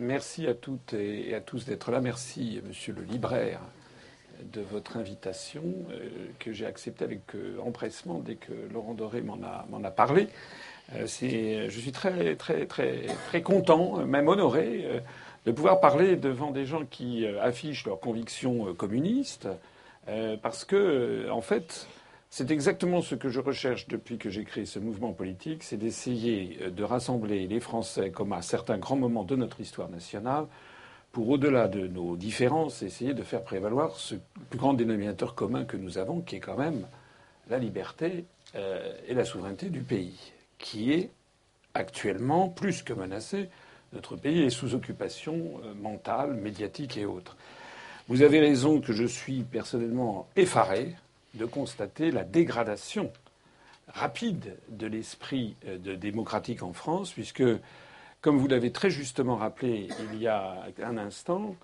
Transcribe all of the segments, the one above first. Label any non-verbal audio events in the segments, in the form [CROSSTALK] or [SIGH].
Merci à toutes et à tous d'être là. Merci, monsieur le libraire, de votre invitation euh, que j'ai acceptée avec euh, empressement dès que Laurent Doré m'en a, parlé. Euh, je suis très, très, très, très content, même honoré, de pouvoir parler devant des gens qui affichent leurs convictions communistes, parce que, en fait, c'est exactement ce que je recherche depuis que j'ai créé ce mouvement politique, c'est d'essayer de rassembler les Français comme à certains grands moments de notre histoire nationale pour, au-delà de nos différences, essayer de faire prévaloir ce plus grand dénominateur commun que nous avons, qui est quand même la liberté euh, et la souveraineté du pays, qui est actuellement plus que menacé. Notre pays est sous occupation euh, mentale, médiatique et autres. Vous avez raison que je suis personnellement effaré de constater la dégradation rapide de l'esprit euh, démocratique en France, puisque comme vous l'avez très justement rappelé il y a un instant,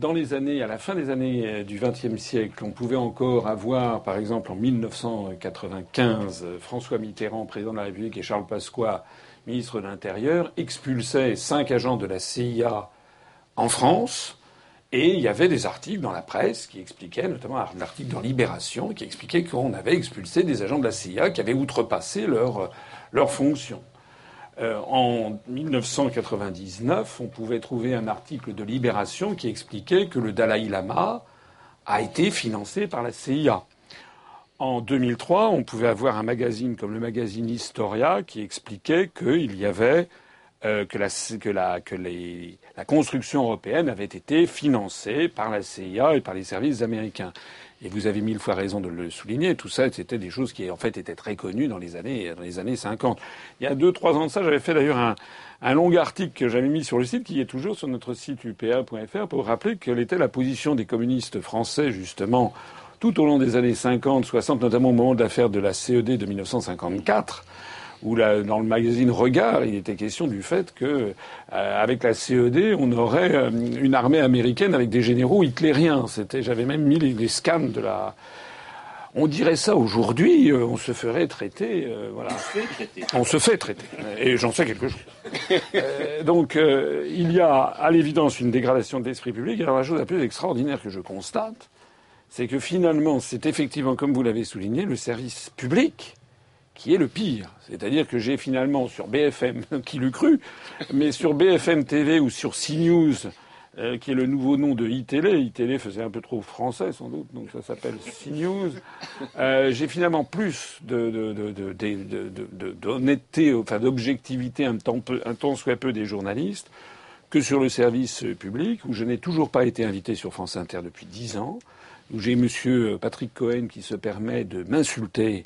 dans les années, à la fin des années euh, du XXe siècle, on pouvait encore avoir, par exemple, en 1995, François Mitterrand, président de la République, et Charles Pasqua, ministre de l'Intérieur, expulsaient cinq agents de la CIA en France. Et il y avait des articles dans la presse qui expliquaient, notamment un article dans Libération, qui expliquait qu'on avait expulsé des agents de la CIA qui avaient outrepassé leurs leur fonctions. Euh, en 1999, on pouvait trouver un article de Libération qui expliquait que le Dalai Lama a été financé par la CIA. En 2003, on pouvait avoir un magazine comme le magazine Historia qui expliquait qu'il y avait euh, que, la, que, la, que les, la construction européenne avait été financée par la CIA et par les services américains. Et vous avez mille fois raison de le souligner. Tout ça, c'était des choses qui, en fait, étaient très connues dans les années, dans les années 50. Il y a deux, trois ans de ça, j'avais fait d'ailleurs un, un long article que j'avais mis sur le site, qui est toujours sur notre site upa.fr, pour rappeler quelle était la position des communistes français, justement, tout au long des années 50, 60, notamment au moment de l'affaire de la CED de 1954 où dans le magazine Regard, il était question du fait que, euh, avec la CED, on aurait euh, une armée américaine avec des généraux hitlériens. C'était, j'avais même mis les, scans de la. On dirait ça aujourd'hui, euh, on se ferait traiter, voilà. On se fait traiter, et j'en sais quelque chose. donc, il y a à l'évidence une dégradation de l'esprit public. Alors la chose la plus extraordinaire que je constate, c'est que finalement, c'est effectivement, comme vous l'avez souligné, le service public qui est le pire. C'est-à-dire que j'ai finalement sur BFM, [LAUGHS] qui l'eût cru, mais sur BFM TV ou sur CNews, euh, qui est le nouveau nom de iTélé, iTélé faisait un peu trop français sans doute, donc ça s'appelle CNews, euh, j'ai finalement plus d'honnêteté, enfin d'objectivité un un temps soit peu des journalistes que sur le service public, où je n'ai toujours pas été invité sur France Inter depuis dix ans, où j'ai Monsieur Patrick Cohen qui se permet de m'insulter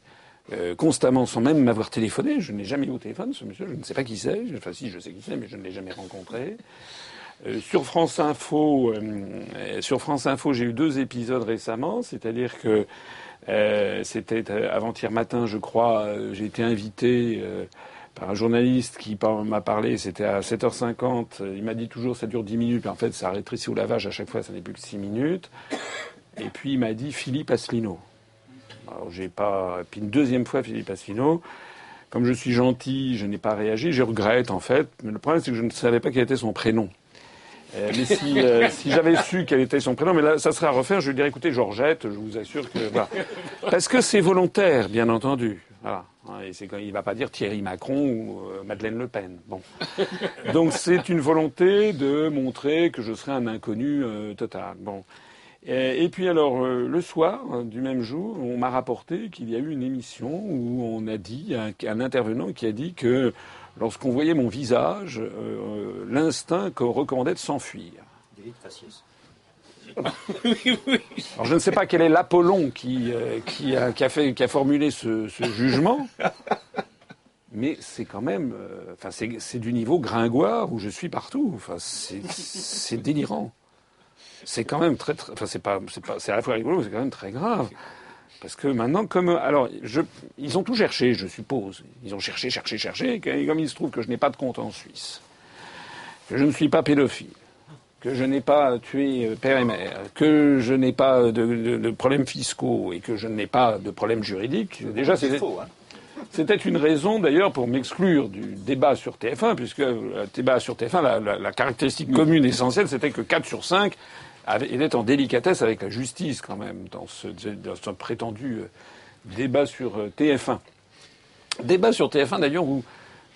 euh, constamment sans même m'avoir téléphoné. Je n'ai jamais eu au téléphone ce monsieur, je ne sais pas qui c'est. Enfin si, je sais qui c'est, mais je ne l'ai jamais rencontré. Euh, sur France Info, euh, sur France Info, j'ai eu deux épisodes récemment, c'est-à-dire que c'était avant-hier matin, je crois, j'ai été invité par un journaliste qui m'a parlé, c'était à 7h50, il m'a dit toujours ça dure 10 minutes, mais en fait ça rétrécit au lavage, à chaque fois ça n'est plus que 6 minutes. Et puis il m'a dit Philippe Asselineau. Alors j'ai pas. Puis une deuxième fois, Philippe Asselineau. Comme je suis gentil, je n'ai pas réagi. Je regrette en fait. Mais le problème, c'est que je ne savais pas quel était son prénom. Euh, mais si, euh, [LAUGHS] si j'avais su quel était son prénom, mais là, ça serait à refaire, je lui dirais écoutez, Georgette, je vous assure que. Voilà. Parce que c'est volontaire, bien entendu. Voilà. Et c'est quand il va pas dire Thierry Macron ou euh, Madeleine Le Pen. Bon. Donc c'est une volonté de montrer que je serai un inconnu total. Bon. Euh, et puis alors, euh, le soir hein, du même jour, on m'a rapporté qu'il y a eu une émission où on a dit, un, un intervenant qui a dit que lorsqu'on voyait mon visage, euh, l'instinct recommandait de s'enfuir. [LAUGHS] Alors je ne sais pas quel est l'Apollon qui, qui, a, qui, a fait, qui a formulé ce, ce jugement, mais c'est quand même, enfin c'est du niveau gringoire où je suis partout. Enfin c'est délirant c'est quand même très, très enfin c'est pas, c'est pas, c'est à la fois rigolo, mais c'est quand même très grave. Parce que maintenant, comme alors, je, ils ont tout cherché, je suppose. Ils ont cherché, cherché, cherché. Et comme il se trouve que je n'ai pas de compte en Suisse, que je ne suis pas pédophile, que je n'ai pas tué euh, père et mère, que je n'ai pas de, de, problèmes fiscaux et que je n'ai pas de problèmes juridiques, déjà c'est faux. Hein. C'était une raison d'ailleurs pour m'exclure du débat sur TF1, puisque le débat sur TF1, la, caractéristique commune essentielle, c'était que 4 sur 5 étaient en délicatesse avec la justice quand même, dans ce, prétendu euh, débat sur euh, TF1. Débat sur TF1, d'ailleurs, où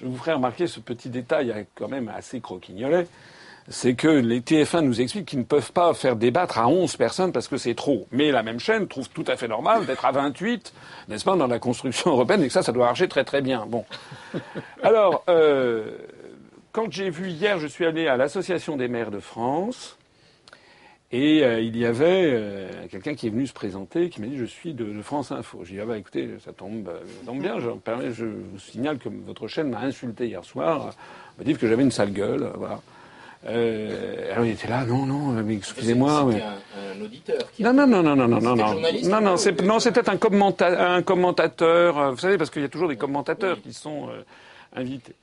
je vous ferai remarquer ce petit détail quand même assez croquignolet c'est que les TF1 nous expliquent qu'ils ne peuvent pas faire débattre à 11 personnes parce que c'est trop. Mais la même chaîne trouve tout à fait normal d'être à 28, n'est-ce pas, dans la construction européenne, et que ça, ça doit marcher très très bien. Bon. Alors, euh, quand j'ai vu hier, je suis allé à l'Association des maires de France, et euh, il y avait euh, quelqu'un qui est venu se présenter, qui m'a dit je suis de, France Info. J'ai dit ah bah écoutez, ça tombe, ça tombe bien. Je, je vous signale que votre chaîne m'a insulté hier soir, m'a dit que j'avais une sale gueule, voilà. Euh, alors il était là, non, non, mais excusez-moi. C'était un, un, auditeur. Qui non, non, non, non, non, non, non, non, non, c'est, non, c'était un, commenta un commentateur. Euh, vous savez, parce qu'il y a toujours des commentateurs qui sont euh, invités.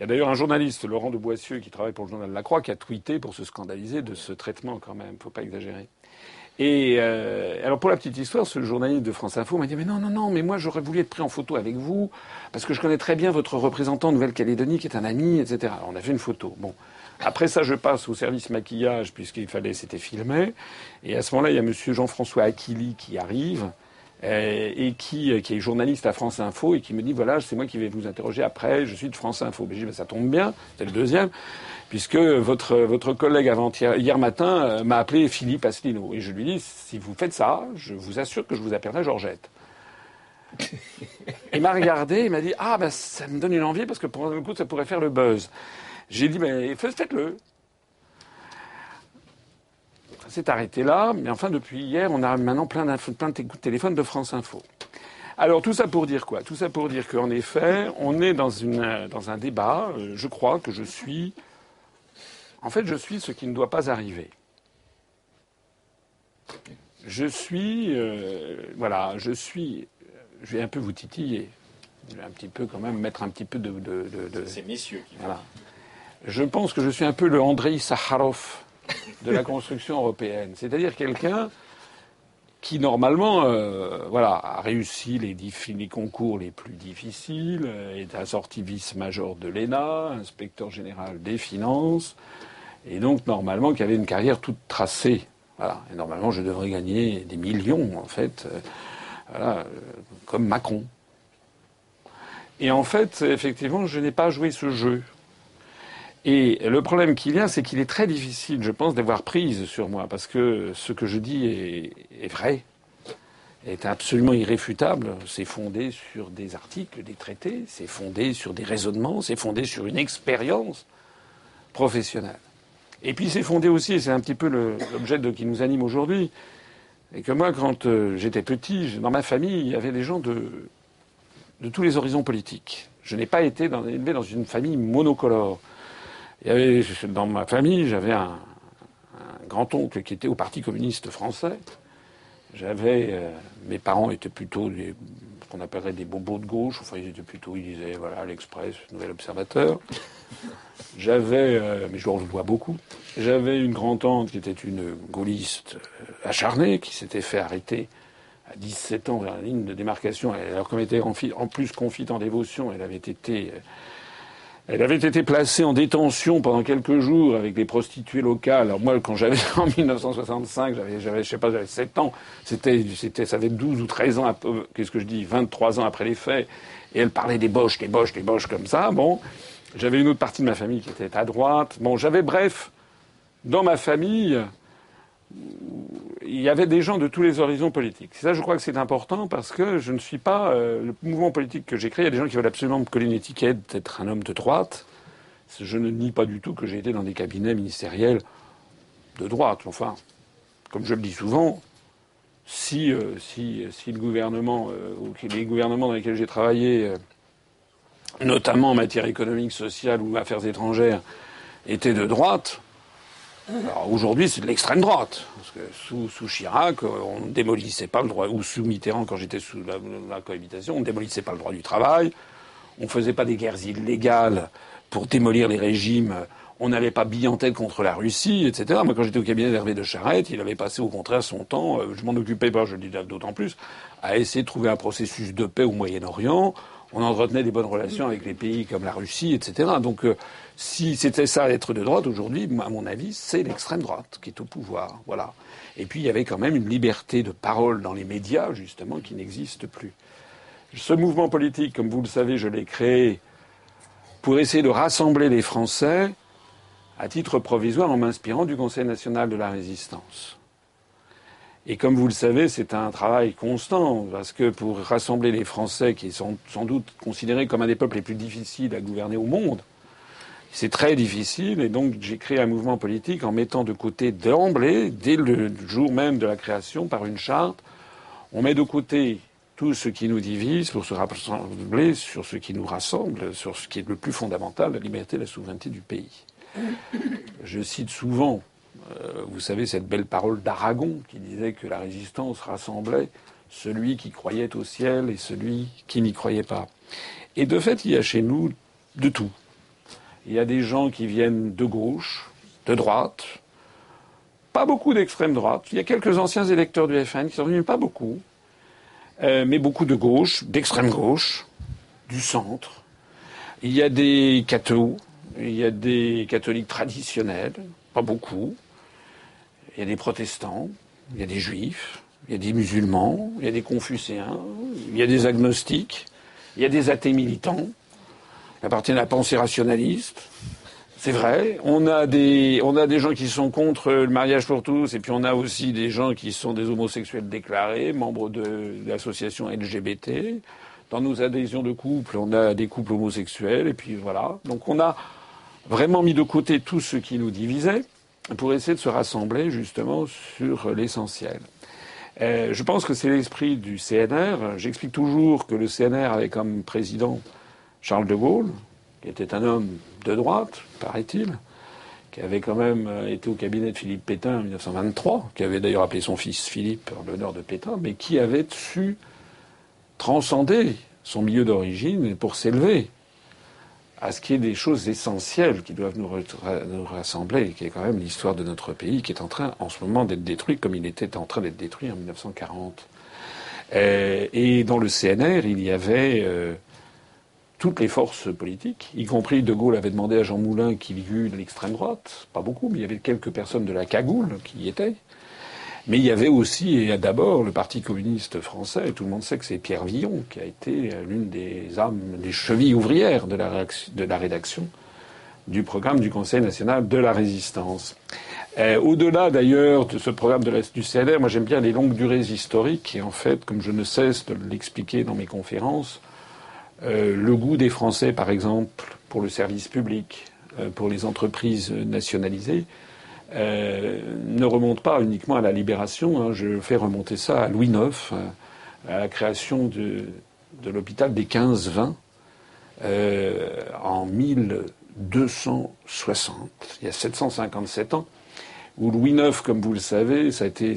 Il y a d'ailleurs un journaliste, Laurent de Boissieu, qui travaille pour le journal La Croix, qui a tweeté pour se scandaliser de ce traitement quand même. Faut pas exagérer. Et euh, alors pour la petite histoire, ce journaliste de France Info m'a dit mais non non non mais moi j'aurais voulu être pris en photo avec vous parce que je connais très bien votre représentant en Nouvelle-Calédonie qui est un ami etc. Alors on a fait une photo. Bon après ça, je passe au service maquillage, puisqu'il fallait, c'était filmé. Et à ce moment-là, il y a monsieur Jean-François Aquili qui arrive, et qui, euh, qui est journaliste à France Info, et qui me dit, voilà, c'est moi qui vais vous interroger après, je suis de France Info. Mais je dis, ben, ça tombe bien, c'est le deuxième, puisque votre, votre collègue avant-hier, hier matin, euh, m'a appelé Philippe Asselineau. Et je lui dis, si vous faites ça, je vous assure que je vous appellerai Georgette. il m'a regardé, il m'a dit, ah, ben, ça me donne une envie, parce que pour un coup, ça pourrait faire le buzz. J'ai dit, mais faites-le. C'est arrêté là, mais enfin, depuis hier, on a maintenant plein, plein de téléphones de France Info. Alors, tout ça pour dire quoi? Tout ça pour dire qu'en effet, on est dans, une, dans un débat. Euh, je crois que je suis. En fait, je suis ce qui ne doit pas arriver. Je suis. Euh, voilà, je suis. Je vais un peu vous titiller. Je vais un petit peu, quand même, mettre un petit peu de. de, de, C'est messieurs qui. Voilà. Je pense que je suis un peu le Andrei Sakharov de la construction européenne. C'est-à-dire quelqu'un qui normalement euh, voilà, a réussi les, concours les plus difficiles, euh, est assorti vice-major de l'ENA, inspecteur général des finances, et donc normalement qui avait une carrière toute tracée. Et normalement je devrais gagner des millions en fait, euh, comme Macron. Et en fait, effectivement, je n'ai pas joué ce jeu. Et le problème qu'il y a, c'est qu'il est très difficile, je pense, d'avoir prise sur moi, parce que ce que je dis est, vrai, est absolument irréfutable. C'est fondé sur des articles, des traités, c'est fondé sur des raisonnements, c'est fondé sur une expérience professionnelle. Et puis c'est fondé aussi, et c'est un petit peu l'objet qui nous anime aujourd'hui, et que moi, quand euh, j'étais petit, dans ma famille, il y avait des gens de, de tous les horizons politiques. Je n'ai pas été élevé dans une famille monocolore. Dans ma famille, j'avais un, grand-oncle qui était au Parti communiste français. J'avais, euh, mes parents étaient plutôt ce qu'on appellerait des bobos de gauche. Enfin, ils étaient plutôt, ils disaient, voilà, l'Express, Nouvel Observateur. J'avais, euh, mais je leur dois beaucoup. J'avais une grand-tante qui était une gaulliste euh, acharnée, qui s'était fait arrêter à 17 ans vers la ligne de démarcation. Alors qu'elle était en, en plus confite en dévotion, elle avait été elle avait été placée en détention pendant quelques jours avec des prostituées locales. Alors moi, quand j'avais [LAUGHS] en 1965, j'avais, j'avais, je sais pas, j'avais 7 ans. C'était, c'était, ça avait 12 ou 13 ans, qu'est-ce que je dis, 23 ans après les faits. Et elle parlait des boches, des boches, des boches comme ça. Bon, j'avais une autre partie de ma famille qui était à droite. Bon, j'avais bref, dans ma famille, il y avait des gens de tous les horizons politiques. Ça, je crois que c'est important parce que je ne suis pas euh, le mouvement politique que j'ai créé. Il y a des gens qui veulent absolument me coller une étiquette d'être un homme de droite. Je ne nie pas du tout que j'ai été dans des cabinets ministériels de droite. Enfin, comme je le dis souvent, si, euh, si, si le gouvernement euh, ou les gouvernements dans lesquels j'ai travaillé, notamment en matière économique, sociale ou affaires étrangères, étaient de droite, aujourd'hui, c'est de l'extrême droite. Parce que sous, Chirac, on ne démolissait pas le droit, ou sous Mitterrand, quand j'étais sous la, cohabitation, on ne démolissait pas le droit du travail. On ne faisait pas des guerres illégales pour démolir les régimes. On n'allait pas tête contre la Russie, etc. Moi, quand j'étais au cabinet d'Hervé de Charette, il avait passé au contraire son temps, euh, je m'en occupais pas, je le dis d'autant plus, à essayer de trouver un processus de paix au Moyen-Orient on entretenait des bonnes relations avec les pays comme la Russie, etc. Donc, euh, si c'était ça être de droite aujourd'hui, à mon avis, c'est l'extrême droite qui est au pouvoir. Voilà. Et puis, il y avait quand même une liberté de parole dans les médias, justement, qui n'existe plus. Ce mouvement politique, comme vous le savez, je l'ai créé pour essayer de rassembler les Français à titre provisoire en m'inspirant du Conseil national de la résistance. Et comme vous le savez, c'est un travail constant, parce que pour rassembler les Français, qui sont sans doute considérés comme un des peuples les plus difficiles à gouverner au monde, c'est très difficile, et donc j'ai créé un mouvement politique en mettant de côté d'emblée, dès le jour même de la création, par une charte, on met de côté tout ce qui nous divise pour se rassembler sur ce qui nous rassemble, sur ce qui est le plus fondamental, la liberté et la souveraineté du pays. Je cite souvent euh, vous savez, cette belle parole d'Aragon qui disait que la résistance rassemblait celui qui croyait au ciel et celui qui n'y croyait pas. Et de fait, il y a chez nous de tout. Il y a des gens qui viennent de gauche, de droite, pas beaucoup d'extrême droite. Il y a quelques anciens électeurs du FN qui sont venus, pas beaucoup, euh, mais beaucoup de gauche, d'extrême gauche, du centre. Il y a des cathos, il y a des catholiques traditionnels, pas beaucoup. Il y a des protestants, il y a des juifs, il y a des musulmans, il y a des confucéens, il y a des agnostiques, il y a des athées militants, qui appartiennent à la pensée rationaliste. C'est vrai. On a des, on a des gens qui sont contre le mariage pour tous, et puis on a aussi des gens qui sont des homosexuels déclarés, membres de, l'association LGBT. Dans nos adhésions de couple, on a des couples homosexuels, et puis voilà. Donc on a vraiment mis de côté tout ce qui nous divisait pour essayer de se rassembler justement sur l'essentiel. Euh, je pense que c'est l'esprit du CNR. J'explique toujours que le CNR avait comme président Charles de Gaulle, qui était un homme de droite, paraît-il, qui avait quand même euh, été au cabinet de Philippe Pétain en 1923, qui avait d'ailleurs appelé son fils Philippe en l'honneur de Pétain, mais qui avait su transcender son milieu d'origine pour s'élever à ce qui est des choses essentielles qui doivent nous, nous rassembler, qui est quand même l'histoire de notre pays, qui est en train, en ce moment, d'être détruit comme il était en train d'être détruit en 1940. Euh, et dans le CNR, il y avait euh, toutes les forces politiques, y compris De Gaulle avait demandé à Jean Moulin qu'il y eût de l'extrême droite, pas beaucoup, mais il y avait quelques personnes de la cagoule qui y étaient. Mais il y avait aussi, et d'abord, le Parti communiste français, tout le monde sait que c'est Pierre Villon qui a été l'une des âmes, des chevilles ouvrières de la, rédaction du programme du Conseil national de la résistance. Euh, au-delà d'ailleurs de ce programme du CNR, moi j'aime bien les longues durées historiques, et en fait, comme je ne cesse de l'expliquer dans mes conférences, euh, le goût des Français, par exemple, pour le service public, euh, pour les entreprises nationalisées, euh, ne remonte pas uniquement à la libération. Hein. Je fais remonter ça à Louis IX, à la création de, l'hôpital des 15-20 euh, en 1260, il y a 757 ans, où Louis IX, comme vous le savez, ça a été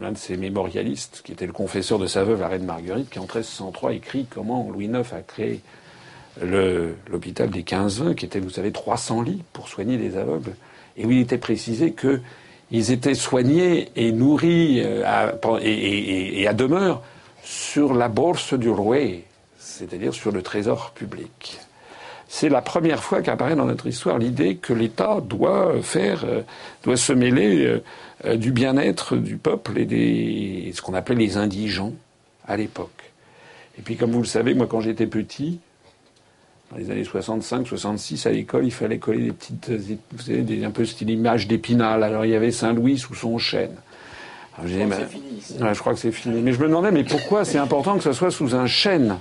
l'un de ses mémorialistes, qui était le confesseur de sa veuve, la reine Marguerite, qui en 1303 écrit comment Louis IX a créé l'hôpital des 15-20, qui était, vous savez, 300 lits pour soigner des aveugles et où il était précisé qu'ils étaient soignés et nourris euh, à, et, à demeure sur la bourse du roi, c'est-à-dire sur le trésor public. C'est la première fois qu'apparaît dans notre histoire l'idée que l'État doit faire, euh, doit se mêler euh, du bien-être du peuple et des, ce qu'on appelait les indigents à l'époque. Et puis, comme vous le savez, moi, quand j'étais petit, dans les années 65, 66, à l'école, il fallait coller des petites, vous savez, des, un peu style image d'épinal. Alors il y avait Saint-Louis sous son chêne. je, crois fini, je crois que c'est fini. Mais je me demandais, mais pourquoi c'est important que ce soit sous un chêne?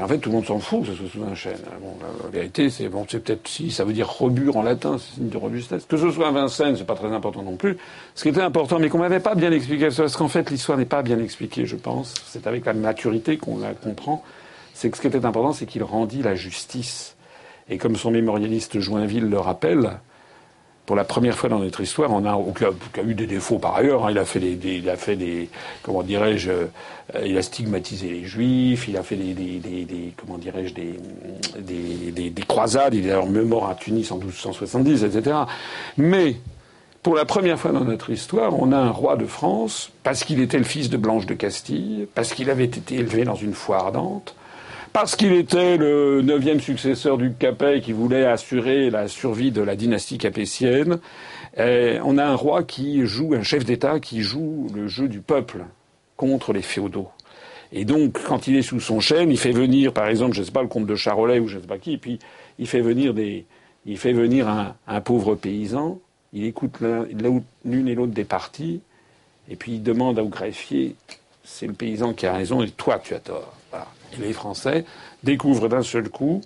En fait, tout le monde s'en fout que ce soit sous un chêne. Bon, la, vérité, c'est bon, c'est peut-être si ça veut dire rebure en latin, c'est signe de robustesse. Que ce soit un Vincennes, c'est pas très important non plus. Ce qui était important, mais qu'on m'avait pas bien expliqué, parce qu'en fait, l'histoire n'est pas bien expliquée, je pense. C'est avec la maturité qu'on la comprend c'est que ce qui était important, c'est qu'il rendit la justice. Et comme son mémorialiste Joinville le rappelle, pour la première fois dans notre histoire, on a, qui a, eu des défauts par ailleurs, hein. il a fait des, il a fait des, comment dirais-je, euh, il a stigmatisé les juifs, il a fait des, des comment dirais-je, des, des, croisades, il est alors même mort à Tunis en 1270, etc. Mais, pour la première fois dans notre histoire, on a un roi de France, parce qu'il était le fils de Blanche de Castille, parce qu'il avait été élevé dans une foi ardente, parce qu'il était le neuvième successeur du Capet qui voulait assurer la survie de la dynastie capétienne. on a un roi qui joue, un chef d'État qui joue le jeu du peuple contre les féodaux. Et donc, quand il est sous son chêne, il fait venir, par exemple, je ne sais pas, le comte de Charolais ou je ne sais pas qui, et puis il fait venir des, il fait venir un, un pauvre paysan, il écoute l'une et l'autre des parties, et puis il demande au greffier, c'est le paysan qui a raison, et toi tu as tort. Et les Français découvrent d'un seul coup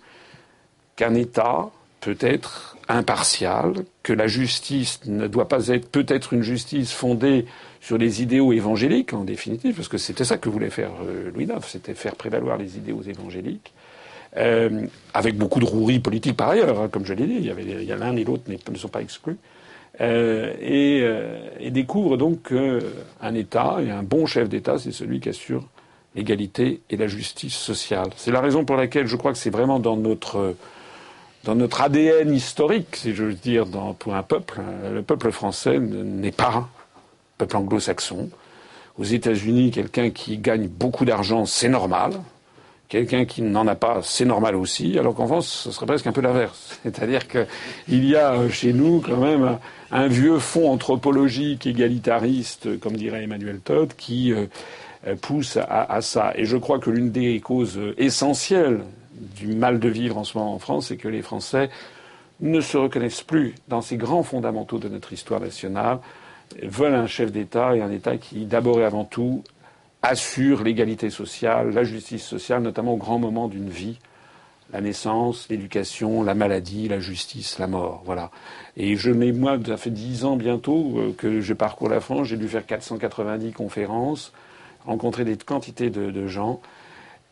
qu'un État peut être impartial, que la justice ne doit pas être peut-être une justice fondée sur les idéaux évangéliques en définitive, parce que c'était ça que voulait faire euh, Louis IX, c'était faire prévaloir les idéaux évangéliques, euh, avec beaucoup de roueries politiques par ailleurs, hein, comme je l'ai dit, il y, avait, l'un et l'autre ne sont pas exclus, euh, et, euh, et, découvre donc qu'un État et un bon chef d'État, c'est celui qui assure l'égalité et la justice sociale. C'est la raison pour laquelle je crois que c'est vraiment dans notre dans notre ADN historique, si veux dire, pour un peuple. Le peuple français n'est pas un peuple anglo-saxon. Aux États-Unis, quelqu'un qui gagne beaucoup d'argent, c'est normal. Quelqu'un qui n'en a pas, c'est normal aussi. Alors qu'en France, ce serait presque un peu l'inverse. [LAUGHS] C'est-à-dire qu'il y a euh, chez nous quand même un vieux fond anthropologique égalitariste, comme dirait Emmanuel Todd, qui euh, pousse à, ça. Et je crois que l'une des causes essentielles du mal de vivre en ce moment en France, c'est que les Français ne se reconnaissent plus dans ces grands fondamentaux de notre histoire nationale, veulent un chef d'État et un État qui, d'abord et avant tout, assure l'égalité sociale, la justice sociale, notamment au grand moment d'une vie, la naissance, l'éducation, la maladie, la justice, la mort. Voilà. Et je n'ai, moi, ça fait dix ans bientôt euh, que je parcours la France, j'ai dû faire 490 conférences, rencontrer des quantités de, gens.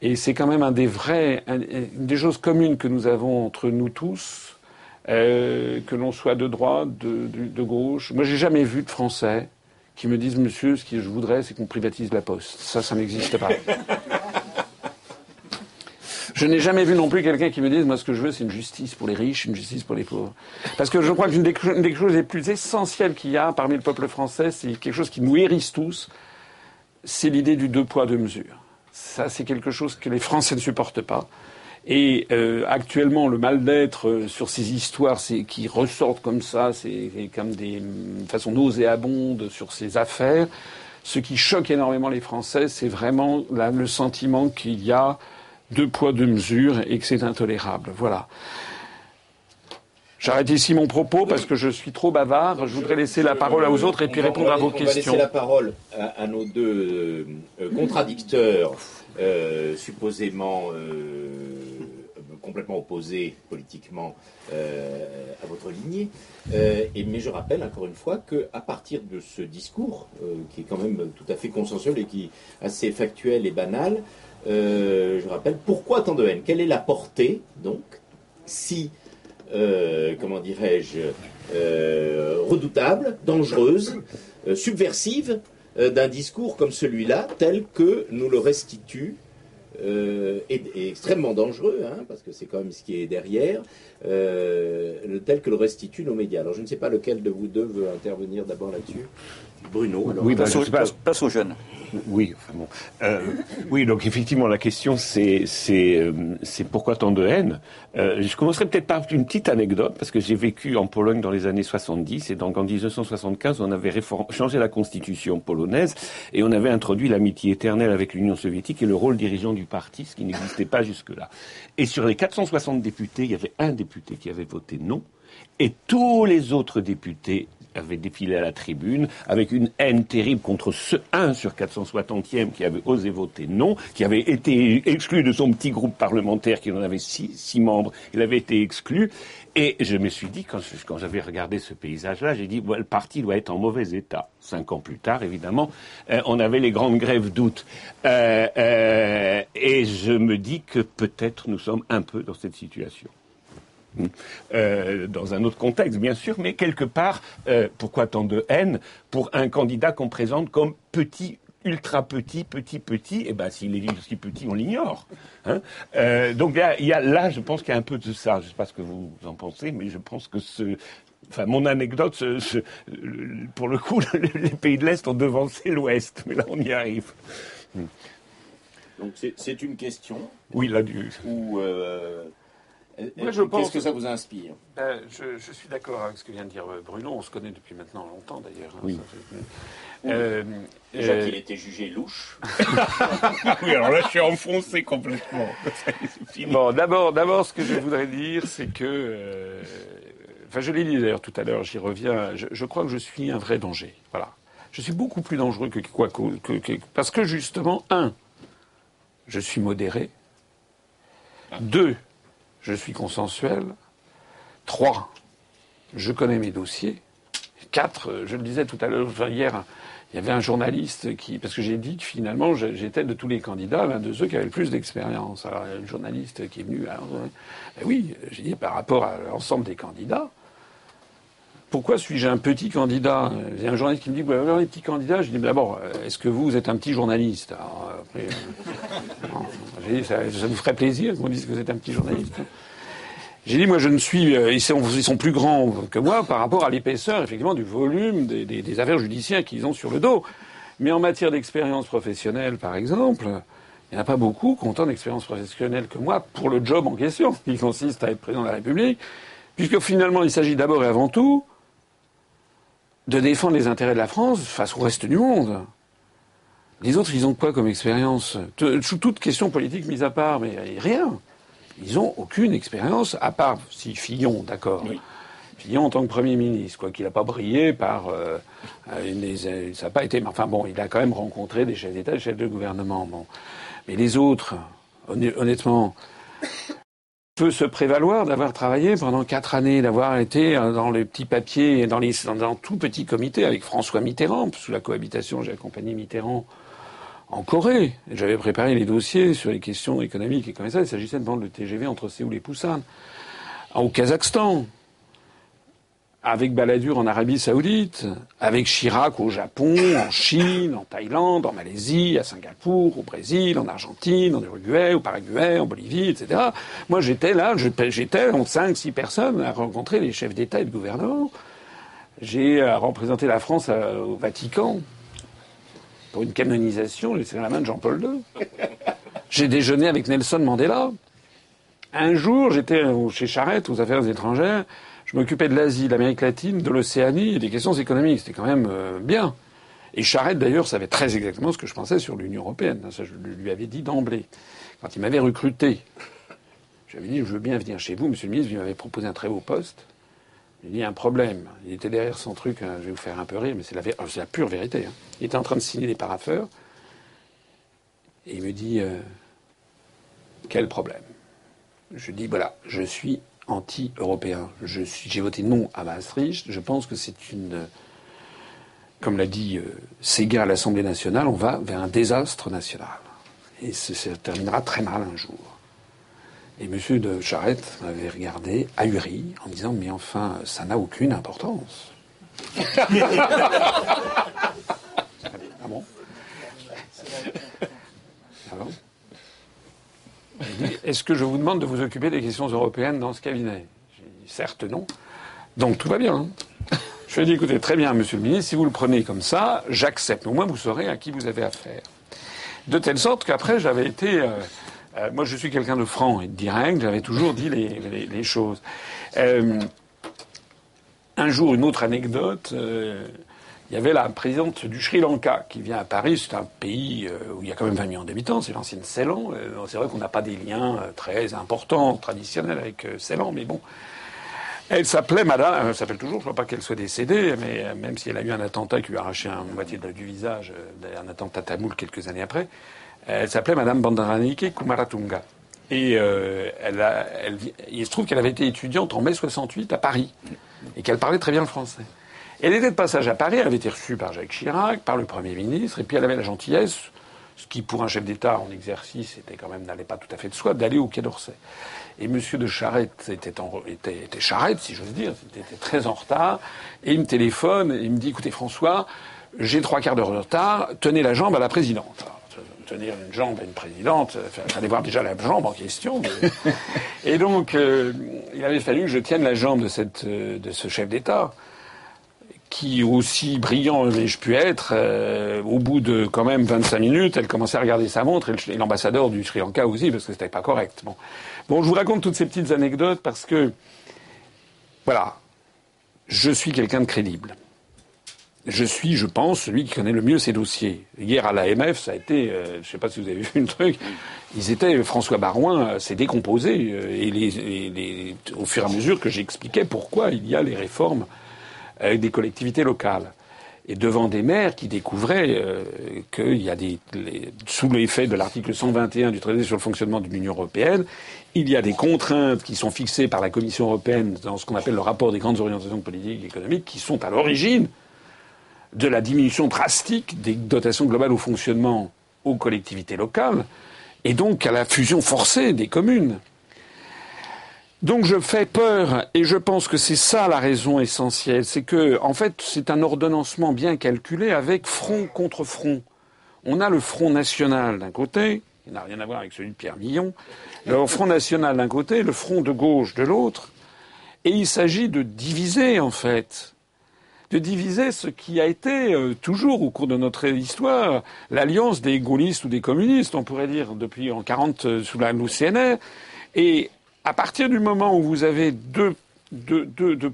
Et c'est quand même un des vrais, une des choses communes que nous avons entre nous tous, euh, que l'on soit de droite, de, de, gauche. Moi, j'ai jamais vu de Français qui me disent, monsieur, ce que je voudrais, c'est qu'on privatise la poste. Ça, ça n'existe pas. Je n'ai jamais vu non plus quelqu'un qui me dise, moi, ce que je veux, c'est une justice pour les riches, une justice pour les pauvres. Parce que je crois qu'une des, des, choses les plus essentielles qu'il y a parmi le peuple français, c'est quelque chose qui nous hérisse tous, c'est l'idée du deux poids, deux mesures. Ça, c'est quelque chose que les Français ne supportent pas. Et euh, actuellement, le mal-d'être euh, sur ces histoires qui ressortent comme ça, c'est comme des façons nauséabondes sur ces affaires. Ce qui choque énormément les Français, c'est vraiment le sentiment qu'il y a deux poids, deux mesures et que c'est intolérable. Voilà. J'arrête ici mon propos parce que je suis trop bavard. Je voudrais laisser la parole aux autres et puis répondre à vos questions. On va laisser la parole à, nos deux euh, contradicteurs, euh, supposément euh, complètement opposés politiquement à votre lignée. et, mais je rappelle encore une fois qu'à partir de ce discours, qui est quand même tout à fait consensuel et qui est assez factuel et banal, je rappelle pourquoi tant de haine? Quelle est la portée, donc, si euh, comment dirais-je, euh, redoutable, dangereuse, euh, subversive d'un discours comme celui-là, tel que nous le restitue est, extrêmement dangereux, hein, parce que c'est quand même ce qui est derrière, tel que le restituent nos médias. Alors je ne sais pas lequel de vous deux veut intervenir d'abord là-dessus. Bruno. Alors, oui, passe, passe, aux jeunes. Oui, enfin bon. Euh, oui, donc effectivement, la question, c'est c'est euh, pourquoi tant de haine? Euh, je commencerai peut-être par une petite anecdote, parce que j'ai vécu en Pologne dans les années 70, et donc en 1975, on avait changé la constitution polonaise, et on avait introduit l'amitié éternelle avec l'Union soviétique et le rôle dirigeant du parti, ce qui n'existait pas jusque-là. Et sur les 460 députés, il y avait un député qui avait voté non, et tous les autres députés avait défilé à la tribune avec une haine terrible contre ce 1 sur 460e qui avait osé voter non, qui avait été exclu de son petit groupe parlementaire qui en avait six, membres. Il avait été exclu. Et je me suis dit, quand, j'avais regardé ce paysage-là, j'ai dit, le parti doit être en mauvais état. Cinq ans plus tard, évidemment, euh, on avait les grandes grèves d'août. Euh, euh, et je me dis que peut-être nous sommes un peu dans cette situation. Euh, dans un autre contexte, bien sûr, mais quelque part, euh, pourquoi tant de haine pour un candidat qu'on présente comme petit ultra petit, petit, petit, et eh ben s'il est aussi petit, on l'ignore. Hein euh, donc il y, a, là, je pense qu'il y a un peu de ça. Je ne sais pas ce que vous en pensez, mais je pense que ce, enfin mon anecdote, ce, pour le coup, [LAUGHS] les pays de l'Est ont devancé l'Ouest, mais là on y arrive. Donc c'est une question. Oui, là du. Ou je Qu'est-ce que ça vous inspire? Ben, je, suis d'accord avec ce que vient de dire Bruno. On se connaît depuis maintenant longtemps, d'ailleurs. Hein, oui. Euh, Déjà euh, qu'il était jugé louche. [LAUGHS] oui, alors là, je suis enfoncé complètement. [LAUGHS] bon, d'abord, d'abord, ce que je voudrais dire, c'est que, euh, enfin, je l'ai dit d'ailleurs tout à l'heure, j'y reviens. Je, crois que je suis un vrai danger. Voilà, je suis beaucoup plus dangereux que quoi que, parce que justement, un, je suis modéré. Ah. Deux, je suis consensuel. Trois, je connais mes dossiers. Quatre, je le disais tout à l'heure, hier, il y avait un journaliste qui, parce que j'ai dit que finalement j'étais de tous les candidats l'un de ceux qui avaient le plus d'expérience. Alors il y a un journaliste qui est venu, alors, ben oui, j'ai dit par rapport à l'ensemble des candidats, pourquoi suis-je un petit candidat Il y a un journaliste qui me dit, vous avez les petits candidats Je dis, d'abord, est-ce que vous, êtes un petit journaliste euh, dit, ça, ça, ferait plaisir qu'on dise que vous êtes un petit journaliste j'ai dit, moi, je ne suis. Euh, ils, sont, plus grands que moi par rapport à l'épaisseur, effectivement, du volume des, des, des affaires judiciaires qu'ils ont sur le dos. Mais en matière d'expérience professionnelle, par exemple, il n'y en a pas beaucoup qui ont tant d'expérience professionnelle que moi pour le job en question, qui consiste à être président de la République, puisque finalement, il s'agit d'abord et avant tout de défendre les intérêts de la France face au reste du monde. Les autres, ils ont quoi comme expérience Toute question politique mise à part, mais rien. Ils n'ont aucune expérience, à part si Fillon, d'accord. Fillon en tant que Premier ministre, quoi qu'il n'a pas brillé par... Euh, euh, ça n'a pas été... Enfin bon, il a quand même rencontré des chefs d'État, des chefs de gouvernement. Bon. Mais les autres, honnêtement, peut se prévaloir d'avoir travaillé pendant quatre années, d'avoir été euh, dans les petits papiers, dans, les, tout petit comité avec François Mitterrand. Sous la cohabitation, j'ai accompagné Mitterrand en Corée. J'avais préparé les dossiers sur les questions économiques et comme ça. Il s'agissait de vendre le TGV entre Séoul et Busan. Au Kazakhstan, avec Balladur en Arabie Saoudite, avec Chirac au Japon, en Chine, en Thaïlande, en Malaisie, à Singapour, au Brésil, en Argentine, en Uruguay, au Paraguay, en Bolivie, etc. Moi, j'étais là, j'étais en cinq, six personnes à rencontrer les chefs d'État et de gouvernement. J'ai euh, représenté la France euh, au Vatican pour une canonisation, j'ai serré la main de Jean-Paul II. J'ai déjeuné avec Nelson Mandela. Un jour, j'étais chez Charette aux Affaires étrangères je m'occupais de l'Asie, de l'Amérique latine, de l'Océanie et des questions économiques. C'était quand même euh, bien. Et Charette, d'ailleurs, savait très exactement ce que je pensais sur l'Union européenne. Ça, je lui avais dit d'emblée. Quand il m'avait recruté, j'avais dit, je veux bien venir chez vous, monsieur le ministre, vous m'avez proposé un très beau poste. Il dit, un problème. Il était derrière son truc, hein, je vais vous faire un peu rire, mais c'est la, la, pure vérité. Hein. Il était en train de signer des paraffeurs. Et il me dit, euh, quel problème? Je dis, voilà, je suis anti-européen. J'ai voté non à Maastricht. Je pense que c'est une. Comme l'a dit euh, à l'Assemblée nationale, on va vers un désastre national. Et ça terminera très mal un jour. Et M. de Charette m'avait regardé, ahuri, en disant Mais enfin, ça n'a aucune importance. [LAUGHS] ah bon? Ah bon? Est-ce que je vous demande de vous occuper des questions européennes dans ce cabinet? Dit, certes non. Donc tout va bien. Hein. je lui ai dit, écoutez, très bien, monsieur le ministre, si vous le prenez comme ça, j'accepte. Au moins, vous saurez à qui vous avez affaire. De telle sorte qu'après, j'avais été... Euh, euh, moi, je suis quelqu'un de franc et de direct, j'avais toujours dit les, choses. Euh, un jour, une autre anecdote il y avait la présidente du Sri Lanka qui vient à Paris. C'est un pays euh, où il y a quand même 20 millions d'habitants. C'est l'ancienne Ceylan. Euh, c'est vrai qu'on n'a pas des liens euh, très importants, traditionnels avec Ceylan, mais bon. Elle s'appelait Madame, elle s'appelle toujours, je ne vois pas qu'elle soit décédée, mais même si elle a eu un attentat qui lui a arraché un moitié du visage, un attentat tamoul quelques années après, elle s'appelait Madame Bandaranike Kumaratunga. Et elle elle, il se trouve qu'elle avait été étudiante en mai 68 à Paris et qu'elle parlait très bien le français. Elle était de passage à Paris, elle avait été reçue par Jacques Chirac, par le Premier ministre, et puis elle avait la gentillesse, ce qui pour un chef d'État en exercice était quand même n'allait pas tout à fait de soi, d'aller au Quai d'Orsay. Et M. de Charette était, en, était, était Charette, si j'ose dire, était très en retard, et il me téléphone, et il me dit, écoutez François, j'ai trois quarts d'heure de retard, tenez la jambe à la présidente. tenir une jambe à une présidente, il fallait voir déjà la jambe en question. [LAUGHS] et donc, euh, il avait fallu que je tienne la jambe de, cette, de ce chef d'État qui, aussi brillant ai-je pu être, euh, au bout de quand même 25 minutes, elle commençait à regarder sa montre et l'ambassadeur du Sri Lanka aussi, parce que c'était pas correct. Bon. bon, je vous raconte toutes ces petites anecdotes parce que, voilà, je suis quelqu'un de crédible je suis, je pense, celui qui connaît le mieux ces dossiers. Hier à l'AMF, ça a été, euh, je ne sais pas si vous avez [LAUGHS] vu le truc, ils étaient, François Barouin euh, s'est décomposé, euh, et, les, au fur et à mesure que j'expliquais pourquoi il y a les réformes avec des collectivités locales. Et devant des maires qui découvraient qu'il y a des, sous l'effet de l'article 121 du traité sur le fonctionnement de l'Union européenne, il y a des contraintes qui sont fixées par la Commission européenne dans ce qu'on appelle le rapport des grandes orientations de politique économique qui sont à l'origine de la diminution drastique des dotations globales au fonctionnement aux collectivités locales, et donc à la fusion forcée des communes. Donc je fais peur, et je pense que c'est ça la raison essentielle, c'est que, en fait, c'est un ordonnancement bien calculé avec front contre front. On a le Front national d'un côté, il n'a rien à voir avec celui de Pierre Millon, le Front national d'un côté, le Front de gauche de l'autre, et il s'agit de diviser, en fait, de diviser ce qui a été euh, toujours au cours de notre histoire l'alliance des gaullistes ou des communistes, on pourrait dire, depuis en 40 euh, sous la CNR. Et à partir du moment où vous avez deux,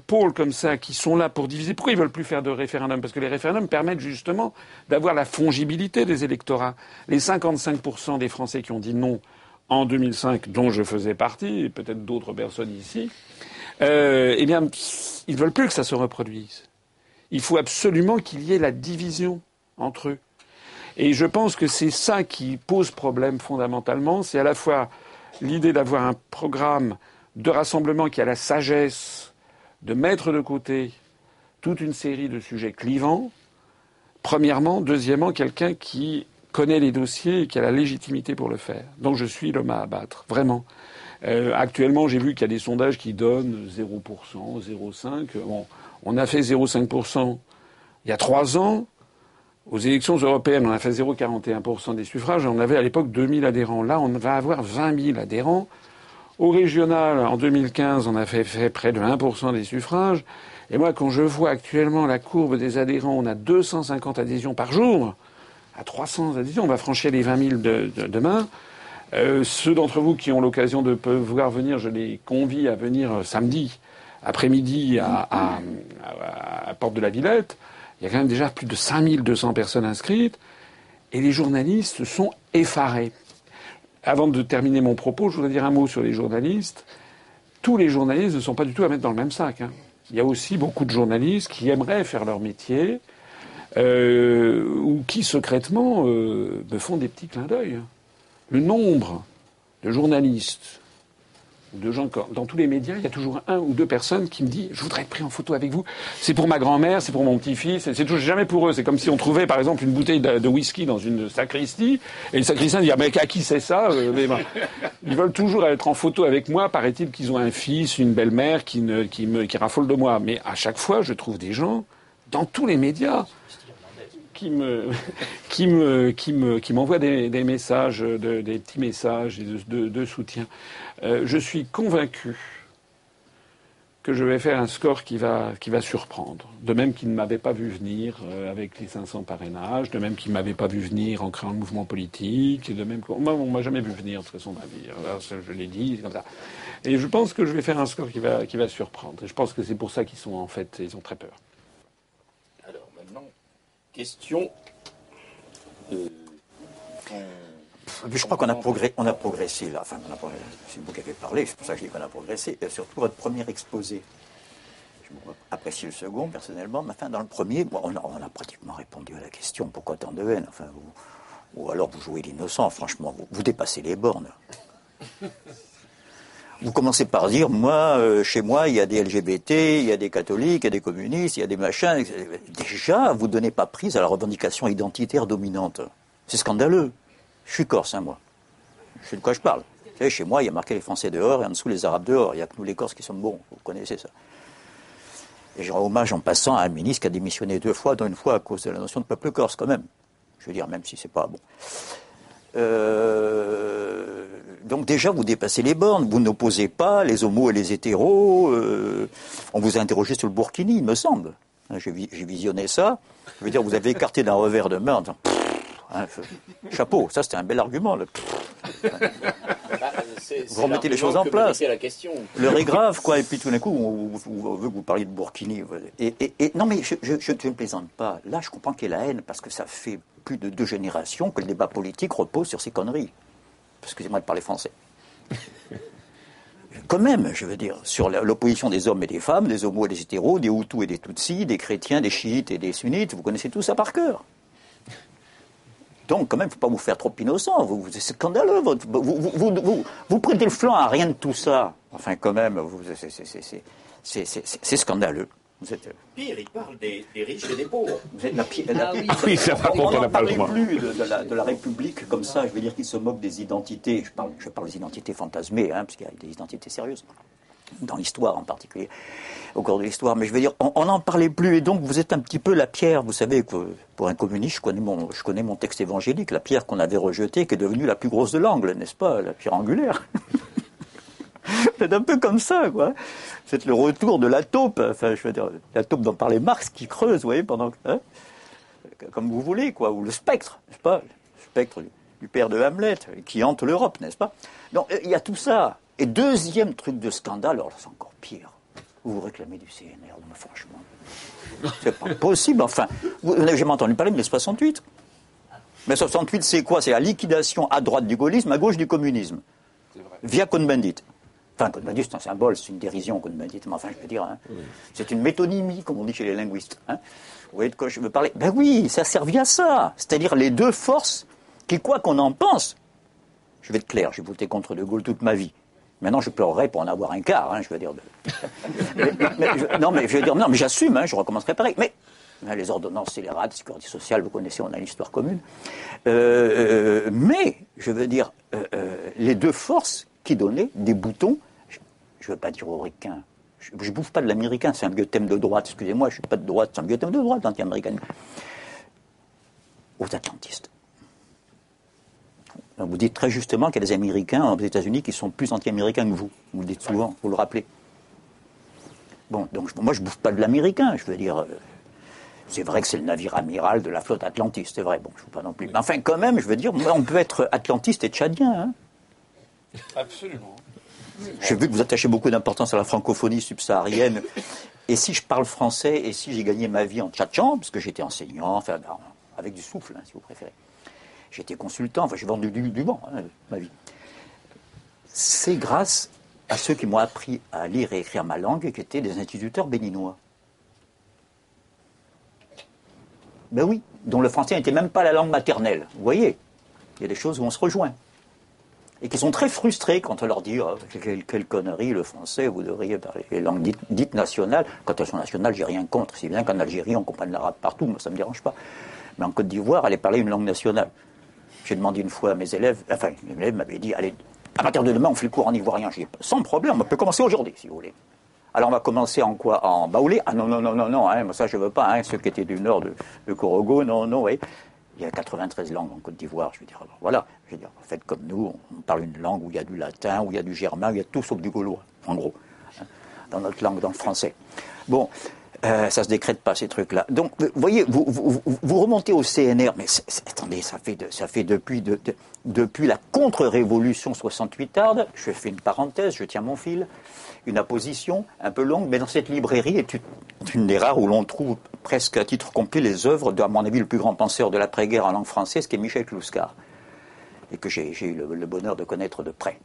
pôles comme ça qui sont là pour diviser, pourquoi ils veulent plus faire de référendum Parce que les référendums permettent justement d'avoir la fongibilité des électorats. Les 55% des Français qui ont dit non en 2005, dont je faisais partie, et peut-être d'autres personnes ici, euh, eh bien, ils veulent plus que ça se reproduise. Il faut absolument qu'il y ait la division entre eux. Et je pense que c'est ça qui pose problème fondamentalement. C'est à la fois l'idée d'avoir un programme de rassemblement qui a la sagesse de mettre de côté toute une série de sujets clivants. Premièrement. Deuxièmement, quelqu'un qui connaît les dossiers et qui a la légitimité pour le faire. Donc je suis l'homme à abattre, vraiment. Euh, actuellement, j'ai vu qu'il y a des sondages qui donnent 0%, 0,5%. Bon, on a fait 0,5% il y a trois ans. Aux élections européennes, on a fait 0,41% des suffrages. On avait à l'époque 2000 adhérents. Là, on va avoir 20 000 adhérents. Au régional, en 2015, on a fait, près de 1% des suffrages. Et moi, quand je vois actuellement la courbe des adhérents, on a 250 adhésions par jour. À 300 adhésions, on va franchir les 20 000 de, demain. Euh, ceux d'entre vous qui ont l'occasion de pouvoir venir, je les convie à venir samedi après-midi à, Porte de la Villette, il y a quand même déjà plus de 5200 personnes inscrites, et les journalistes sont effarés. Avant de terminer mon propos, je voudrais dire un mot sur les journalistes. Tous les journalistes ne sont pas du tout à mettre dans le même sac. Hein. Il y a aussi beaucoup de journalistes qui aimeraient faire leur métier, euh, ou qui secrètement euh, me font des petits clins d'œil. Le nombre de journalistes de gens dans tous les médias, il y a toujours un ou deux personnes qui me disent je voudrais être pris en photo avec vous. C'est pour ma grand-mère, c'est pour mon petit-fils, c'est toujours jamais pour eux. C'est comme si on trouvait par exemple une bouteille de, whisky dans une sacristie et le sacristain dit ah, mais à qui c'est ça euh, mais, Ils veulent toujours être en photo avec moi. Paraît-il qu'ils ont un fils, une belle-mère qui, qui qui raffole de moi. Mais à chaque fois, je trouve des gens dans tous les médias qui me, [LAUGHS] qui me, qui me, qui m'envoie des, messages, des petits messages de, soutien. Euh, je suis convaincu que je vais faire un score qui va, qui va surprendre. De même qu'il ne m'avait pas vu venir euh, avec les 500 parrainages, de même qu'il ne m'avait pas vu venir en créant le mouvement politique, de même qu'on on m'a jamais vu venir de toute façon ma je l'ai dit, comme ça. Et je pense que je vais faire un score qui va, qui va surprendre. Et je pense que c'est pour ça qu'ils sont en fait, ils ont très peur. Question. je crois qu'on a, a progressé là. Enfin, c'est vous qui avez parlé, c'est pour ça que je dis qu'on a progressé. Et surtout votre premier exposé. Je apprécie le second personnellement, mais enfin, dans le premier, on, a, pratiquement répondu à la question pourquoi tant de haine? Enfin, Ou alors vous jouez l'innocent, franchement, vous dépassez les bornes. Vous commencez par dire, moi, euh, chez moi, il y a des LGBT, il y a des catholiques, il y a des communistes, il y a des machins. Déjà, vous ne donnez pas prise à la revendication identitaire dominante. C'est scandaleux. Je suis corse, hein, moi. Je sais de quoi je parle. Vous savez, chez moi, il y a marqué les Français dehors et en dessous les Arabes dehors. Il n'y a que nous, les Corses, qui sommes bons. Vous connaissez ça. Et je rends hommage en passant à un ministre qui a démissionné deux fois, dont une fois à cause de la notion de peuple corse, quand même. Je veux dire, même si c'est pas bon. Euh, donc déjà, vous dépassez les bornes. Vous n'opposez pas les homos et les hétéros. Euh, on vous a interrogé sur le Burkini, il me semble. Hein, j'ai visionné ça. Je veux dire, vous avez écarté d'un revers de main disant, hein, chapeau, ça c'était un bel argument. Vous remettez les choses en place. L'heure est grave, quoi. Et puis tout d'un coup, on, veut que vous parliez de Burkini. Et, non, mais je, ne plaisante pas. Là, je comprends qu'il y ait la haine parce que ça fait plus de deux générations que le débat politique repose sur ces conneries. Excusez-moi de parler français [LAUGHS] quand même, je veux dire, sur l'opposition des hommes et des femmes, des homos et des hétéros, des Hutus et des Tutsis, des chrétiens, des chiites et des sunnites, vous connaissez tout ça par cœur. Donc, quand même, il ne faut pas vous faire trop innocent. C'est scandaleux. Vous, vous, vous, prêtez le flanc à rien de tout ça. Enfin, quand même, c'est scandaleux. Vous êtes... Pire, il parle des, riches et des pauvres. Vous êtes la pire. Ah, oui. ça va on n'en parle plus de, la, de, la, République comme ça. Je veux dire qu'il se moque des identités. Je parle, je parle des identités fantasmées, hein, parce qu'il y a des identités sérieuses dans l'histoire en particulier, au cours de l'histoire. Mais je veux dire, on n'en parlait plus, et donc vous êtes un petit peu la pierre. Vous savez que pour un communiste, je connais mon, je connais mon texte évangélique, la pierre qu'on avait rejetée, qui est devenue la plus grosse de l'angle, n'est-ce pas, la pierre angulaire. [LAUGHS] C'est un peu comme ça, quoi. C'est le retour de la taupe. Enfin, je veux dire, la taupe dont parlait Marx qui creuse, vous voyez, pendant hein, comme vous voulez, quoi. Ou le spectre, n'est-ce pas Le spectre du père de Hamlet, qui hante l'Europe, n'est-ce pas Donc, il y a tout ça. Et deuxième truc de scandale, alors c'est encore pire. Vous vous réclamez du CNR, mais franchement. C'est pas [LAUGHS] possible, enfin. Vous n'avez jamais entendu parler de mai 68 Mais 68, c'est quoi? C'est la liquidation à droite du gaullisme, à gauche du communisme. Via Cohn-Bendit. Enfin, Cohn-Bendit, c'est un symbole, c'est une dérision, Cohn-Bendit, mais enfin, je veux dire, hein, c'est une métonymie, comme on dit chez les linguistes. Hein. Vous voyez de quoi je veux parler? Ben oui, ça a servi à ça. C'est-à-dire les deux forces qui, quoi qu'on en pense, je vais être clair, j'ai voté contre De Gaulle toute ma vie. Maintenant, je pleurerais pour en avoir un quart, hein, je veux dire. [LAUGHS] non, mais je veux dire, non, mais j'assume, je recommencerai pareil. Mais les ordonnances scélérates, sécurité sociale, vous connaissez, on a l'histoire commune. Euh, euh, mais, je veux dire, euh, les deux forces qui donnaient des boutons je ne veux pas dire aux ricains. Je ne bouffe pas de l'américain, c'est un vieux thème de droite, excusez-moi, je ne suis pas de droite, c'est un vieux thème de droite, anti-américain. Aux atlantistes. Vous dites très justement qu'il y a des Américains aux États-Unis qui sont plus anti-américains que vous. Vous le dites souvent, vous le rappelez. Bon, donc moi je ne bouffe pas de l'américain, je veux dire. Euh, c'est vrai que c'est le navire amiral de la flotte atlantiste, c'est vrai. Bon, je ne pas non plus. Mais enfin, quand même, je veux dire, on peut être atlantiste et tchadien. Hein. Absolument. J'ai vu que vous attachez beaucoup d'importance à la francophonie subsaharienne. Et si je parle français, et si j'ai gagné ma vie en tchatchant, parce que j'étais enseignant, enfin, ben, avec du souffle, hein, si vous préférez. J'étais consultant, enfin, j'ai vendu du, banc, hein, ma vie. C'est grâce à ceux qui m'ont appris à lire et écrire ma langue, qui étaient des instituteurs béninois. Ben oui, dont le français n'était même pas la langue maternelle. Vous voyez, il y a des choses où on se rejoint et qui sont très frustrés quand on leur dit oh, quelle, connerie le français, vous devriez parler les langues dites, nationales. Quand elles sont nationales, j'ai rien contre. Si bien qu'en Algérie, on comprenne l'arabe partout, moi ça ne me dérange pas. Mais en Côte d'Ivoire, allez parler une langue nationale. J'ai demandé une fois à mes élèves, enfin, mes élèves m'avaient dit allez, à partir de demain, on fait le cours en ivoirien. J'ai dit sans problème, on peut commencer aujourd'hui, si vous voulez. Alors on va commencer en quoi? En baoulé? Ah non, non, non, non, non, hein, ça je veux pas, hein, ceux qui étaient du nord de, Korogo, non, non, oui. Il y a 93 langues en Côte d'Ivoire, je veux dire. voilà, je veux dire, faites comme nous, on parle une langue où il y a du latin, où il y a du germain, où il y a tout sauf du gaulois, en gros, hein, dans notre langue, dans le français. Bon, euh, ça se décrète pas ces trucs-là. Donc, vous voyez, vous, remontez au CNR, mais attendez, ça fait, depuis, la contre-révolution 68 tarde. Je fais une parenthèse, je tiens mon fil une apposition un peu longue, mais dans cette librairie est une des rares où l'on trouve presque à titre complet les œuvres de, à mon avis, le plus grand penseur de l'après-guerre en langue française, qui est Michel Clouscar, et que j'ai eu le, bonheur de connaître de près.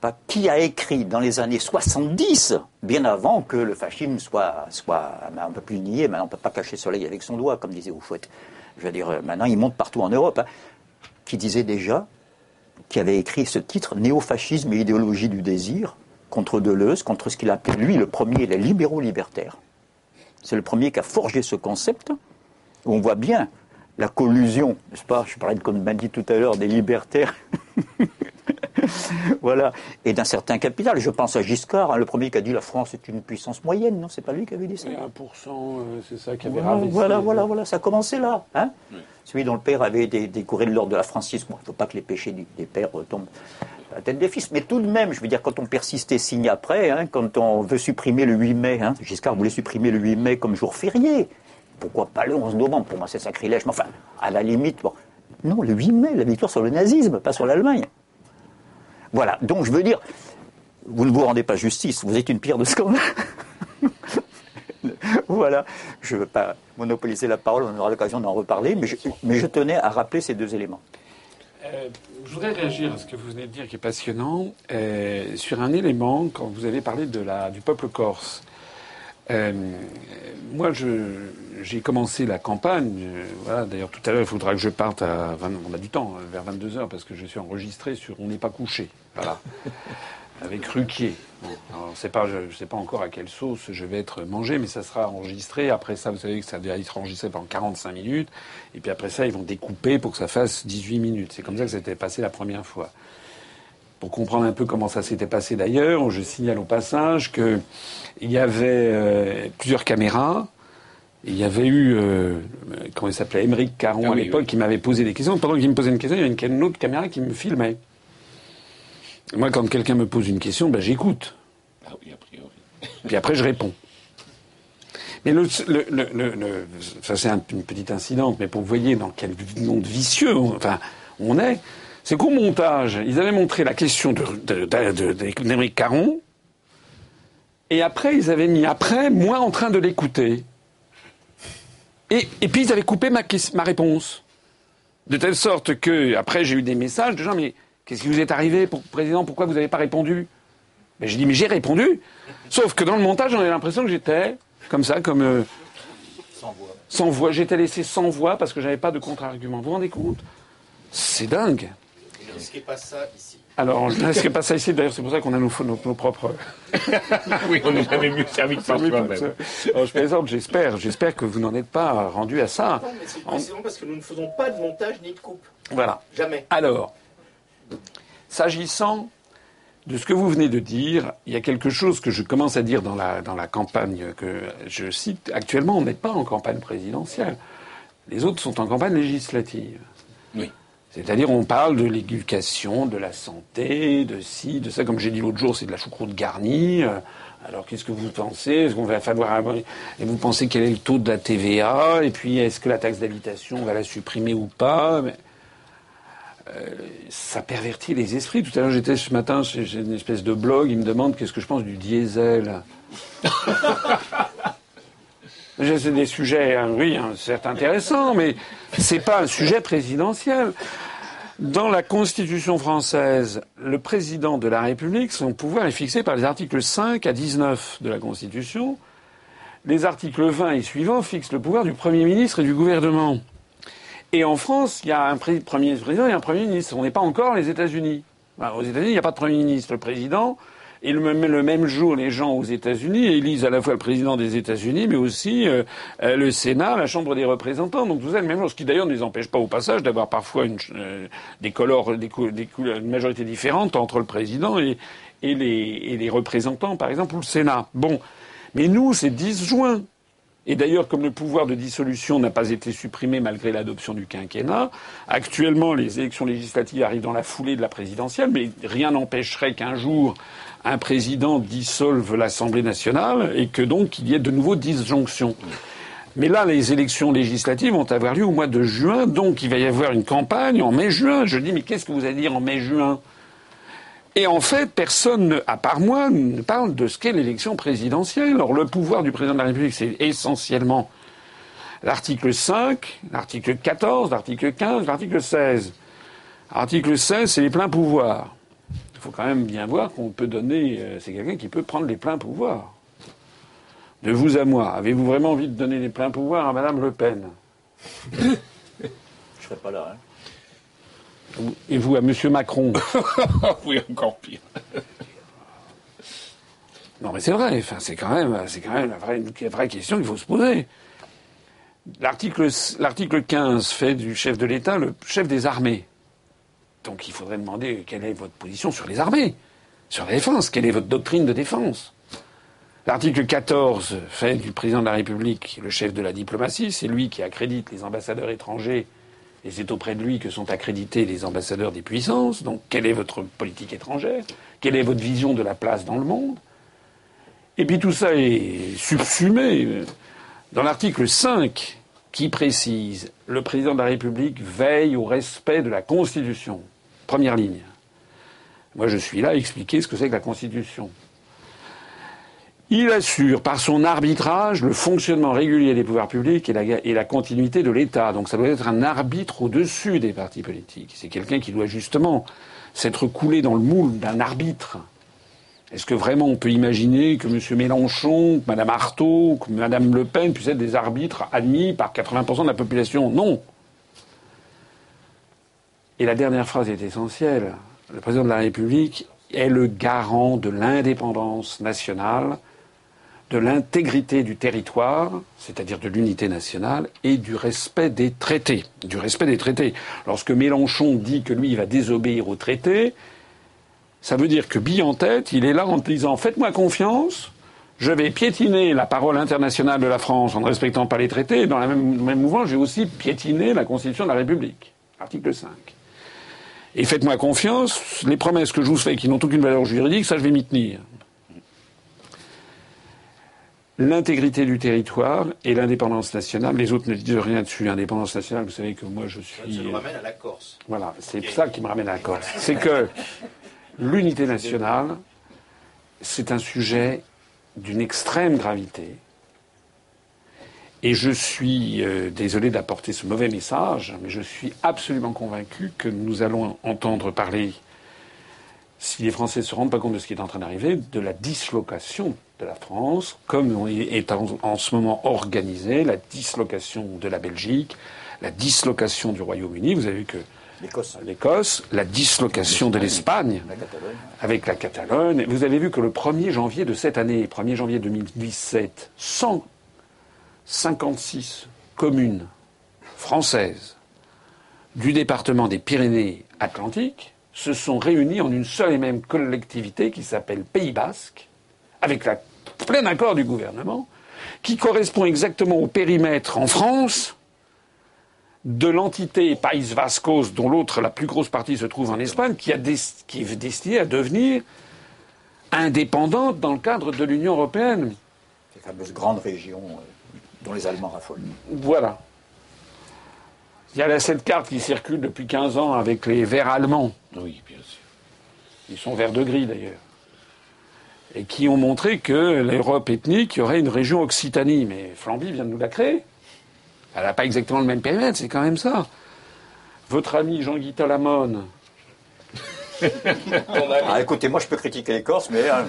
Pas, qui a écrit dans les années 70, bien avant que le fascisme soit, soit un peu plus nié, maintenant on ne peut pas cacher le soleil avec son doigt, comme disait Oufouette. Je veux dire, euh, maintenant il monte partout en Europe, hein, qui disait déjà, qui avait écrit ce titre, Néofascisme et idéologie du désir, contre Deleuze, contre ce qu'il appelait lui le premier, les libéraux libertaires. C'est le premier qui a forgé ce concept, où on voit bien la collusion, n'est-ce pas? Je parlais de, comme m'a dit tout à l'heure, des libertaires. [LAUGHS] voilà. Et d'un certain capital. Je pense à Giscard, hein, le premier qui a dit la France est une puissance moyenne, non C'est pas lui qui avait dit ça 1%, euh, c'est ça qui avait voilà, voilà, voilà, voilà, ça a commencé là. Hein Celui dont le père avait décoré de l'ordre de la francisme. Il ne faut pas que les péchés des pères retombent la tête des fils. Mais tout de même, je veux dire, quand on persiste et signe après, hein, quand on veut supprimer le 8 mai, hein, Giscard voulait supprimer le 8 mai comme jour férié. Pourquoi pas le 11 novembre? Pour moi, c'est sacrilège. Mais enfin, à la limite. Non, le 8 mai, la victoire sur le nazisme, pas sur l'Allemagne. Voilà. Donc, je veux dire, vous ne vous rendez pas justice. Vous êtes une pierre de scandale. [LAUGHS] voilà. Je ne veux pas monopoliser la parole. On aura l'occasion d'en reparler. Mais je, tenais à rappeler ces deux éléments. Euh, je voudrais réagir à ce que vous venez de dire qui est passionnant euh, sur un élément quand vous avez parlé du peuple corse. Euh, moi, j'ai commencé la campagne. voilà, D'ailleurs, tout à l'heure, il faudra que je parte à. on a du temps, vers 22 heures, parce que je suis enregistré sur On n'est pas couché. Voilà. [LAUGHS] Avec Ruquier. pas, je ne sais pas encore à quelle sauce je vais être mangé, mais ça sera enregistré. Après ça, vous savez que ça doit être enregistré pendant 45 minutes. Et puis après ça, ils vont découper pour que ça fasse 18 minutes. C'est comme ça que ça s'était passé la première fois. Pour comprendre un peu comment ça s'était passé d'ailleurs, je signale au passage qu'il y avait euh, plusieurs caméras. Il y avait eu, euh, comment il s'appelait, Émeric Caron ah à l'époque, qui m'avait posé des questions. Pendant qu'il me posait une question, il y avait une, autre caméra qui me filmait. Moi, quand quelqu'un me pose une question, ben, j'écoute. Ah oui, a priori. [LAUGHS] Puis après, je réponds. Mais le, ça c'est une petite incidente, mais pour vous voyez dans quel monde vicieux on, enfin, on est, c'est qu'au montage, ils avaient montré la question de, Caron, et après ils avaient mis après moi en train de l'écouter. Et, et, puis ils avaient coupé ma, ma réponse. De telle sorte que, après j'ai eu des messages de gens, mais Qu'est-ce qui vous est arrivé, pour, Président Pourquoi vous n'avez pas répondu? Ben, J'ai dit, mais j'ai répondu. Sauf que dans le montage, j'en ai l'impression que j'étais comme ça, comme. Euh, sans voix. Sans voix. J'étais laissé sans voix parce que j'avais pas de contre-argument. Vous vous rendez compte? C'est dingue. Ne risquez pas ça ici. Alors, je ne pas ça ici. D'ailleurs, c'est pour ça qu'on a nos, nos, nos propres. [LAUGHS] oui, on n'est jamais mieux servi que par soi-même. je plaisante, j'espère. J'espère que vous n'en êtes pas rendu à ça. Non, mais c'est précisément parce que nous ne faisons pas de montage ni de coupe. Voilà. Jamais. Alors, S'agissant de ce que vous venez de dire, il y a quelque chose que je commence à dire dans la, dans la campagne que je cite. Actuellement, on n'est pas en campagne présidentielle. Les autres sont en campagne législative. Oui. C'est-à-dire, on parle de l'éducation, de la santé, de ci, de ça. Comme j'ai dit l'autre jour, c'est de la choucroute garnie. Alors, qu'est-ce que vous pensez? Est-ce qu'on va falloir et vous pensez quel est le taux de la TVA Et puis, est-ce que la taxe d'habitation on va la supprimer ou pas? Euh, ça pervertit les esprits. Tout à l'heure, j'étais ce matin chez, une espèce de blog, il me demande qu'est-ce que je pense du diesel. [LAUGHS] C'est des sujets, hein, oui, hein, certes intéressants, mais c'est pas un sujet présidentiel. Dans la Constitution française, le président de la République, son pouvoir est fixé par les articles 5 à 19 de la Constitution. Les articles 20 et suivants fixent le pouvoir du Premier ministre et du gouvernement. Et en France, il y a un premier président et un premier ministre. On n'est pas encore les États-Unis. aux États-Unis, il n'y a pas de premier ministre. Le président, et le même, jour, les gens aux États-Unis élisent à la fois le président des États-Unis, mais aussi euh, euh, le Sénat, la Chambre des représentants. Donc ça, le même jour, ce qui d'ailleurs ne les empêche pas au passage d'avoir parfois une, euh, des colores, des, des une majorité différente entre le président et, et, les, et les représentants, par exemple, ou le Sénat. Bon, mais nous, c'est 10 juin. Et d'ailleurs, comme le pouvoir de dissolution n'a pas été supprimé malgré l'adoption du quinquennat, actuellement les élections législatives arrivent dans la foulée de la présidentielle, mais rien n'empêcherait qu'un jour un président dissolve l'Assemblée nationale et que donc il y ait de nouveau disjonctions. Mais là, les élections législatives vont avoir lieu au mois de juin, donc il va y avoir une campagne en mai-juin. Je dis, mais qu'est-ce que vous allez dire en mai-juin? Et en fait, personne, à part moi, ne parle de ce qu'est l'élection présidentielle. Alors le pouvoir du président de la République, c'est essentiellement l'article 5, l'article 14, l'article 15, l'article 16. L'article 16, c'est les pleins pouvoirs. Il faut quand même bien voir qu'on peut donner... Euh, c'est quelqu'un qui peut prendre les pleins pouvoirs. De vous à moi, avez-vous vraiment envie de donner les pleins pouvoirs à Madame Le Pen? Je ne serais pas là. Hein. Et vous, à M. Macron? [LAUGHS] Oui, encore pire. non, mais c'est vrai. Enfin, c'est quand même, c'est quand même la vraie, une vraie question qu'il faut se poser. L'article, l'article 15 fait du chef de l'État le chef des armées. Donc il faudrait demander quelle est votre position sur les armées, sur la défense, quelle est votre doctrine de défense? L'article 14 fait du président de la République le chef de la diplomatie, c'est lui qui accrédite les ambassadeurs étrangers et c'est auprès de lui que sont accrédités les ambassadeurs des puissances. Donc, quelle est votre politique étrangère? Quelle est votre vision de la place dans le monde? Et puis tout ça est subsumé dans l'article 5, qui précise le président de la République veille au respect de la Constitution. Première ligne. Moi, je suis là à expliquer ce que c'est que la Constitution. Il assure par son arbitrage le fonctionnement régulier des pouvoirs publics et la, continuité de l'État. Donc ça doit être un arbitre au-dessus des partis politiques. C'est quelqu'un qui doit justement s'être coulé dans le moule d'un arbitre. Est-ce que vraiment on peut imaginer que M. Mélenchon, que Mme Artaud, que Mme Le Pen puissent être des arbitres admis par 80% de la population? Non. Et la dernière phrase est essentielle. Le président de la République est le garant de l'indépendance nationale de l'intégrité du territoire, c'est-à-dire de l'unité nationale, et du respect des traités. Du respect des traités. Lorsque Mélenchon dit que lui, il va désobéir aux traités, ça veut dire que bille en tête, il est là en disant faites-moi confiance, je vais piétiner la parole internationale de la France en ne respectant pas les traités, dans le même, même mouvement, je vais aussi piétiner la Constitution de la République. Article 5. Et faites-moi confiance, les promesses que je vous fais qui n'ont aucune valeur juridique, ça je vais m'y tenir l'intégrité du territoire et l'indépendance nationale. Les autres ne disent rien dessus. Indépendance nationale, vous savez que moi je suis. Ça nous ramène à la Corse. Voilà, c'est ça qui me ramène à la Corse. C'est que l'unité nationale, c'est un sujet d'une extrême gravité. Et je suis euh, désolé d'apporter ce mauvais message, mais je suis absolument convaincu que nous allons entendre parler, si les Français ne se rendent pas compte de ce qui est en train d'arriver, de la dislocation de la France, comme est en, ce moment organisée la dislocation de la Belgique, la dislocation du Royaume-Uni. Vous avez vu que l'Écosse, la dislocation de l'Espagne avec la Catalogne. Vous avez vu que le 1er janvier de cette année, 1er janvier 2017, 156 communes françaises du département des Pyrénées-Atlantiques se sont réunies en une seule et même collectivité qui s'appelle Pays Basque, avec la plein accord du gouvernement, qui correspond exactement au périmètre en France de l'entité País Vascos, dont l'autre, la plus grosse partie, se trouve en Espagne, qui, qui est destinée à devenir indépendante dans le cadre de l'Union européenne. Ces fameuses grandes régions euh, dont les Allemands raffolent. Voilà. Il y a cette carte qui circule depuis 15 ans avec les verts allemands. Oui, bien sûr. Ils sont verts de gris d'ailleurs et qui ont montré que l'Europe ethnique, il y aurait une région Occitanie. Mais Flamby vient de nous la créer. Elle n'a pas exactement le même périmètre, c'est quand même ça. Votre ami Jean-Guy Talamone. Ah, écoutez, moi je peux critiquer les Corses, mais. Hein.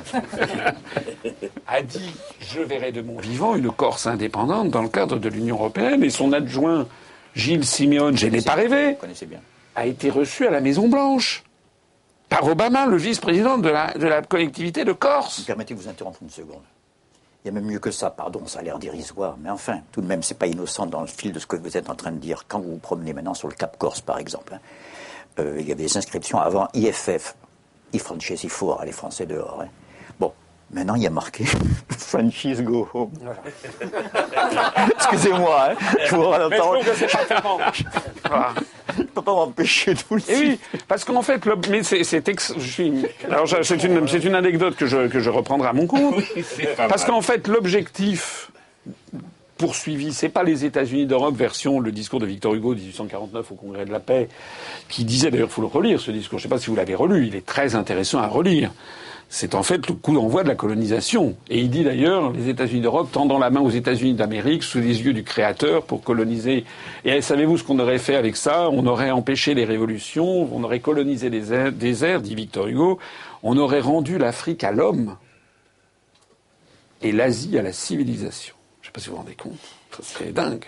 a dit Je verrai de mon vivant une Corse indépendante dans le cadre de l'Union européenne, et son adjoint Gilles Simeone, je n'ai pas rêvé, a été reçu à la Maison-Blanche par Obama, le vice-président de la, de la collectivité de Corse. Permettez de vous interrompre une seconde. Il y a même mieux que ça, pardon, ça a l'air dérisoire, mais enfin, tout de même, c'est pas innocent dans le fil de ce que vous êtes en train de dire. Quand vous vous promenez maintenant sur le Cap Corse, par exemple, hein, euh, il y avait des inscriptions avant IFF, I Francesi For, les Français dehors. Hein. Maintenant, il y a marqué [LAUGHS] Franchise Go Home. [LAUGHS] Excusez-moi, hein, je vous rends Je ne [LAUGHS] peux pas m'empêcher de vous le dire. oui, parce qu'en fait, mais c'est, c'est, Alors, c'est une, c'est une anecdote que je, que je reprendrai à mon compte. parce qu'en fait, l'objectif poursuivi, c'est pas les États-Unis d'Europe version le discours de Victor Hugo 1849 au Congrès de la Paix, qui disait d'ailleurs, il faut le relire ce discours. Je ne sais pas si vous l'avez relu, il est très intéressant à relire c'est en fait le coup d'envoi de la colonisation. Et il dit d'ailleurs, les États-Unis d'Europe tendant la main aux États-Unis d'Amérique sous les yeux du Créateur pour coloniser. Et savez-vous ce qu'on aurait fait avec ça? On aurait empêché les révolutions, on aurait colonisé les déserts, dit Victor Hugo, on aurait rendu l'Afrique à l'homme et l'Asie à la civilisation. Pas si vous vous rendez compte. C'est dingue.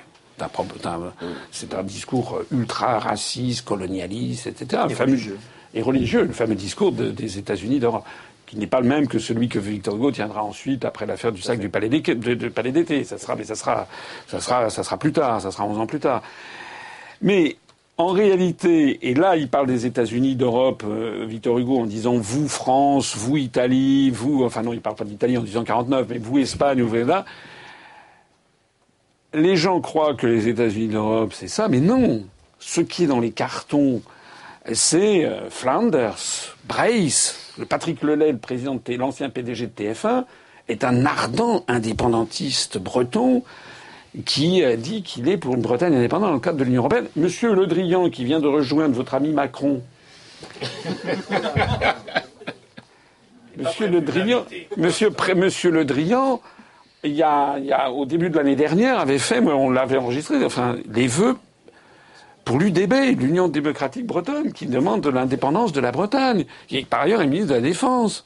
C'est un discours ultra raciste, colonialiste, etc. Et religieux. Et religieux, le fameux discours des États-Unis d'Europe qui n'est pas le même que celui que Victor Hugo tiendra ensuite après l'affaire du sac du palais d'été. Ça sera, mais ça sera, ça sera, ça sera plus tard, ça sera 11 ans plus tard. Mais en réalité, et là, il parle des États-Unis, d'Europe, euh, Victor Hugo, en disant vous France, vous Italie, vous, enfin non, il parle pas d'Italie en disant 49, mais vous Espagne, vous là. Les gens croient que les États-Unis d'Europe, c'est ça, mais non. Ce qui est dans les cartons, c'est euh, Flanders, Brace, le Patrick Lelay, le président de l'ancien PDG de TF1, est un ardent indépendantiste breton qui a dit qu'il est pour une Bretagne indépendante dans le cadre de l'Union européenne. Monsieur Le Drian, qui vient de rejoindre votre ami Macron. [LAUGHS] Monsieur Le Drian, Monsieur, Monsieur Le Drian, il y, a, au début de l'année dernière, avait fait, on l'avait enregistré, enfin, les vœux pour l'UDB, l'Union démocratique bretonne, qui demande de l'indépendance de la Bretagne, qui par ailleurs est ministre de la Défense.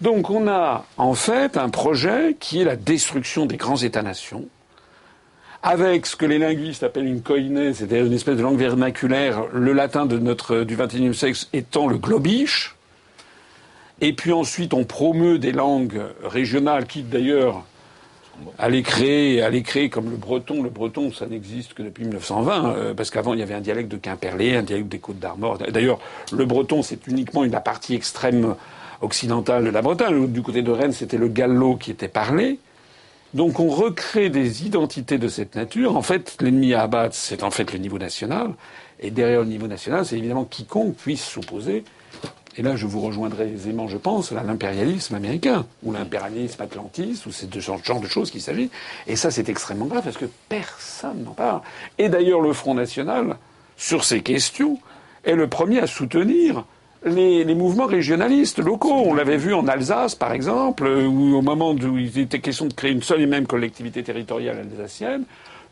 Donc on a en fait un projet qui est la destruction des grands États-nations, avec ce que les linguistes appellent une koiné, c'est-à-dire une espèce de langue vernaculaire, le latin de notre, du XXIe siècle étant le globish. Et puis ensuite, on promeut des langues régionales qui, d'ailleurs, allaient créer, allaient créer comme le breton. Le breton, ça n'existe que depuis 1920, euh, parce qu'avant, il y avait un dialecte de Quimperlé, un dialecte des Côtes d'Armor. D'ailleurs, le breton, c'est uniquement la partie extrême occidentale de la Bretagne. Du côté de Rennes, c'était le gallo qui était parlé. Donc on recrée des identités de cette nature. En fait, l'ennemi à abattre, c'est en fait le niveau national. Et derrière le niveau national, c'est évidemment quiconque puisse s'opposer. Et là, je vous rejoindrai aisément, je pense, à l'impérialisme américain, ou l'impérialisme atlantiste, ou c'est de ce genre de choses qu'il s'agit. Et ça, c'est extrêmement grave, parce que personne n'en parle. Et d'ailleurs, le Front National, sur ces questions, est le premier à soutenir les, les, mouvements régionalistes locaux. On l'avait vu en Alsace, par exemple, où au moment où il était question de créer une seule et même collectivité territoriale alsacienne,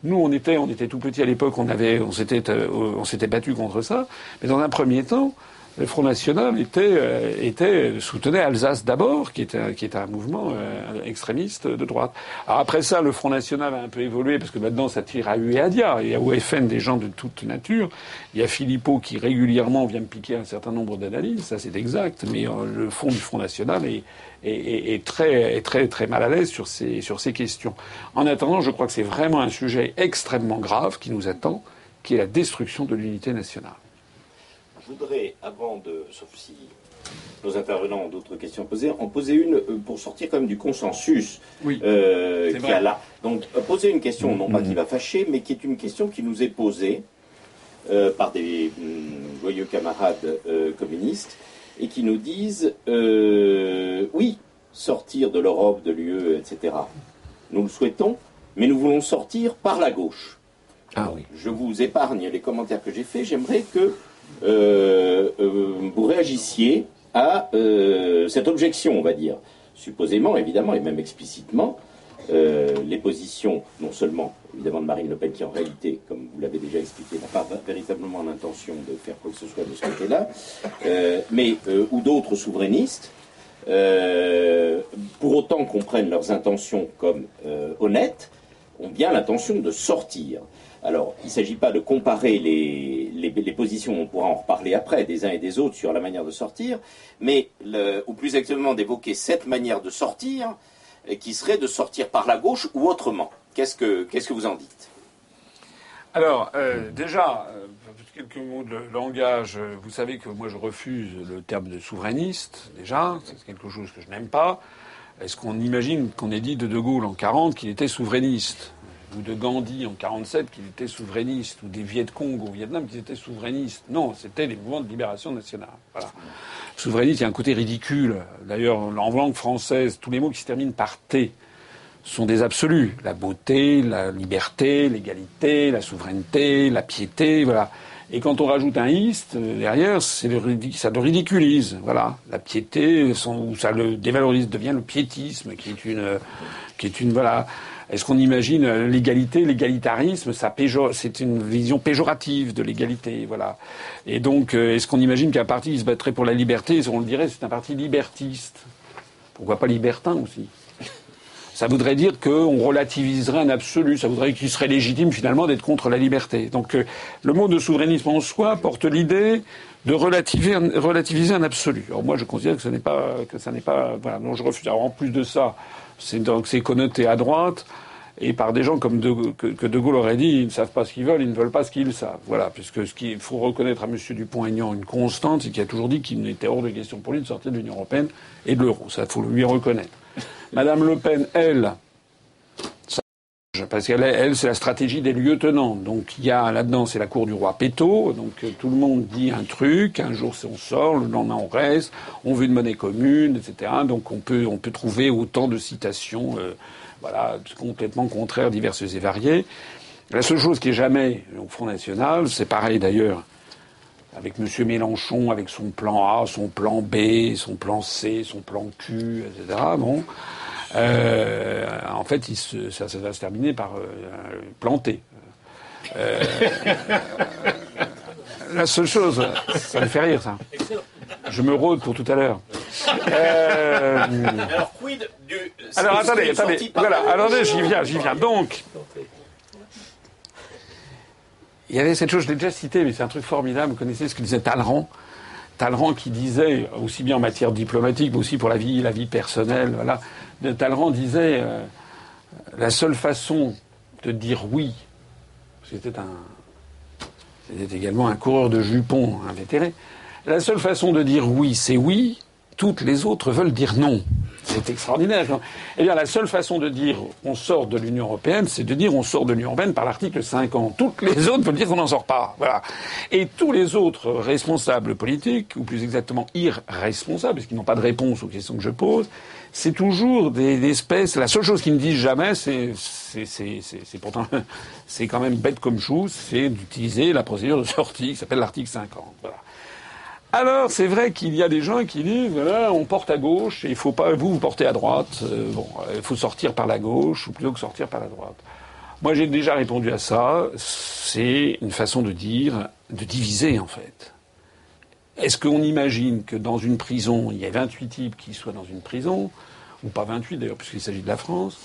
nous, on était, on était tout petits à l'époque, on on s'était, euh, on s'était battu contre ça. Mais dans un premier temps, le Front National était, euh, était soutenait Alsace d'abord, qui était, qui était un mouvement euh, extrémiste de droite. Après ça, le Front National a un peu évolué parce que maintenant ça tire à U et à. Il y a au des gens de toute nature. Il y a Philippot qui régulièrement vient me piquer un certain nombre d'analyses, ça c'est exact. Mais euh, le fond du Front National est, très, mal à l'aise sur ces questions. En attendant, je crois que c'est vraiment un sujet extrêmement grave qui nous attend, qui est la destruction de l'unité nationale. Je voudrais, avant de, sauf si nos intervenants ont d'autres questions à poser, en poser une euh, pour sortir quand même du consensus oui, euh, qu'il y a là. Donc, euh, poser une question, non pas qui va fâcher, mais qui est une question qui nous est posée euh, par des hum, joyeux camarades euh, communistes et qui nous disent euh, oui, sortir de l'Europe, de l'UE, etc. Nous le souhaitons, mais nous voulons sortir par la gauche. Ah oui. Je vous épargne les commentaires que j'ai faits. J'aimerais que vous réagissiez à euh, cette objection, on va dire, supposément, évidemment, et même explicitement, euh, les positions, non seulement évidemment de Marine Le Pen, qui en réalité, comme vous l'avez déjà expliqué, n'a pas véritablement l'intention de faire quoi que ce soit de ce côté-là, euh, mais ou d'autres souverainistes, pour autant qu'on prenne leurs intentions comme honnêtes, ont bien l'intention de sortir. Alors, il ne s'agit pas de comparer les, positions, on pourra en reparler après, des uns et des autres sur la manière de sortir, mais, ou plus exactement d'évoquer cette manière de sortir, qui serait de sortir par la gauche ou autrement. Qu'est-ce que, qu'est-ce que vous en dites? Alors, euh, déjà, euh, quelques mots de langage. Vous savez que moi je refuse le terme de souverainiste, déjà, c'est quelque chose que je n'aime pas. Est-ce qu'on imagine qu'on ait dit de De Gaulle en 40 qu'il était souverainiste? Ou de Gandhi en 47 qu'il était souverainiste, ou des Viet Cong au Vietnam qu'ils étaient souverainistes. Non, c'était les mouvements de libération nationale. Voilà. Souverainiste, il y a un côté ridicule. D'ailleurs, en langue française, tous les mots qui se terminent par T sont des absolus. La beauté, la liberté, l'égalité, la souveraineté, la piété, voilà. Et quand on rajoute un ist derrière, c'est le, ça le ridiculise. Voilà, la piété, ça le dévalorise, devient le piétisme, qui est une, qui est une voilà. Est-ce qu'on imagine l'égalité, l'égalitarisme, c'est une vision péjorative de l'égalité, voilà. Et donc, est-ce qu'on imagine qu'un parti qui se battrait pour la liberté, on le dirait, c'est un parti libertiste? Pourquoi pas libertin aussi? Ça voudrait dire qu'on relativiserait un absolu. Ça voudrait qu'il serait légitime finalement d'être contre la liberté. Donc euh, le mot de souverainisme en soi porte l'idée de relativiser, relativiser un absolu. Alors moi je considère que ce n'est pas que ça n'est pas voilà. Non, je refuse. Alors en plus de ça, c'est donc c'est connoté à droite et par des gens comme de, que, De Gaulle aurait dit, ils ne savent pas ce qu'ils veulent, ils ne veulent pas ce qu'ils savent. Voilà, puisque ce qu'il faut reconnaître à M. Dupont-Aignan une constante, c'est qu'il a toujours dit qu'il n'était hors de question pour lui de sortir de l'Union européenne et de l'euro. Ça, faut lui reconnaître. Madame Le Pen, elle, Parce qu'elle, elle, c'est la stratégie des lieutenants. Donc il y a là-dedans, c'est la cour du roi Péto. Donc euh, tout le monde dit un truc. Un jour, on sort, le lendemain, on reste. On veut une monnaie commune, etc. Donc on peut, on peut trouver autant de citations, euh, voilà, complètement contraires, diverses et variées. La seule chose qui est jamais au Front National, c'est pareil d'ailleurs avec M. Mélenchon, avec son plan A, son plan B, son plan C, son plan Q, etc. Bon. Euh, en fait, il se, ça, ça, va se terminer par euh, planter. Euh, la seule chose, ça me fait rire, ça. Je me rôde pour tout à l'heure. Euh, alors, quid du. Alors, attendez, attendez. Voilà, attendez, j'y viens, j'y viens. Donc. Il y avait cette chose, je l'ai déjà cité, mais c'est un truc formidable. Vous connaissez ce que disait Talleyrand? Talleyrand qui disait, aussi bien en matière diplomatique, mais aussi pour la vie, la vie personnelle, voilà, Talleyrand disait euh, la seule façon de dire oui, c'était un, c'était également un coureur de jupons invétéré. La seule façon de dire oui, c'est oui. Toutes les autres veulent dire non. C'est extraordinaire. Eh bien, la seule façon de dire on sort de l'Union européenne, c'est de dire on sort de l'Union européenne par l'article 50. Toutes les autres veulent dire qu'on n'en sort pas. Voilà. Et tous les autres responsables politiques, ou plus exactement irresponsables, parce qu'ils n'ont pas de réponse aux questions que je pose, c'est toujours des, espèces. La seule chose qu'ils ne disent jamais, c'est, c'est, pourtant, [LAUGHS] c'est quand même bête comme chou, c'est d'utiliser la procédure de sortie qui s'appelle l'article 50. Voilà. Alors, c'est vrai qu'il y a des gens qui disent, voilà, on porte à gauche et il faut pas, vous, vous portez à droite. Euh, bon, il faut sortir par la gauche ou plutôt que sortir par la droite. Moi, j'ai déjà répondu à ça. C'est une façon de dire, de diviser, en fait. Est-ce qu'on imagine que dans une prison, il y a 28 types qui soient dans une prison, ou pas 28 d'ailleurs, puisqu'il s'agit de la France,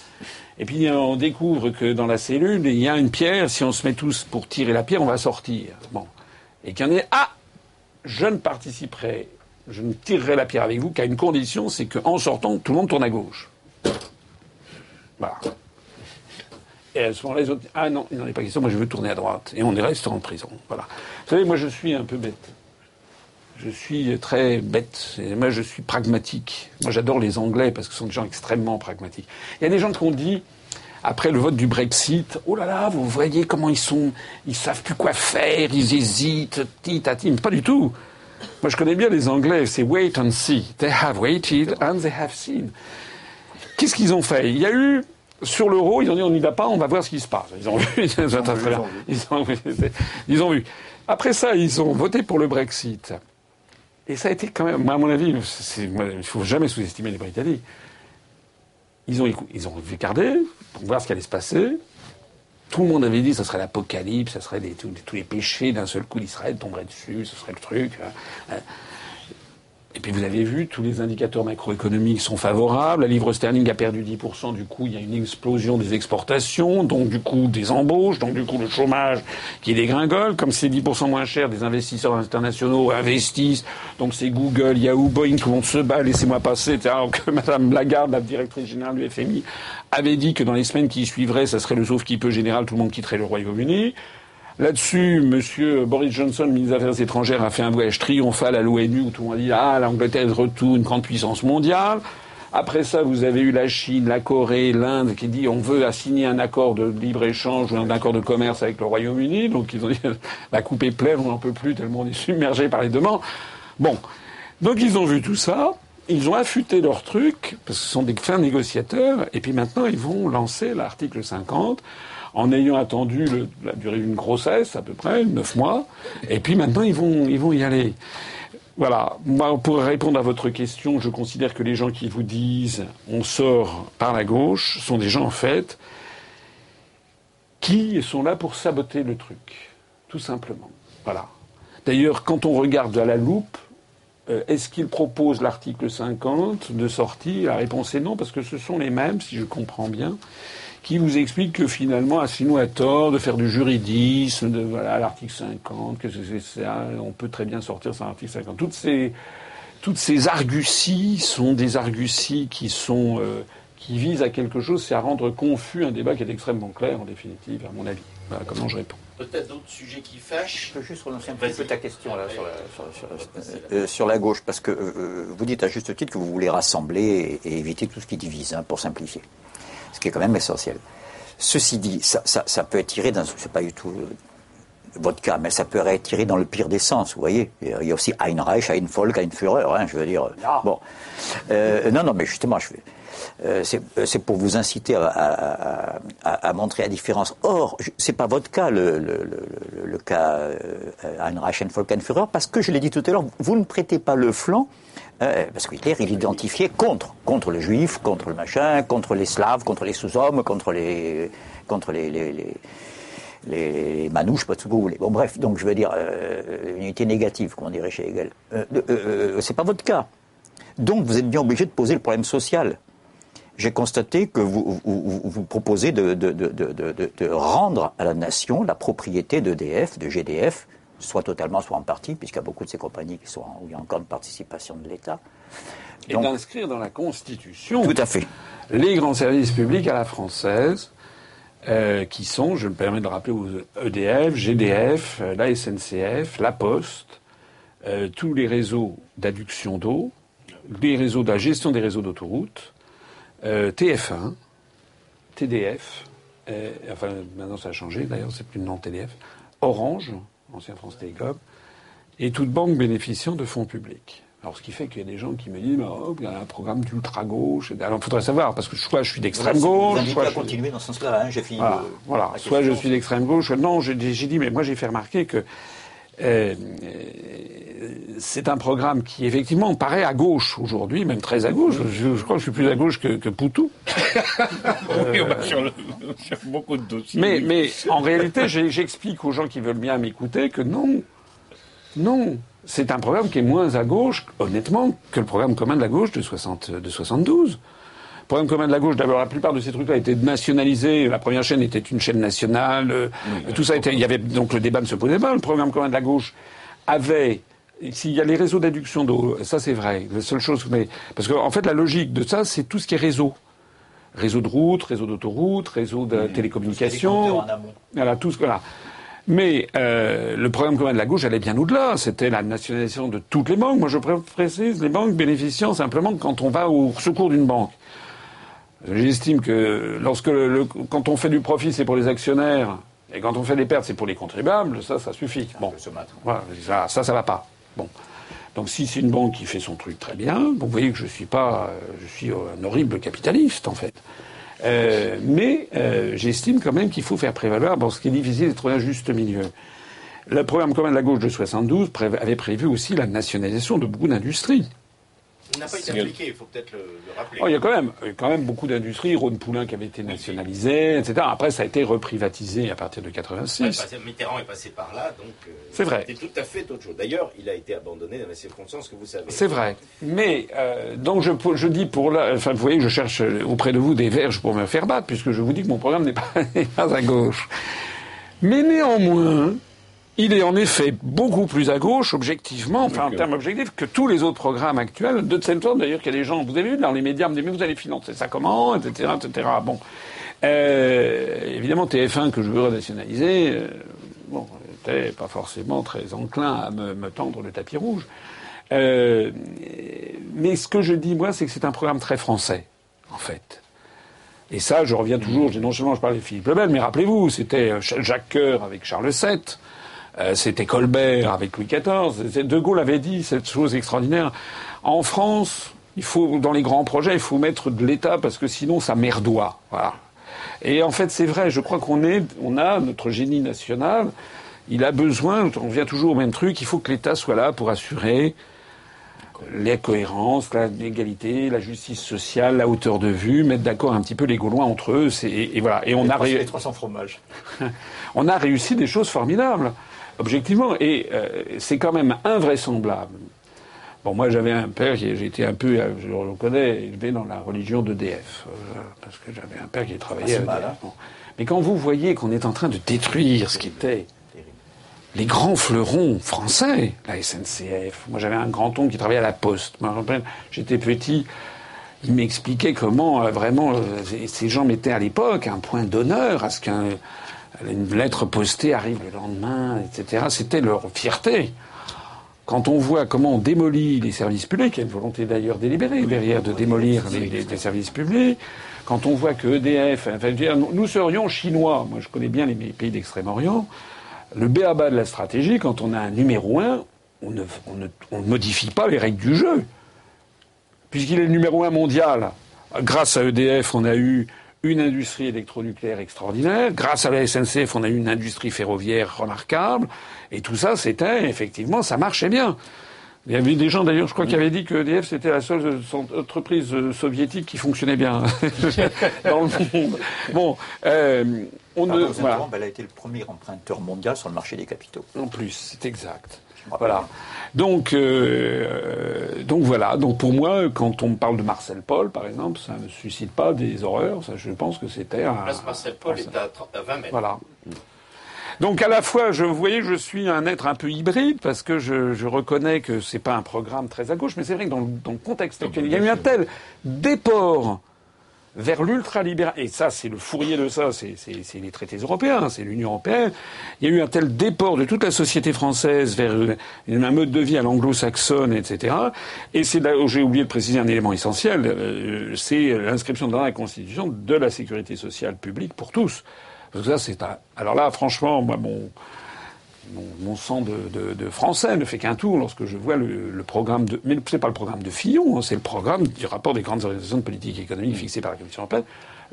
et puis on découvre que dans la cellule, il y a une pierre, si on se met tous pour tirer la pierre, on va sortir. Bon. Et qu'il y en ait, ah je ne participerai, je ne tirerai la pierre avec vous qu'à une condition, c'est qu'en sortant, tout le monde tourne à gauche. Voilà. Et à ce moment-là, les autres Ah non, il n'en est pas question, moi je veux tourner à droite. Et on est resté en prison. Voilà. Vous savez, moi je suis un peu bête. Je suis très bête. Et moi je suis pragmatique. Moi j'adore les Anglais parce que ce sont des gens extrêmement pragmatiques. Il y a des gens qui ont dit après le vote du Brexit, oh là là, vous voyez comment ils sont, ils savent plus quoi faire, ils hésitent, tit Pas du tout. Moi, je connais bien les Anglais, c'est wait and see. They have waited and they have seen. Qu'est-ce qu'ils ont fait? Il y a eu, sur l'euro, ils ont dit on n'y va pas, on va voir ce qui se passe. Ils ont vu, ils ont vu. Ils ont vu. Après ça, ils ont voté pour le Brexit. Et ça a été quand même, à mon avis, il ne faut jamais sous-estimer les Britanniques. Ils ont, ils ont regardé pour voir ce qui allait se passer. Tout le monde avait dit que ce serait l'apocalypse, ce serait tous, les péchés d'un seul coup d'Israël tomberaient dessus, ce serait le truc. Et puis vous avez vu, tous les indicateurs macroéconomiques sont favorables. La livre sterling a perdu 10%, du coup il y a une explosion des exportations, donc du coup des embauches, donc du coup le chômage qui dégringole. Comme c'est 10% moins cher, des investisseurs internationaux investissent, donc c'est Google, Yahoo, Boeing, le monde se bat, laissez-moi passer, etc. Donc Madame Lagarde, la directrice générale du FMI, avait dit que dans les semaines qui suivraient, ça serait le sauf qui peut général, tout le monde quitterait le Royaume-Uni. Là-dessus, M. Boris Johnson, ministre des Affaires étrangères, a fait un voyage triomphal à l'ONU où tout le monde dit Ah, l'Angleterre est retour une grande puissance mondiale. Après ça, vous avez eu la Chine, la Corée, l'Inde qui dit on veut assigner un accord de libre-échange ou un accord de commerce avec le Royaume-Uni. Donc ils ont dit [LAUGHS] la coupe est pleine, on n'en peut plus tellement on est submergé par les demandes. Bon. Donc ils ont vu tout ça. Ils ont affûté leur truc, parce que ce sont des fins négociateurs, et puis maintenant ils vont lancer l'article 50 en ayant attendu la durée d'une grossesse, à peu près, neuf mois. Et puis maintenant, ils vont, ils vont y aller. Voilà. Moi, pour répondre à votre question, je considère que les gens qui vous disent on sort par la gauche sont des gens, en fait, qui sont là pour saboter le truc. Tout simplement. Voilà. D'ailleurs, quand on regarde à la loupe, euh, est-ce qu'ils proposent l'article 50 de sortie? La réponse est non, parce que ce sont les mêmes, si je comprends bien, qui vous explique que finalement Asselineau a tort de faire du juridisme, de voilà l'article 50, que c'est ça, on peut très bien sortir sans l'article 50. Toutes ces toutes ces arguties sont des arguties qui sont euh, qui visent à quelque chose, c'est à rendre confus un débat qui est extrêmement clair en définitive, à mon avis. Voilà comment je réponds. Peut-être d'autres sujets qui fâchent? Je peux juste relancer un petit peu ta question là, sur, la, sur, euh, sur, la, gauche, parce que euh, vous dites à juste titre que vous voulez rassembler et, éviter tout ce qui divise, hein, pour simplifier qui est quand même essentiel. Ceci dit, ça, ça, peut être tiré dans, c'est pas du tout votre cas, mais ça peut être tiré dans le pire des sens, vous voyez. Il y a aussi Ein Reich, Ein Volk, Ein Führer, hein, je veux dire. Bon. Euh, non, non, mais justement, je euh, c'est pour vous inciter à, montrer la différence. Or, c'est pas votre cas, le, le, cas euh, Ein Reich, Ein Volk, Ein Führer, parce que je l'ai dit tout à l'heure, vous ne prêtez pas le flanc euh, parce que Hitler, il identifiait contre, contre le juif, contre le machin, contre les slaves, contre les sous-hommes, contre les, contre les, les, les, manouches, pas ce que vous voulez. Bon, bref, donc je veux dire, euh, une unité négative, comme on dirait chez Hegel. Euh, euh, c'est pas votre cas. Donc vous êtes bien obligé de poser le problème social. J'ai constaté que vous, vous, vous proposez de, de, de, de, rendre à la nation la propriété d'EDF, de GDF, soit totalement, soit en partie, puisqu'il y a beaucoup de ces compagnies qui sont où il y a encore une participation de l'État. Et d'inscrire dans la Constitution tout à fait. les grands services publics à la française, euh, qui sont, je me permets de rappeler, aux EDF, GDF, euh, la SNCF, la Poste, euh, tous les réseaux d'adduction d'eau, les réseaux de la gestion des réseaux d'autoroutes, TF1, TDF, enfin maintenant ça a changé d'ailleurs, c'est plus le nom TDF, Orange, ancien France Télécom, et toute banque bénéficiant de fonds publics. Alors, ce qui fait qu'il y a des gens qui me disent, oh, il y a un programme d'ultra-gauche. Alors, il faudrait savoir, parce que soit je suis d'extrême gauche. Vous soit je... continuer dans ce sens-là, hein, j'ai fini. Voilà, soit je suis d'extrême gauche. Non, j'ai dit, mais moi, j'ai fait remarquer que euh, c'est un programme qui, effectivement, paraît à gauche aujourd'hui, même très à gauche. Je, crois que je suis plus à gauche que, que Poutou. [LAUGHS] oui, sur, sur, beaucoup de dossiers. Mais, mais en réalité, j'explique aux gens qui veulent bien m'écouter que non, non, c'est un programme qui est moins à gauche, honnêtement, que le programme commun de la gauche de, 60, de 72. Le programme commun de la gauche, d'abord, la plupart de ces trucs-là étaient nationalisés. La première chaîne était une chaîne nationale. Euh, tout ça était. Il y avait donc le débat ne se posait pas. Le programme commun de la gauche avait s'il y a les réseaux d'adduction d'eau, ça c'est vrai. La seule chose, mais parce qu'en en fait la logique de ça, c'est tout ce qui est réseau, réseau de route, réseau d'autoroute, réseau de télécommunications, voilà tout ce que là. Mais euh, le programme commun de la gauche allait bien au-delà. C'était la nationalisation de toutes les banques. Moi, je précise les banques bénéficiant simplement quand on va au secours d'une banque. J'estime que lorsque le, quand on fait du profit, c'est pour les actionnaires, et quand on fait des pertes, c'est pour les contribuables. Ça, ça suffit. Bon, voilà, ça, ça, ça va pas. Bon. Donc si c'est une banque qui fait son truc très bien, vous voyez que je suis pas, suis un horrible capitaliste en fait. Euh, mais euh, j'estime quand même qu'il faut faire prévaloir, bon, ce qui est difficile, de trouver un juste milieu. Le programme commun de la gauche de 72 avait prévu aussi la nationalisation de beaucoup d'industries. Il n'a pas été appliqué, il faut peut-être le, rappeler. Oh, il y a quand même, quand même beaucoup d'industries, Rhône Poulain qui avait été nationalisé, etc. Après, ça a été reprivatisé à partir de 86. Mitterrand est passé par là, donc euh, c'est vrai. C'était tout à fait autre chose. D'ailleurs, il a été abandonné dans les circonstances que vous savez. C'est vrai. Mais euh, donc je, je dis pour là, enfin vous voyez, je cherche auprès de vous des verges pour me faire battre, puisque je vous dis que mon programme n'est pas, [LAUGHS] pas à gauche. Mais néanmoins, il est en effet beaucoup plus à gauche, objectivement, enfin en termes objectifs, que tous les autres programmes actuels. De cette sorte, d'ailleurs, qu'il y a des gens, vous avez vu dans les médias, me disent, mais vous allez financer ça comment, etc., etc. Bon. Euh, évidemment, TF1, que je veux nationaliser, euh, bon, n'était pas forcément très enclin à me, me tendre le tapis rouge. Euh, mais ce que je dis, moi, c'est que c'est un programme très français, en fait. Et ça, je reviens toujours, non seulement je parle de Philippe Lebel, mais rappelez-vous, c'était Jacques Coeur avec Charles VII, euh, c'était Colbert avec Louis XIV. De Gaulle avait dit cette chose extraordinaire. En France, il faut, dans les grands projets, il faut mettre de l'État parce que sinon ça merdoit. Voilà. Et en fait, c'est vrai. Je crois qu'on est, on a notre génie national. Il a besoin, on vient toujours au même truc, il faut que l'État soit là pour assurer la cohérence, l'égalité, la justice sociale, la hauteur de vue, mettre d'accord un petit peu les Gaulois entre eux. Et, voilà. Et on a réussi. fromages. [LAUGHS] on a réussi des choses formidables objectivement. Et euh, c'est quand même invraisemblable. Bon, moi j'avais un père, j'ai été un peu, je le reconnais, élevé dans la religion d'EDF, euh, parce que j'avais un père qui travaillait ah, à hein. Mais quand vous voyez qu'on est en train de détruire ce qui était les grands fleurons français, la SNCF, moi j'avais un grand-oncle qui travaillait à la Poste, j'étais petit, il m'expliquait comment euh, vraiment ces gens mettaient à l'époque un point d'honneur à ce qu'un une lettre postée arrive le lendemain, etc. C'était leur fierté. quand on voit comment on démolit les services publics, il y a une volonté d'ailleurs délibérée derrière de démolir les, services publics, quand on voit que EDF, enfin, nous serions chinois, moi je connais bien les pays d'Extrême-Orient, le béaba de la stratégie, quand on a un numéro un, on ne, on ne modifie pas les règles du jeu. Puisqu'il est le numéro un mondial, grâce à EDF, on a eu une industrie électronucléaire extraordinaire. Grâce à la SNCF, on a eu une industrie ferroviaire remarquable. Et tout ça, c'était, effectivement, ça marchait bien. Il y avait des gens, d'ailleurs, je crois, qui avaient dit que EDF, c'était la seule entreprise soviétique qui fonctionnait bien [LAUGHS] dans le monde. Bon, euh, on ne, voilà. Elle a été le premier emprunteur mondial sur le marché des capitaux. En plus, c'est exact. Voilà. Donc, euh, donc voilà. Donc pour moi, quand on parle de Marcel Paul, par exemple, ça ne suscite pas des horreurs. Ça, je pense que c'était un. Marcel Paul est à, 20 mètres. Voilà. Donc à la fois, je, vous voyez, je suis un être un peu hybride parce que je, je reconnais que c'est pas un programme très à gauche, mais c'est vrai que dans, dans, le contexte actuel, il y a eu un tel déport vers l'ultralibéral. Et ça, c'est le fourrier de ça, c'est les traités européens, c'est l'Union européenne. Il y a eu un tel déport de toute la société française vers un mode de vie à l'anglo-saxonne, etc. Et c'est là où j'ai oublié de préciser un élément essentiel, euh, c'est l'inscription dans la Constitution de la sécurité sociale publique pour tous. Parce que ça, c'est un... Alors là, franchement, moi, bon mon, sang de, français ne fait qu'un tour lorsque je vois le, programme de. Mais c'est pas le programme de Fillon, hein, c'est le programme du rapport des grandes organisations de politique économique fixé par la Commission européenne,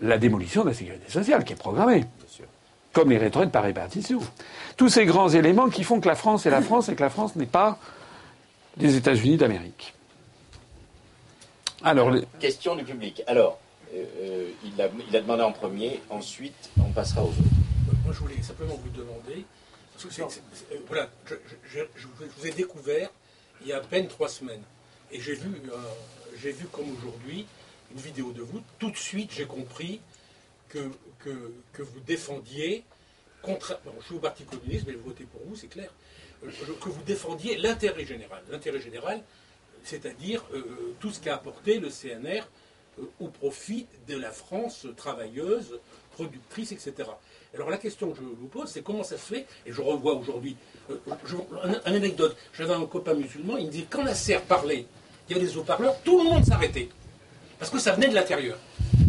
la démolition de la sécurité sociale qui est programmée. Comme les retraites par répartition. Tous ces grands éléments qui font que la France est la France et que la France n'est pas les États-Unis d'Amérique. Alors, Question du public. Alors, euh, euh, il, a, il, a, demandé en premier, ensuite on passera aux autres. Moi, je voulais simplement vous demander euh, voilà, je, vous ai découvert il y a à peine trois semaines. Et j'ai vu, euh, vu comme aujourd'hui une vidéo de vous. Tout de suite, j'ai compris que, que, vous défendiez, contre, je suis au Parti communiste, mais voter pour vous, c'est clair, euh, que vous défendiez l'intérêt général. L'intérêt général, c'est-à-dire tout ce qu'a apporté le CNR au profit de la France travailleuse, productrice, etc. Alors la question que je vous pose, c'est comment ça se fait, et je revois aujourd'hui, euh, un, anecdote, j'avais un copain musulman, il me dit, quand la serre parlait, il y avait des haut-parleurs, tout le monde s'arrêtait, parce que ça venait de l'intérieur.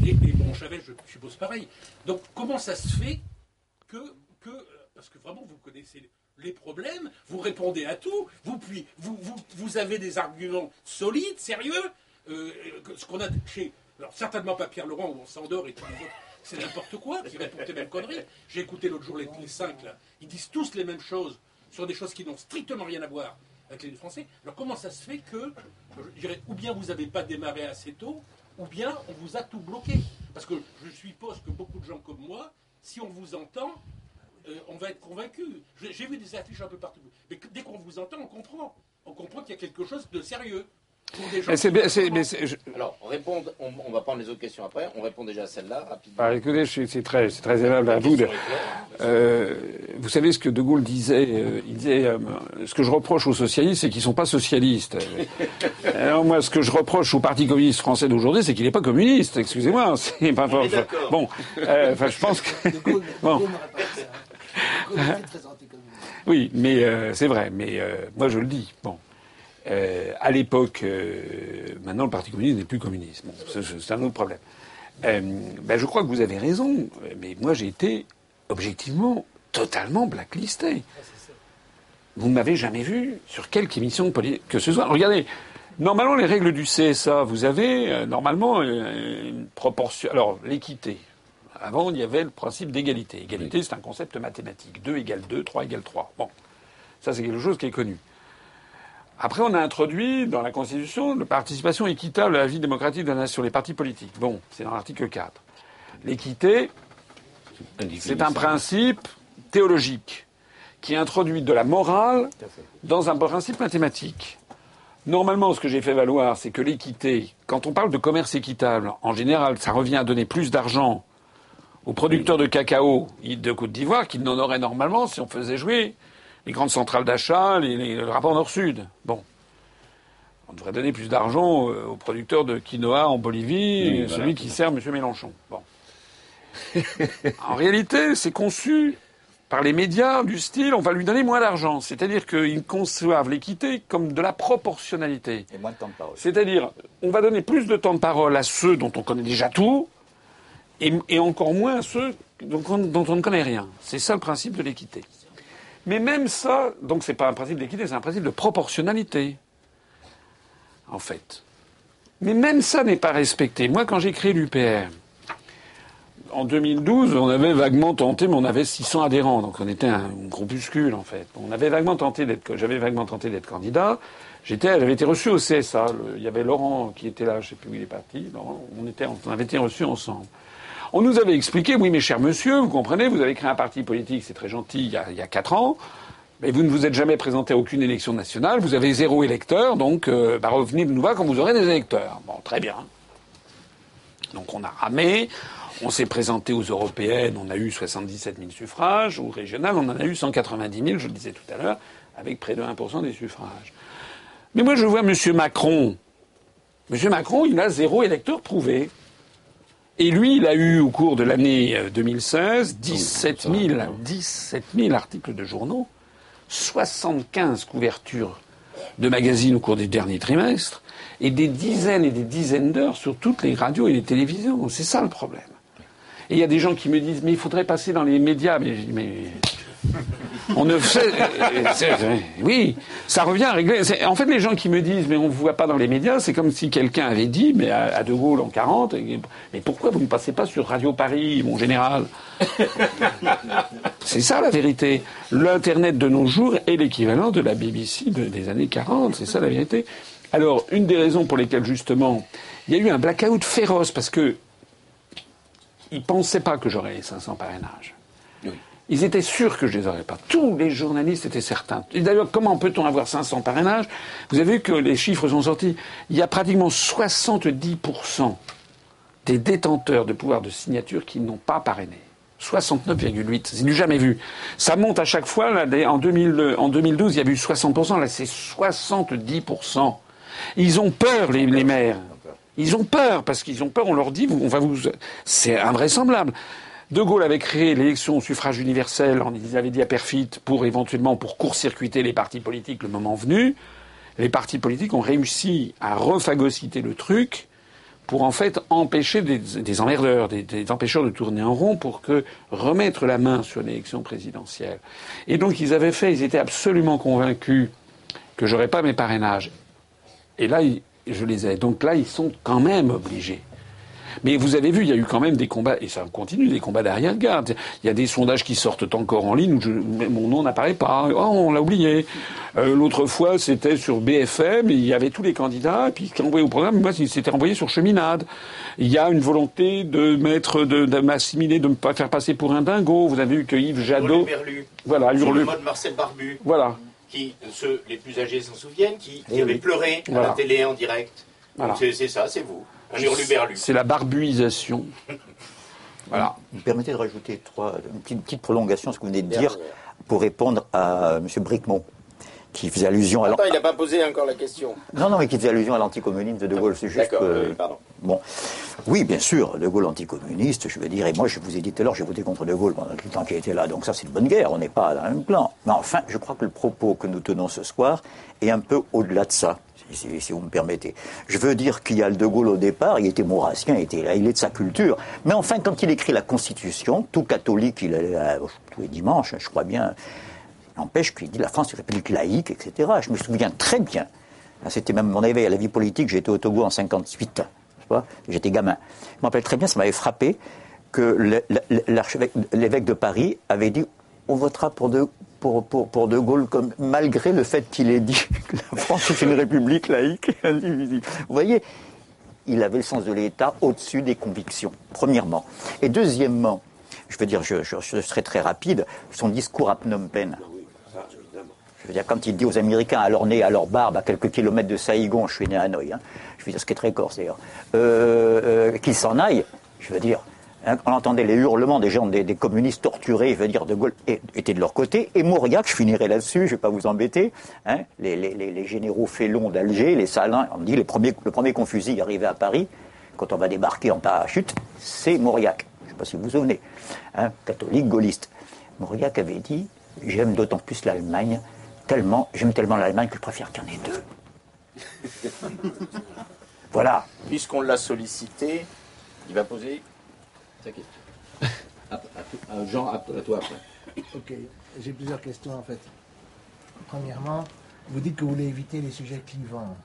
Et, bon, Chavel, je suppose pareil. Donc comment ça se fait que, parce que vraiment vous connaissez les problèmes, vous répondez à tout, vous avez des arguments solides, sérieux, euh, ce qu'on a chez, alors certainement pas Pierre Laurent où on s'endort et tous les autres c'est n'importe quoi, qui répondent les mêmes conneries. J'ai écouté l'autre jour les, cinq. Ils disent tous les mêmes choses sur des choses qui n'ont strictement rien à voir avec les Français. Alors comment ça se fait que, je dirais, ou bien vous n'avez pas démarré assez tôt, ou bien on vous a tout bloqué? Parce que je suppose que beaucoup de gens comme moi, si on vous entend, euh, on va être convaincu. J'ai vu des affiches un peu partout. Mais dès qu'on vous entend, on comprend. On comprend qu'il y a quelque chose de sérieux. Alors, répondre, on, va prendre les autres questions après. On répond déjà à celle-là rapidement. Ah, écoutez, c'est très, très aimable à vous. Euh, vous savez ce que De Gaulle disait euh, Il disait euh, ce que je reproche aux socialistes, c'est qu'ils sont pas socialistes. [LAUGHS] Alors moi, ce que je reproche au Parti communiste français d'aujourd'hui, c'est qu'il n'est pas communiste. Excusez-moi, [LAUGHS] c'est pas Bon, enfin, je pense que [LAUGHS] bon. Oui, mais c'est vrai. Mais moi, je le dis. Bon. Euh, à l'époque, euh, maintenant le Parti communiste n'est plus communiste. Bon, c'est un autre problème. Euh, ben, je crois que vous avez raison, mais moi j'ai été objectivement totalement blacklisté. Vous ne m'avez jamais vu sur quelque émission que ce soit. Regardez, normalement les règles du CSA, vous avez normalement une proportion. Alors l'équité. Avant, il y avait le principe d'égalité. Égalité, c'est un concept mathématique. 2 égale 2, 3 égale 3. Bon, ça c'est quelque chose qui est connu. Après, on a introduit dans la Constitution la participation équitable à la vie démocratique de la nation, les partis politiques. Bon, c'est dans l'article 4. L'équité, c'est un principe théologique qui introduit de la morale dans un principe mathématique. Normalement, ce que j'ai fait valoir, c'est que l'équité, quand on parle de commerce équitable, en général, ça revient à donner plus d'argent aux producteurs de cacao de Côte d'Ivoire qu'ils n'en auraient normalement si on faisait jouer les grandes centrales d'achat, les, le rapport Nord-Sud. Bon. On devrait donner plus d'argent euh, aux producteurs de quinoa en Bolivie, celui qui sert M. Mélenchon. Bon. [LAUGHS] en réalité, c'est conçu par les médias du style on va lui donner moins d'argent. C'est-à-dire qu'ils conçoivent l'équité comme de la proportionnalité. Et moins de temps de parole. C'est-à-dire on va donner plus de temps de parole à ceux dont on connaît déjà tout et, et encore moins à ceux dont on, dont on ne connaît rien. C'est ça le principe de l'équité. Mais même ça, donc c'est pas un principe d'équité, c'est un principe de proportionnalité. En fait. Mais même ça n'est pas respecté. Moi, quand j'ai créé l'UPR, en 2012, on avait vaguement tenté, mais on avait 600 adhérents, donc on était un groupuscule en fait. On avait vaguement tenté d'être, j'avais vaguement tenté d'être candidat. J'étais, j'avais été reçu au CSA. Il y avait Laurent qui était là, je sais plus où il est parti. On était, on avait été reçus ensemble. On nous avait expliqué, oui, mais cher monsieur, vous comprenez, vous avez créé un parti politique, c'est très gentil, il y a, il y a quatre ans. Mais vous ne vous êtes jamais présenté à aucune élection nationale, vous avez zéro électeur, donc euh, bah, revenez nous voir quand vous aurez des électeurs. Bon, très bien. Donc on a ramé, on s'est présenté aux européennes, on a eu 77 000 suffrages, aux régionales, on en a eu 190 000, je le disais tout à l'heure, avec près de 1% des suffrages. Mais moi je vois M. Macron. M. Macron, il a zéro électeur prouvé. Et lui, il a eu au cours de l'année euh, 2016 17 000, 17 000 articles de journaux, 75 couvertures de magazines au cours des derniers trimestres, et des dizaines et des dizaines d'heures sur toutes les radios et les télévisions. C'est ça le problème. Et il y a des gens qui me disent, mais il faudrait passer dans les médias. Mais, mais on ne c'est- Oui, ça revient à régler. En fait, les gens qui me disent, mais on ne vous voit pas dans les médias, c'est comme si quelqu'un avait dit, mais à, De Gaulle en 40, et- mais pourquoi vous ne passez pas sur Radio Paris, mon général [LAUGHS] C'est ça la vérité. L'Internet de nos jours est l'équivalent de la BBC de- des années 40, c'est ça la vérité. Alors, une des raisons pour lesquelles, justement, il y a eu un blackout féroce, parce que ils pensaient pas que j'aurais les 500 parrainages. Ils étaient sûrs que je les aurais pas. Tous les journalistes étaient certains. D'ailleurs, comment peut-on avoir 500 parrainages? Vous avez vu que les chiffres sont sortis. Il y a pratiquement 70% des détenteurs de pouvoir de signature qui n'ont pas parrainé. 69,8. C'est du jamais vu. Ça monte à chaque fois. Là, en, 2000, en 2012, il y a eu 60%. Là, c'est 70%. Ils ont peur, les, les maires. Ils ont peur, parce qu'ils ont peur. On leur dit, on va vous. C'est invraisemblable. De Gaulle avait créé l'élection au suffrage universel, ils avaient dit à Perfit, pour éventuellement pour court-circuiter les partis politiques le moment venu. Les partis politiques ont réussi à refagociter le truc pour en fait empêcher des, emmerdeurs, des, empêcheurs de tourner en rond pour que remettre la main sur l'élection présidentielle. Et donc ils avaient fait, ils étaient absolument convaincus que j'aurais pas mes parrainages. Et là, je les ai. Donc là, ils sont quand même obligés. Mais vous avez vu, il y a eu quand même des combats, et ça continue, des combats d'arrière-garde. Il y a des sondages qui sortent encore en ligne où je- mon nom n'apparaît pas. Oh, on l'a oublié. Euh, L'autre fois, c'était sur BFM, et il y avait tous les candidats, et puis qui envoyé au programme, moi, c'était envoyé sur Cheminade. Il y a une volonté de mettre, de, de m'assimiler, de pas faire passer pour un dingo. Vous avez vu que Yves Jadot. Hurluberlu. Voilà, Sur le mode Marcel Barbu, Voilà. qui, ceux les plus âgés s'en souviennent, qui, qui Eh avait oui. pleuré à Voilà. la télé en direct. Voilà. C'est ça, c'est vous. Un hurluberlu. C'est la barbuisation. [LAUGHS] Voilà. Vous me permettez de rajouter trois, une petite, petite prolongation à ce que vous venez de dire pour répondre à M. Bricmont, qui faisait allusion à Attends, il n'a pas posé encore la question. non, non, mais qui faisait allusion à l'anticommunisme de De Gaulle. C'est juste D'accord, que- oui, pardon. Bon, oui, bien sûr, De Gaulle anticommuniste, je veux dire, et moi, je vous ai dit tout à l'heure, j'ai voté contre De Gaulle pendant tout le temps qu'il était là, donc ça, c'est une bonne guerre, on n'est pas dans le même plan. Mais enfin, je crois que le propos que nous tenons ce soir est un peu au-delà de ça, si, vous me permettez. Je veux dire qu'il y a le De Gaulle au départ, il était maurassien, il, était, il est de sa culture, mais enfin, quand il écrit la Constitution, tout catholique, il là, tous les dimanches, je crois bien, n'empêche qu'il dit la France est république laïque, etc. Je me souviens très bien. C'était même mon éveil à la vie politique. Été au Togo en 58. tu vois, J'étais gamin. Je me rappelle très bien, ça m'avait frappé que l'évêque de Paris avait dit on votera pour De, pour, de Gaulle comme, malgré le fait qu'il ait dit [LAUGHS] que la France est une république laïque et [LAUGHS] indivisible. Vous voyez, il avait le sens de l'État au-dessus des convictions, premièrement. Et deuxièmement, je veux dire, je, serai très rapide, son discours à Phnom Penh. Je veux dire, quand il dit aux Américains, à leur nez, à leur barbe, à quelques kilomètres de Saïgon, je suis né à Hanoï, hein, je veux dire, ce qui est très corse d'ailleurs, euh, euh, qu'ils s'en aillent, je veux dire, on entendait les hurlements des gens, des, des communistes torturés, je veux dire, De Gaulle était de leur côté, et Mauriac, je finirai là-dessus, je ne vais pas vous embêter, hein, les, les- les- les généraux félons d'Alger, les salins, on me dit, les premiers, le premier fusille arrivé à Paris, quand on va débarquer en parachute, c'est Mauriac. Je ne sais pas si vous vous souvenez, hein, catholique, gaulliste. Mauriac avait dit J'aime d'autant plus l'Allemagne, tellement, j'aime tellement l'Allemagne que je préfère qu'il y en ait deux. [LAUGHS] voilà. Puisqu'on l'a sollicité, il va poser question. [LAUGHS] Jean, à toi après. Ok, j'ai plusieurs questions en fait. Premièrement, vous dites que vous voulez éviter les sujets clivants.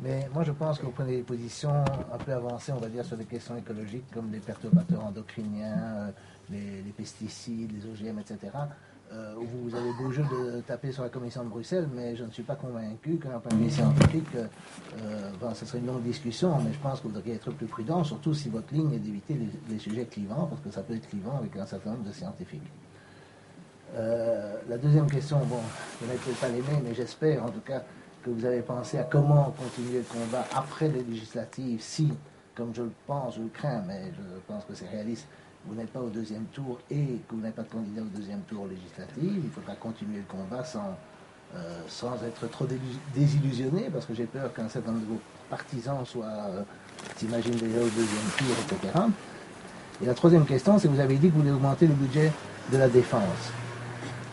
Mais moi, je pense que vous prenez des positions un peu avancées, on va dire, sur des questions écologiques comme les perturbateurs endocriniens, euh, les, pesticides, les OGM, etc. Euh, vous avez beau jeu de taper sur la Commission de Bruxelles, mais je ne suis pas convaincu qu'un point de vue scientifique, euh, ce serait une longue discussion, mais je pense que vous devriez être plus prudent, surtout si votre ligne est d'éviter les, sujets clivants, parce que ça peut être clivant avec un certain nombre de scientifiques. la deuxième question, bon, n'ai peut-être pas l'aimé, mais j'espère en tout cas que vous avez pensé à comment continuer le combat après les législatives, si, comme je le pense, je le crains, mais je pense que c'est réaliste, vous n'êtes pas au deuxième tour et que vous n'avez pas de candidat au deuxième tour législatif, il faudra continuer le combat sans, euh, sans être trop désillusionné, parce que j'ai peur qu'un certain nombre de vos partisans soient, euh, s'imaginent déjà au deuxième tour, etc. Et la troisième question, c'est que vous avez dit que vous voulez augmenter le budget de la défense.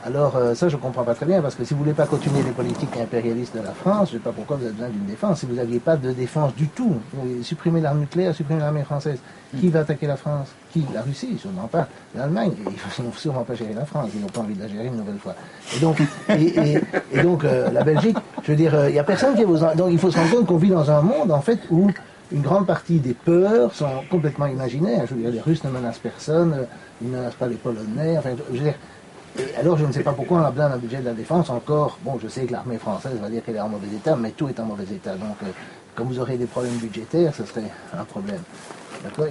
Alors euh, ça, je ne comprends pas très bien, parce que si vous ne voulez pas continuer les politiques impérialistes de la France, je ne sais pas pourquoi vous avez besoin d'une défense. Si vous n'aviez pas de défense du tout, supprimer l'arme nucléaire, supprimer l'armée française, qui va attaquer la France? Qui? La Russie, sûrement pas. L'Allemagne, ils [LAUGHS] n'ont sûrement pas gérer la France, ils n'ont pas envie de la gérer une nouvelle fois. Et donc, et, donc euh, la Belgique, je veux dire, euh, il n'y a personne qui est besoin. Donc il faut se rendre compte qu'on vit dans un monde, en fait, où une grande partie des peurs sont complètement imaginaires. Je veux dire, les Russes ne menacent personne, ils ne menacent pas les Polonais. Enfin, je veux dire, alors, je ne sais pas pourquoi on a besoin d'un budget de la défense encore. Bon, je sais que l'armée française va dire qu'elle est en mauvais état, mais tout est en mauvais état. Donc, euh, quand vous aurez des problèmes budgétaires, ce serait un problème.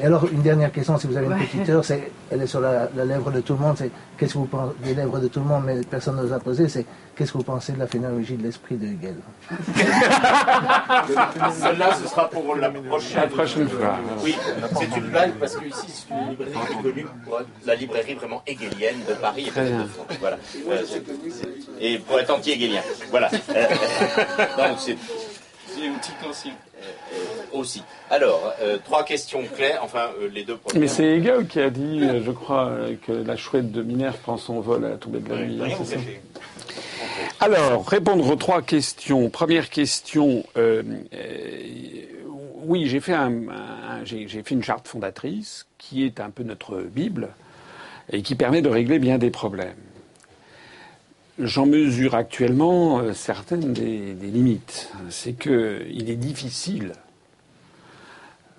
Et alors, une dernière question, si vous avez une petite heure, c'est, elle est sur la, lèvre de tout le monde, c'est qu'est-ce que vous pensez, des lèvres de tout le monde, mais personne ne nous a posé, c'est qu'est-ce que vous pensez de la phénoménologie de l'esprit de Hegel? [LAUGHS] Celle-là, ce sera pour la prochaine, fois. Oui, c'est une blague parce que ici, c'est une librairie qui est connue pour la librairie vraiment hegelienne de Paris et de France. Voilà. Euh, et pour être anti-hegelien. Voilà. Donc, c'est. C'est une petite consigne. Euh, aussi. Alors, euh, trois questions claires, enfin euh, les deux premières. Mais c'est Hegel qui a dit, je crois, que la chouette de Minerve prend son vol à la tombée de la nuit. Hein, Alors, répondre aux trois questions. Première question, oui, j'ai fait, un, j'ai fait une charte fondatrice qui est un peu notre Bible et qui permet de régler bien des problèmes. J'en mesure actuellement euh, certaines des, limites. C'est qu'il est difficile,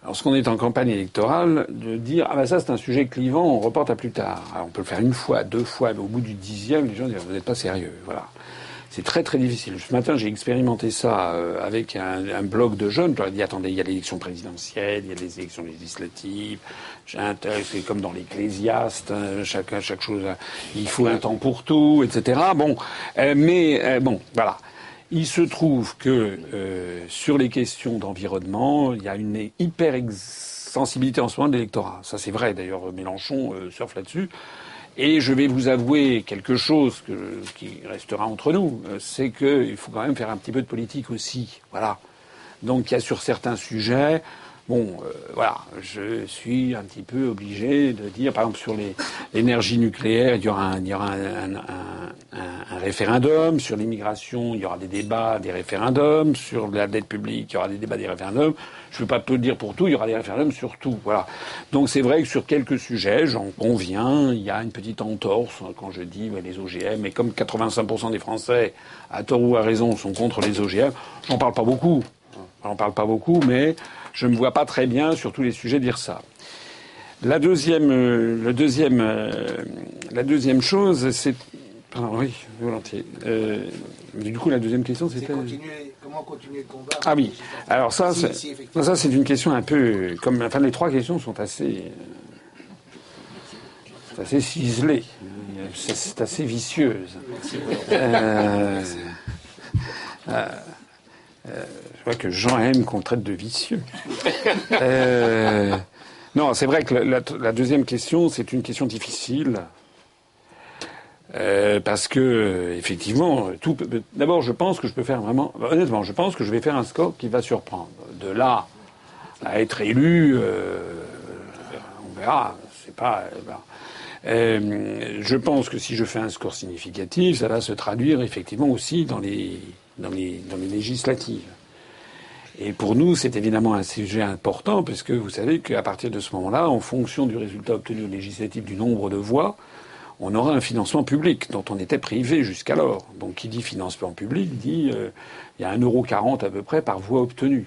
lorsqu'on est en campagne électorale, de dire ah ben ça c'est un sujet clivant, on reporte à plus tard. on peut le faire une fois, deux fois, mais au bout du dixième, les gens disent vous n'êtes pas sérieux. Voilà. C'est très très difficile. Ce matin, j'ai expérimenté ça euh, avec un, un, blog de jeunes. Je leur dit attendez, il y a l'élection présidentielle, il y a les élections législatives. C'est comme dans l'Ecclésiaste, hein, chaque, chaque chose, il faut un temps pour tout, etc. Bon, euh, mais euh, bon, voilà. Il se trouve que sur les questions d'environnement, il y a une hyper sensibilité en ce moment de l'électorat. Ça, c'est vrai. D'ailleurs, Mélenchon surfe là-dessus. Et je vais vous avouer quelque chose qui restera entre nous, euh, c'est qu'il faut quand même faire un petit peu de politique aussi. Voilà. Donc il y a sur certains sujets, bon, euh, voilà, je suis un petit peu obligé de dire, par exemple sur l'énergie nucléaire, il y aura, il y aura un, référendum, sur l'immigration, il y aura des débats, des référendums, sur la dette publique, il y aura des débats, des référendums. Je ne veux pas te le dire pour tout, il y aura des référendums sur tout. Voilà. Donc c'est vrai que sur quelques sujets, j'en conviens, il y a une petite entorse quand je dis les OGM, et comme 85% des Français, à tort ou à raison, sont contre les OGM, j'en parle pas beaucoup. J'en parle pas beaucoup, mais je ne me vois pas très bien sur tous les sujets dire ça. La deuxième, euh, le deuxième, euh, la deuxième chose, c'est Pardon, oui, volontiers. Euh, du coup, la deuxième question, c'était. Comment continuer le combat Ah oui. Alors ça, c'est, ça, c'est une question un peu comme. Enfin, les trois questions sont assez, assez ciselées. C'est, assez vicieuse. Euh, euh, je vois que Jean aime qu'on traite de vicieux. non, c'est vrai que la deuxième question, c'est une question difficile. Euh, parce que effectivement, tout. D'abord, je pense que je peux faire vraiment. Honnêtement, je pense que je vais faire un score qui va surprendre. De là à être élu, euh, on verra. C'est pas. Euh, je pense que si je fais un score significatif, ça va se traduire effectivement aussi dans les, dans les, dans les législatives. Et pour nous, c'est évidemment un sujet important, parce que vous savez qu'à partir de ce moment-là, en fonction du résultat obtenu au législatif du nombre de voix, on aura un financement public dont on était privé jusqu'alors. Donc qui dit financement public dit euh, il y a 1,40€ à peu près par voix obtenue.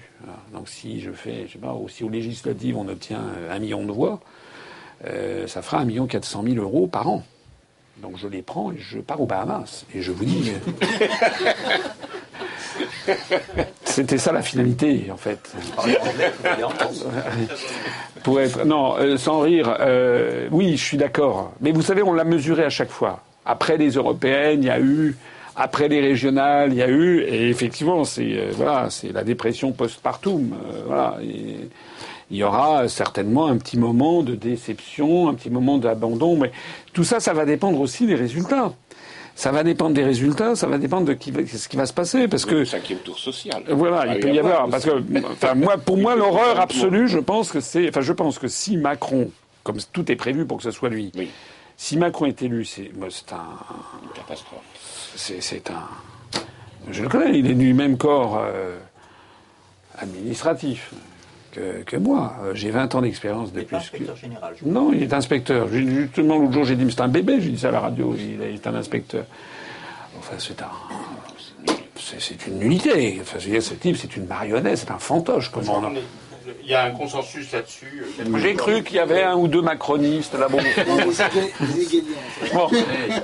Donc si je fais, je sais pas, si aux législatives on obtient un million de voix, euh, ça fera 1 400 000 euros par an. Donc je les prends et je pars aux Bahamas. Et je vous dis. [LAUGHS] C'était ça la finalité, en fait. Non, euh, sans rire, euh, oui, je suis d'accord. Mais vous savez, on l'a mesuré à chaque fois. Après les européennes, il y a eu, après les régionales, il y a eu, et effectivement, c'est c'est la dépression post-partum. voilà. Et, il y aura certainement un petit moment de déception, un petit moment d'abandon, mais tout ça, ça va dépendre aussi des résultats. Ça va dépendre des résultats, ça va dépendre de ce qui va se passer, parce que cinquième tour social. Voilà, il peut y avoir, parce que, [LAUGHS] enfin, moi, pour moi, l'horreur absolue, je pense que c'est, enfin, je pense que si Macron, comme tout est prévu pour que ce soit lui, si Macron est élu, c'est, c'est un, Une catastrophe. C'est, un, je le connais, il est du même corps euh, administratif que, moi. Euh, j'ai 20 ans d'expérience de plus. inspecteur général. Non, il est inspecteur. Justement, l'autre jour, j'ai dit, mais c'est un bébé, j'ai dit ça à la radio, il est un inspecteur. Enfin, c'est un. C'est une nullité. Enfin, je veux dire, ce type, c'est une marionnette, c'est un fantoche. Comme on il y a un consensus là-dessus. J'ai cru qu'il y avait un ou deux macronistes là. Bon. [LAUGHS] bon.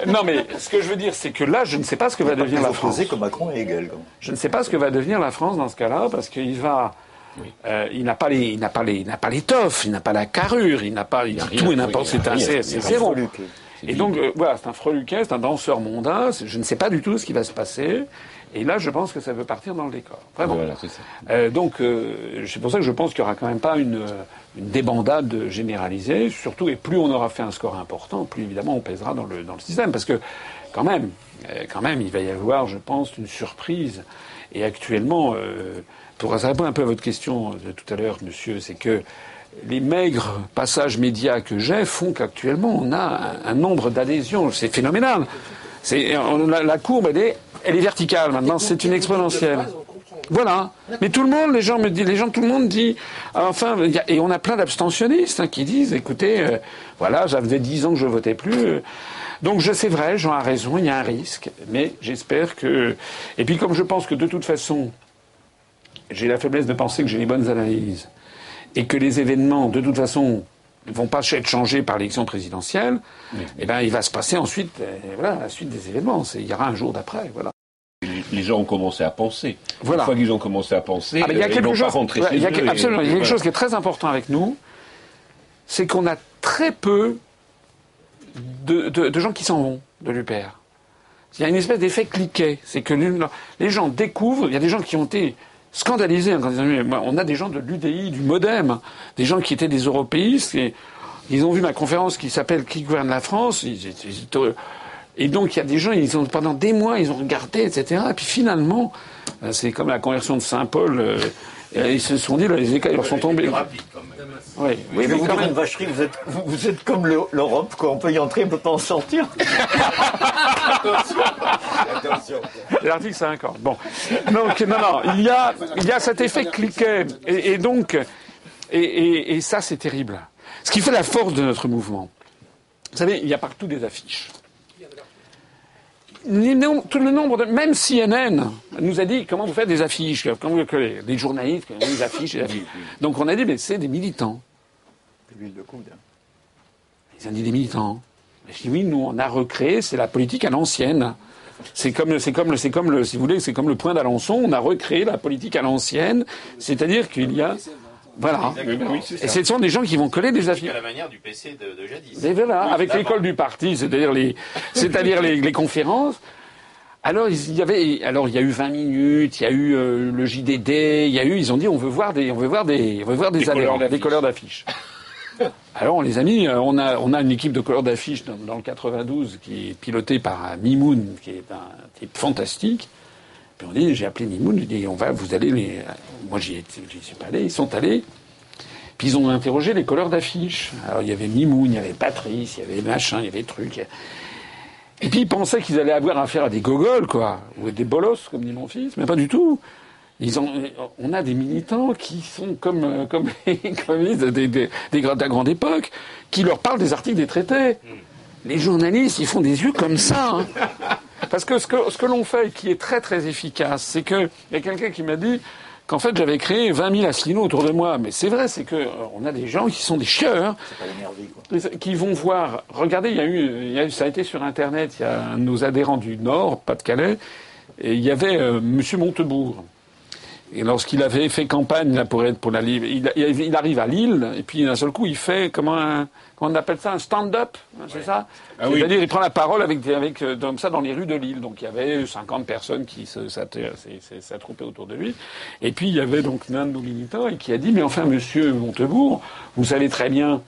Non, mais ce que je veux dire, c'est que là, je ne sais pas ce que va devenir la France. comme Macron et Hegel. Je ne sais pas ce que va devenir la France dans ce cas-là, parce qu'il va euh, il n'a pas les, il n'a pas les, il n'a pas l'étoffe, il n'a pas la carrure, il n'a pas, il a tout et n'importe, c'est un, c'est zéro. Et donc euh, voilà, c'est un freluquet, c'est un danseur mondain. Je ne sais pas du tout ce qui va se passer. Et là, je pense que ça veut partir dans le décor. Vraiment. Voilà, ça. Euh, donc, euh, c'est pour ça que je pense qu'il n'y aura quand même pas une, une, débandade généralisée. Surtout, et plus on aura fait un score important, plus évidemment on pèsera dans le, dans le système. Parce que, quand même, quand même, il va y avoir, je pense, une surprise. Et actuellement, pour répondre un peu à votre question de tout à l'heure, monsieur, c'est que les maigres passages médias que j'ai font qu'actuellement on a un, nombre d'adhésions. C'est phénoménal. La, courbe, elle est, verticale maintenant. C'est une exponentielle. Voilà. Mais tout le monde, les gens me disent, les gens, tout le monde dit, enfin, et on a plein d'abstentionnistes hein, qui disent, écoutez, euh, voilà, j'avais dix ans que je votais plus. donc je sais vrai, Jean a raison, il y a un risque, mais j'espère que. Et puis comme je pense que de toute façon, j'ai la faiblesse de penser que j'ai les bonnes analyses et que les événements, de toute façon, ne vont pas être changés par l'élection présidentielle, eh ben, il va se passer ensuite, euh, voilà, la suite des événements. Il y aura un jour d'après, voilà. Les gens ont commencé à penser. Voilà. Une fois qu'ils ont commencé à penser, ah, il y a euh, quelque chose, il y a, absolument, y a quelque chose qui est très important avec nous, c'est qu'on a très peu de, de gens qui s'en vont de l'UPR. Il y a une espèce d'effet cliquet. C'est que les gens découvrent, il y a des gens qui ont été scandalisé. Hein, on a des gens de l'UDI, du MoDem, des gens qui étaient des européistes. Et ils ont vu ma conférence qui s'appelle Qui gouverne la France. et donc il y a des gens, ils ont pendant des mois, ils ont regardé, etc. Et puis finalement, euh, c'est comme la conversion de Saint Paul. Euh, ils se sont dit, là, les écailles leur sont tombés. Oui, oui mais vous quand même. une vacherie, vous êtes, vous êtes comme l'Europe, quoi. On peut y entrer, on peut pas en sortir. attention, [LAUGHS] attention. L'article 50. Bon. Donc, non, non, il y a, il y a cet effet cliquet. Et, donc, et, et, et ça, c'est terrible. Ce qui fait la force de notre mouvement. Vous savez, il y a partout des affiches. Tout le nombre de, même CNN nous a dit comment vous faites des affiches, comment vous des journalistes, des affiches, des affiches. Donc on a dit mais c'est des militants. Ils ont dit des militants. Je dis oui, nous on a recréé, c'est la politique à l'ancienne. C'est comme, c'est comme, c'est comme le, si vous voulez, c'est comme le point d'Alençon. On a recréé la politique à l'ancienne, c'est-à-dire qu'il y a, voilà. et ce sont des gens qui vont coller des affiches. À la manière du PC de, jadis. Et voilà, avec l'école du parti, c'est-à-dire les, c'est-à-dire les, les, conférences. Alors il y avait, alors il y a eu 20 minutes, il y a eu euh, le JDD, il y a eu, ils ont dit on veut voir des, on veut voir des, on veut voir des, des couleurs d'affiches. [LAUGHS] Alors, les amis, euh, on a, on a une équipe de couleurs d'affiches dans, le 92 qui est pilotée par Mimoun, qui est un type fantastique. Puis on dit, j'ai appelé Mimoun, je dit, on va, vous allez les... Moi, j'y suis pas allé, ils sont allés. Puis ils ont interrogé les colleurs d'affiches. Alors il y avait Mimoun, il y avait Patrice, il y avait machin, il y avait trucs. Et puis ils pensaient qu'ils allaient avoir affaire à des gogoles, quoi, ou des bolosses, comme dit mon fils, mais pas du tout. Ils ont, on a des militants qui sont comme, euh, comme [LAUGHS] les communistes des, des, des, de la grande époque, qui leur parlent des articles des traités. Les journalistes, ils font des yeux comme ça. Hein. [LAUGHS] Parce que ce que, ce que l'on fait, qui est très très efficace, c'est qu'il y a quelqu'un qui m'a dit, qu'en fait j'avais créé 20 000 asselineaux autour de moi. Mais c'est vrai, c'est que euh, on a des gens qui sont des chieurs, qui vont voir. Regardez, il y a eu, il y a eu, ça a été sur Internet. Il y a nos adhérents du Nord, Pas-de-Calais, et il y avait euh, Monsieur Montebourg. Et lorsqu'il avait fait campagne là, pour être pour la Lille, il, il, arrive à Lille et puis d'un seul coup il fait comment un, on appelle ça un stand-up, c'est ça ah C'est-à-dire oui. il prend la parole avec avec euh, comme ça dans les rues de Lille. Donc il y avait 50 personnes qui s'attroupaient autour de lui. Et puis il y avait donc l'un de nos militants et qui a dit mais enfin Monsieur Montebourg, vous savez très bien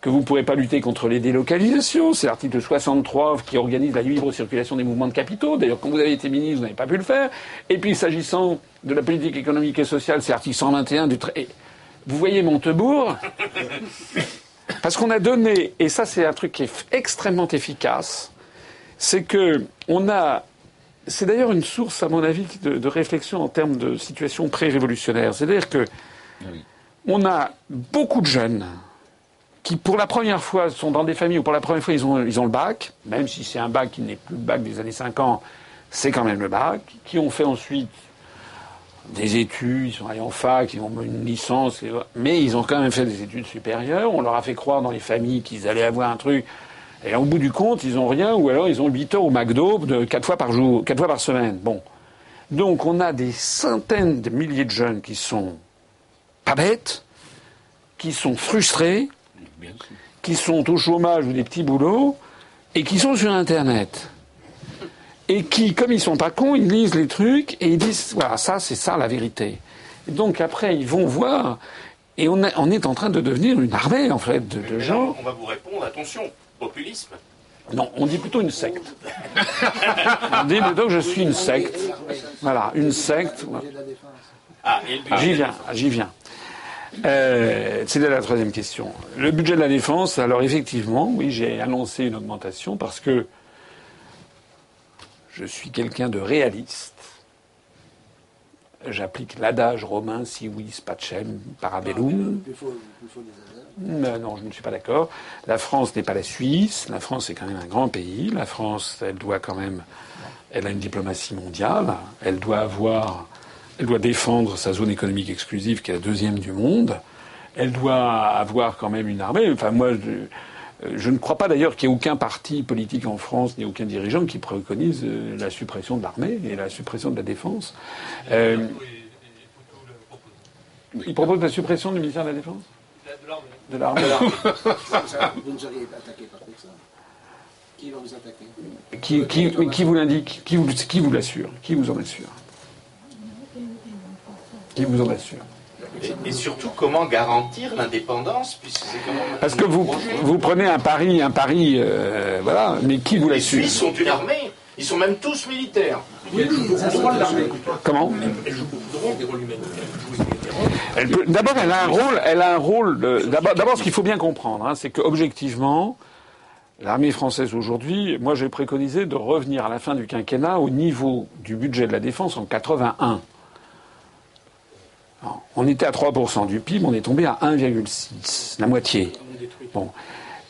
que vous ne pourrez pas lutter contre les délocalisations. C'est l'article 63 qui organise la libre circulation des mouvements de capitaux. D'ailleurs, quand vous avez été ministre, vous n'avez pas pu le faire. Et puis, s'agissant de la politique économique et sociale, c'est l'article 121 du traité. Vous voyez Montebourg Parce qu'on a donné, et ça c'est un truc qui est extrêmement efficace, c'est que on a c'est d'ailleurs une source, à mon avis, de, de réflexion en termes de situation pré-révolutionnaire. C'est-à-dire que on a beaucoup de jeunes qui, pour la première fois, sont dans des familles où, pour la première fois, ils ont, ils ont le bac, même si c'est un bac qui n'est plus le bac des années 50, c'est quand même le bac, qui ont fait ensuite des études, ils sont allés en fac, ils ont une licence, mais ils ont quand même fait des études supérieures. On leur a fait croire dans les familles qu'ils allaient avoir un truc. Et au bout du compte, ils ont rien, ou alors ils ont 8 heures au McDo de 4 fois par jour, 4 fois par semaine. Bon. Donc on a des centaines de milliers de jeunes qui sont pas bêtes, qui sont frustrés, qui sont au chômage ou des petits boulots, et qui sont sur Internet. Et qui, comme ils sont pas cons, ils lisent les trucs et ils disent voilà, ça, c'est ça la vérité. Et donc après, ils vont voir, et on, a, on, est en train de devenir une armée, en fait, de, de gens. On va vous répondre, attention, populisme. Non, on dit plutôt une secte. on dit plutôt que je suis une secte. Voilà, une secte. Ah, j'y viens, j'y viens. Euh, C'était la troisième question. Le budget de la défense, alors effectivement, oui, j'ai annoncé une augmentation parce que je suis quelqu'un de réaliste. J'applique l'adage romain si oui, pacem, parabellum. Mais non, je ne suis pas d'accord. La France n'est pas la Suisse. La France est quand même un grand pays. La France, elle doit quand même, elle a une diplomatie mondiale. Elle doit avoir elle doit défendre sa zone économique exclusive, qui est la deuxième du monde. Elle doit avoir quand même une armée. Enfin, moi, je, je ne crois pas d'ailleurs qu'il y ait aucun parti politique en France, ni aucun dirigeant qui préconise la suppression de l'armée et la suppression de la défense. Euh, il propose la suppression du ministère de la Défense? De l'armée. [LAUGHS] Vous ne seriez attaqué par personne. Qui va vous attaquer? Qui, qui, qui vous l'indique? Qui vous, qui vous l'assure? Qui vous en assure? Qui vous en assure? Et, et, surtout, comment garantir l'indépendance Parce que vous, vous prenez un pari, un pari, euh, voilà, mais qui vous l'assure Les Suisses sont une armée, ils sont même tous militaires. Oui, Comment D'abord, elle a un rôle. Elle a un rôle. D'abord, ce qu'il faut bien comprendre, hein, c'est que objectivement, l'armée française aujourd'hui, moi, j'ai préconisé de revenir à la fin du quinquennat au niveau du budget de la défense en 81. On était à 3% du PIB, on est tombé à 1,6, la moitié.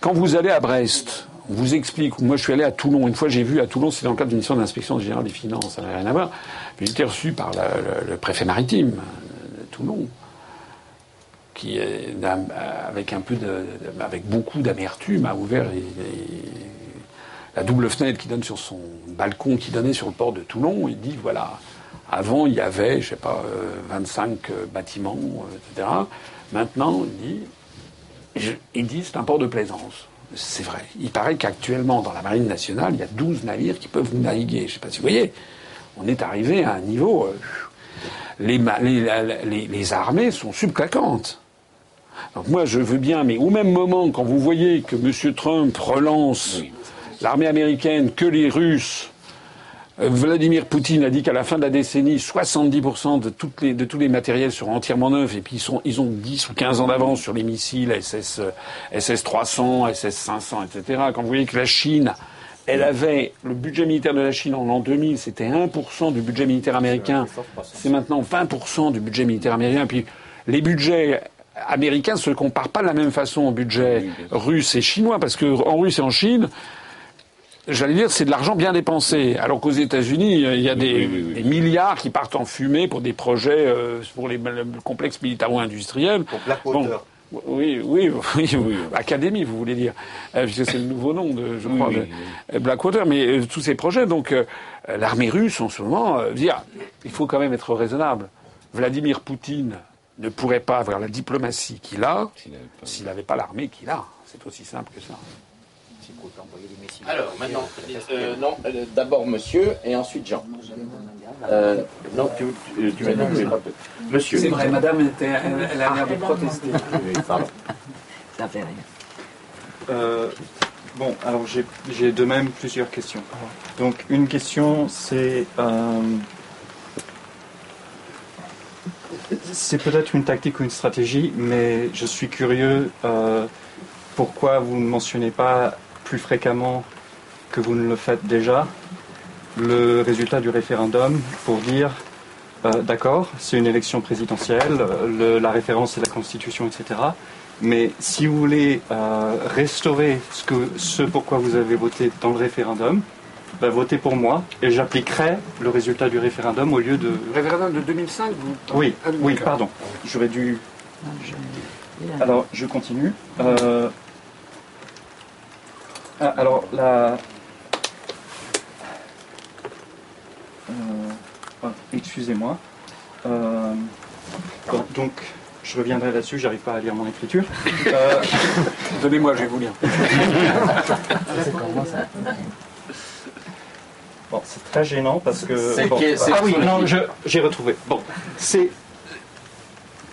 Quand vous allez à Brest, on vous explique, moi je suis allé à Toulon, une fois j'ai vu à Toulon, c'était dans le cadre d'une mission d'inspection générale des finances, ça n'avait rien à voir, j'ai été reçu par le, préfet maritime de Toulon, qui, avec un peu de, avec beaucoup d'amertume, a ouvert la double fenêtre qui donne sur son balcon, qui donnait sur le port de Toulon, il dit voilà, avant, il y avait, je sais pas, 25 bâtiments, etc. Maintenant, il dit, je, il dit c'est un port de plaisance. C'est vrai. Il paraît qu'actuellement, dans la marine nationale, il y a 12 navires qui peuvent naviguer. Je ne sais pas si vous voyez. On est arrivé à un niveau. Euh, les, les, les, les, armées sont subclaquantes. Donc moi, je veux bien, mais au même moment, quand vous voyez que M. Trump relance oui. l'armée américaine, que les Russes Euh, Vladimir Poutine a dit qu'à la fin de la décennie, 70% de, toutes les, de tous les matériels seront entièrement neufs. Et puis ils, sont, ils ont 10 ou 15 ans d'avance sur les missiles SS, SS 300, SS 500, etc. Quand vous voyez que la Chine, elle avait le budget militaire de la Chine en l'an 2000, c'était 1% du budget militaire américain. C'est maintenant 20% du budget militaire américain. Et puis les budgets américains ne se comparent pas de la même façon au budget russe et chinois, parce que en Russe et en Chine, j'allais dire, c'est de l'argent bien dépensé. Alors qu'aux États-Unis, il y a des, des milliards qui partent en fumée pour des projets, euh, pour les, le complexe militaro-industriel. Pour Blackwater. [LAUGHS] Oui, oui, oui, oui, Académie, vous voulez dire, euh, puisque c'est le nouveau nom de, je crois, de euh, Blackwater. Mais euh, tous ces projets, donc euh, l'armée russe en ce moment, euh, dire, il faut quand même être raisonnable. Vladimir Poutine ne pourrait pas avoir la diplomatie qu'il a s'il n'avait pas l'armée qu'il a. C'est aussi simple que ça. Alors, maintenant, euh, non, euh, d'abord monsieur et ensuite Jean. Euh, non, tu, tu, tu m'as dit que pas- Monsieur. C'est vrai, madame, était, elle, elle a l'air de protester. Oui, pardon. Ça fait rien. Euh, bon, alors j'ai- j'ai de même plusieurs questions. Donc une question, c'est euh, c'est peut-être une tactique ou une stratégie, mais je suis curieux euh, pourquoi vous ne mentionnez pas plus fréquemment que vous ne le faites déjà le résultat du référendum pour dire euh, d'accord, c'est une élection présidentielle, le- la référence c'est la Constitution, etc. Mais si vous voulez euh, restaurer ce, que, ce pourquoi vous avez voté dans le référendum, ben, votez pour moi et j'appliquerai le résultat du référendum au lieu de... Le référendum de 2005, vous Oui, Ah, oui, pardon. J'aurais dû... Alors, je continue. Euh, ah, alors, la... Euh, ah, Excusez-moi. Euh, donc, je reviendrai là-dessus, j'arrive pas à lire mon écriture. Euh, [LAUGHS] Donnez-moi, je vais vous lire. Bon, c'est très gênant parce que. C'est bon. ah oui, non, je- j'ai retrouvé. Bon, c'est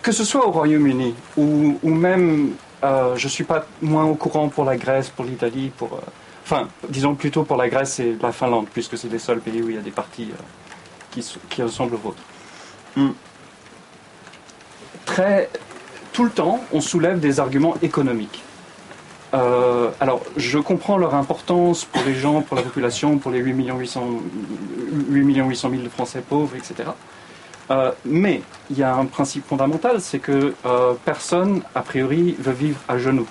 que ce soit au Royaume-Uni ou, ou même, euh, je suis pas moins au courant pour la Grèce, pour l'Italie, pour, euh, enfin, disons plutôt pour la Grèce et la Finlande, puisque c'est les seuls pays où il y a des partis euh, qui, qui ressemblent aux vôtres. Hmm. Très, tout le temps, on soulève des arguments économiques. Euh, alors, je comprends leur importance pour les gens, pour la population, pour les 8 millions 800, 8 millions 800 000 de Français pauvres, etc. Euh, mais il y a un principe fondamental, c'est que euh, personne, a priori, veut vivre à genoux.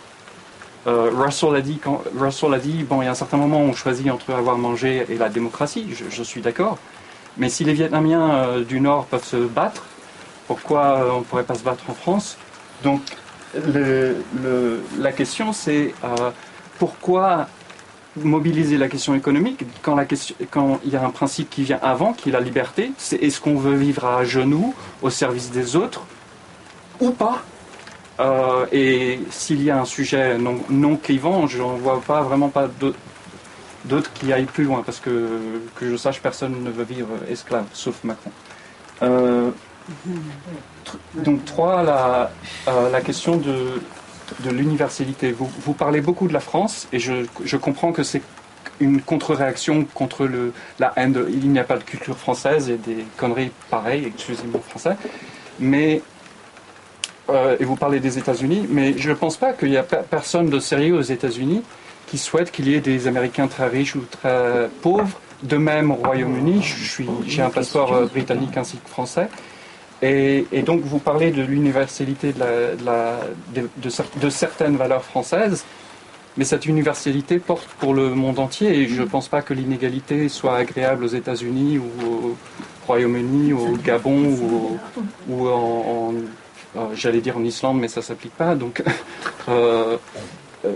Euh, Russell a dit, quand, Russell dit, bon, il y a un certain moment on choisit entre avoir mangé et la démocratie, je, je suis d'accord. Mais si les Vietnamiens euh, du Nord peuvent se battre, pourquoi euh, on ne pourrait pas se battre en France? Donc, le- le- la question, c'est pourquoi mobiliser la question économique quand, il y a un principe qui vient avant, qui est la liberté C'est est-ce qu'on veut vivre à genoux, au service des autres, ou pas? Euh, Et s'il y a un sujet non, non clivant, je n'en vois pas vraiment pas d'autres d'autres qui aillent plus loin, parce que, que je sache, personne ne veut vivre esclave, sauf Macron. Euh, donc, trois, la, euh, la question de, de l'universalité. Vous, vous parlez beaucoup de la France, et je, je comprends que c'est une contre-réaction contre le, la haine il n'y a pas de culture française et des conneries pareilles, exclusivement français. Mais, euh, et vous parlez des États-Unis, mais je ne pense pas qu'il y a pe- personne de sérieux aux États-Unis qui souhaite qu'il y ait des Américains très riches ou très pauvres. De même au Royaume-Uni, j'ai un passeport euh, britannique ainsi que français. Et, et donc vous parlez de l'universalité de, la- de la- de- de cer- de certaines valeurs françaises, mais cette universalité porte pour le monde entier et je ne pense pas que l'inégalité soit agréable aux États-Unis ou au Royaume-Uni au Gabon ou, en, en- euh, j'allais dire en Islande, mais ça s'applique pas. Donc, [LAUGHS] euh, euh,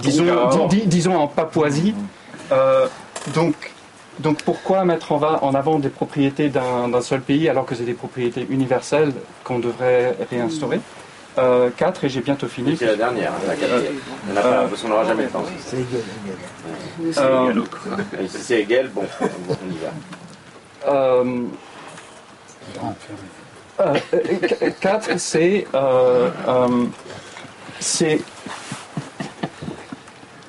disons, di- di- disons en Papouasie. Euh, donc, donc pourquoi mettre en, va- en avant des propriétés d'un seul pays alors que c'est des propriétés universelles qu'on devrait réinstaurer? Euh, Quatre, et j'ai bientôt fini. C'est la dernière, hein, la quatrième. Parce qu'on n'aura jamais le temps. C'est égal, égal. Euh, si c'est égal, bon, on y va. Euh, euh, euh, quatre, c'est euh, euh, c'est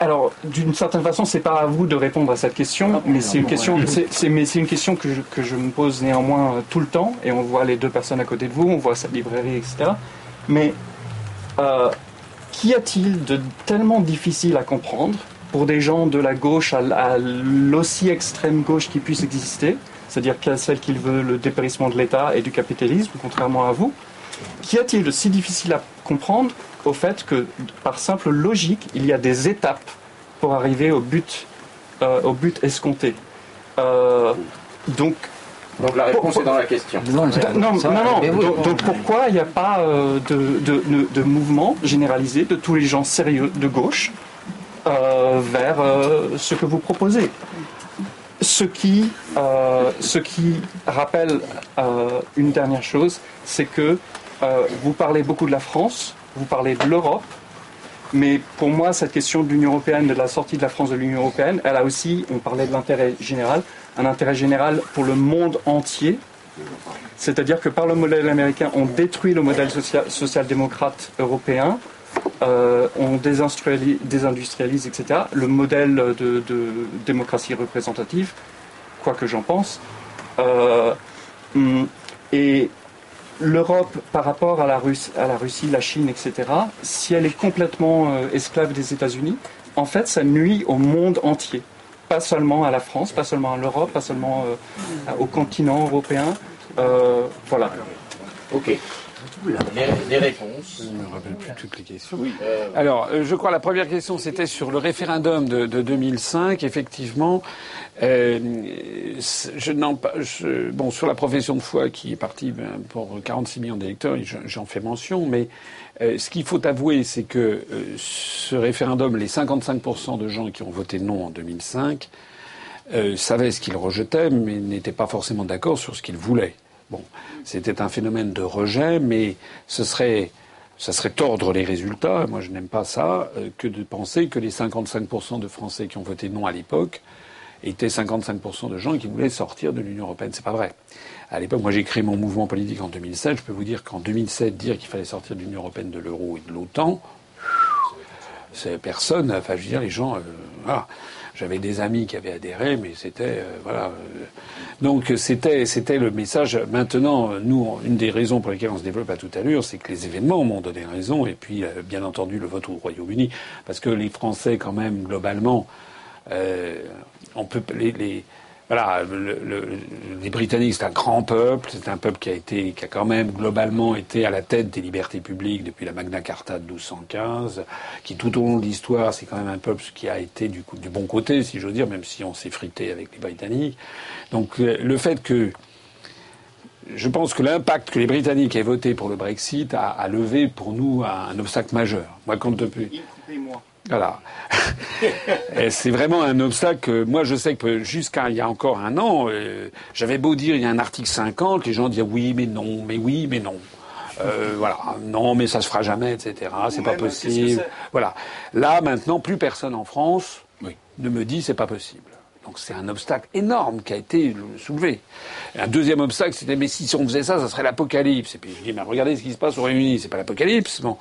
alors, d'une certaine façon, c'est pas à vous de répondre à cette question, mais c'est une question, c'est, mais c'est une question que je, que je, me pose néanmoins tout le temps, et on voit les deux personnes à côté de vous, on voit cette librairie, etc. Mais euh, qu'y a-t-il de tellement difficile à comprendre pour des gens de la gauche à, l'aussi extrême gauche qui puisse exister, c'est-à-dire celle qui veut le dépérissement de l'État et du capitalisme, contrairement à vous, qu'y a-t-il de si difficile à comprendre au fait que, par simple logique, il y a des étapes pour arriver au but, euh, au but escompté. Euh, donc, donc la réponse est dans la question. Non, non, non. Donc, pourquoi il n'y a pas euh, de, de, de, mouvement généralisé de tous les gens sérieux de gauche vers ce que vous proposez? Ce qui, ce qui rappelle une dernière chose, c'est que vous parlez beaucoup de la France, vous parlez de l'Europe, mais pour moi, cette question de l'Union européenne, de la sortie de la France de l'Union européenne, elle a aussi, on parlait de l'intérêt général, un intérêt général pour le monde entier. C'est-à-dire que par le modèle américain, on détruit le modèle social-démocrate européen, euh, on désindustrialise, etc. Le modèle de, démocratie représentative, quoi que j'en pense. Euh, hum, et l'Europe par rapport à la, Russie, la Chine, etc., si elle est complètement euh, esclave des États-Unis, en fait, ça nuit au monde entier. Pas seulement à la France, pas seulement à l'Europe, pas seulement euh, au continent européen. Euh, voilà. Ok. Des, réponses. Je ne me rappelle plus toutes les questions. Alors, je crois la première question, c'était sur le référendum de, de 2005. Effectivement, euh, je, je, bon, sur la profession de foi qui est partie ben, pour 46 millions d'électeurs, j'en fais mention, mais euh, ce qu'il faut avouer, c'est que euh, ce référendum, les 55% de gens qui ont voté non en 2005 euh, savaient ce qu'ils rejetaient, mais n'étaient pas forcément d'accord sur ce qu'ils voulaient. Bon, c'était un phénomène de rejet, mais ce serait ça serait tordre les résultats, moi je n'aime pas ça, que de penser que les 55% de Français qui ont voté non à l'époque étaient 55% de gens qui voulaient sortir de l'Union européenne. C'est pas vrai. À l'époque, moi j'ai créé mon mouvement politique en 2007. Je peux vous dire qu'en 2007, dire qu'il fallait sortir de l'Union européenne, de l'euro et de l'OTAN, c'est personne. Enfin, je veux dire, les gens. Euh. J'avais des amis qui avaient adhéré, mais c'était euh, voilà. Euh, donc c'était c'était le message. Maintenant, nous, une des raisons pour lesquelles on se développe à toute allure, c'est que les événements m'ont donné raison, et puis bien entendu le vote au Royaume-Uni, parce que les Français, quand même, globalement, euh, on peut les voilà, les Britanniques, c'est un grand peuple, c'est un peuple qui a été, qui a quand même globalement été à la tête des libertés publiques depuis la Magna Carta de 1215, qui tout au long de l'histoire, c'est quand même un peuple qui a été du, du bon côté, si j'ose dire, même si on s'est frité avec les Britanniques. Donc le fait que je pense que l'impact que les Britanniques aient voté pour le Brexit a, levé pour nous un obstacle majeur. Moi, compte depuis. Voilà. [LAUGHS] c'est vraiment un obstacle. Moi, je sais que jusqu'à il y a encore un an, euh, j'avais beau dire il y a un article 50, les gens disaient oui, mais non, mais oui, mais non. Euh, voilà, non, mais ça se fera jamais, etc. C'est pas possible. Voilà. Là, maintenant, plus personne en France ne me dit c'est pas possible. Donc c'est un obstacle énorme qui a été soulevé. un deuxième obstacle, c'était mais si on faisait ça, ça serait l'apocalypse. Et puis je dis mais regardez ce qui se passe au Réuni, c'est pas l'apocalypse. Bon,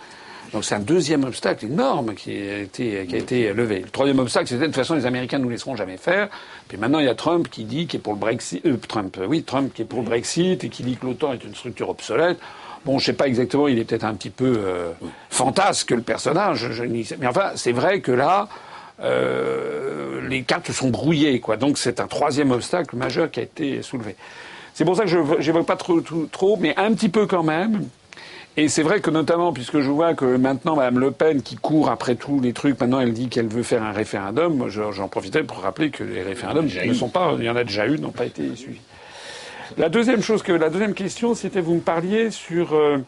donc c'est un deuxième obstacle énorme qui a été, qui a été levé. Le troisième obstacle, c'était de toute façon les Américains ne nous laisseront jamais faire. Puis maintenant il y a Trump qui dit qu'il est pour le Brexit, euh, Trump, oui, Trump qui est pour le Brexit et qui dit que l'OTAN est une structure obsolète. Bon, je sais pas exactement, il est peut-être un petit peu euh, fantasque le personnage. Je, mais enfin, c'est vrai que là, euh, les cartes sont brouillées, quoi. Donc c'est un troisième obstacle majeur qui a été soulevé. C'est pour ça que je n'évoque pas trop, trop, mais un petit peu quand même. Et c'est vrai que notamment, puisque je vois que maintenant Mme Le Pen, qui court après tous les trucs, maintenant elle dit qu'elle veut faire un référendum, moi j'en profitais pour rappeler que les référendums ne sont pas, il y en a déjà eu, n'ont pas été suivis. La deuxième chose que, la deuxième question, c'était vous me parliez sur... Euh,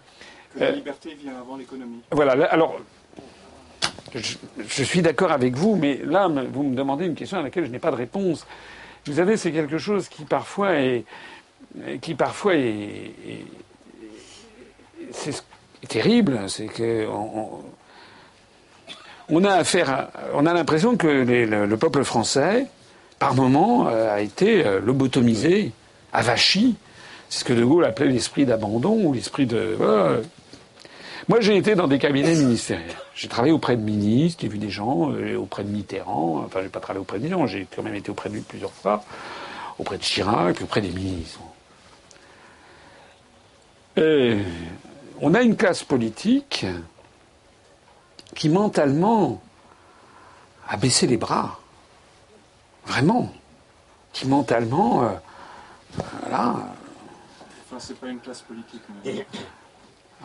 que la euh, liberté vient avant l'économie. Voilà, alors... Je, je suis d'accord avec vous, mais là, vous me demandez une question à laquelle je n'ai pas de réponse. Vous savez, c'est quelque chose qui parfois est, qui parfois est, est c'est terrible, c'est que on, a affaire, on a l'impression que le, peuple français, par moment, euh, a été euh, lobotomisé, avachi. C'est ce que De Gaulle appelait l'esprit d'abandon ou l'esprit de. Moi, j'ai été dans des cabinets ministériels. J'ai travaillé auprès de ministres, j'ai vu des gens, euh, auprès de Mitterrand. Enfin, j'ai pas travaillé auprès de Mitterrand, j'ai quand même été auprès de lui plusieurs fois, auprès de Chirac, auprès des ministres. Euh, on a une classe politique qui mentalement a baissé les bras. Vraiment. Qui mentalement. Euh, voilà. Enfin, c'est pas une classe politique. Mais...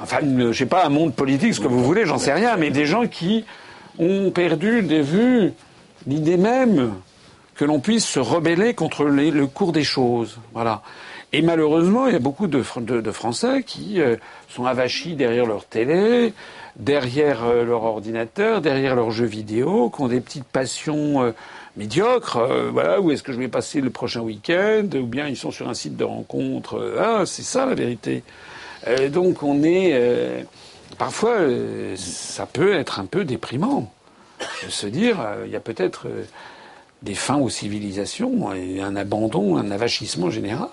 Enfin, je sais pas, un monde politique, ce que vous voulez, j'en sais rien, mais des gens qui ont perdu des vues l'idée même que l'on puisse se rebeller contre le cours des choses. Voilà. Et malheureusement, il y a beaucoup de, Français qui euh, sont avachis derrière leur télé, derrière euh, leur ordinateur, derrière leurs jeux vidéo, qui ont des petites passions euh, médiocres. voilà, où est-ce que je vais passer le prochain week-end Ou bien ils sont sur un site de rencontre. ah, c'est ça la vérité. donc on est... parfois, ça peut être un peu déprimant de se dire, il y a peut-être des fins aux civilisations un abandon, un avachissement général.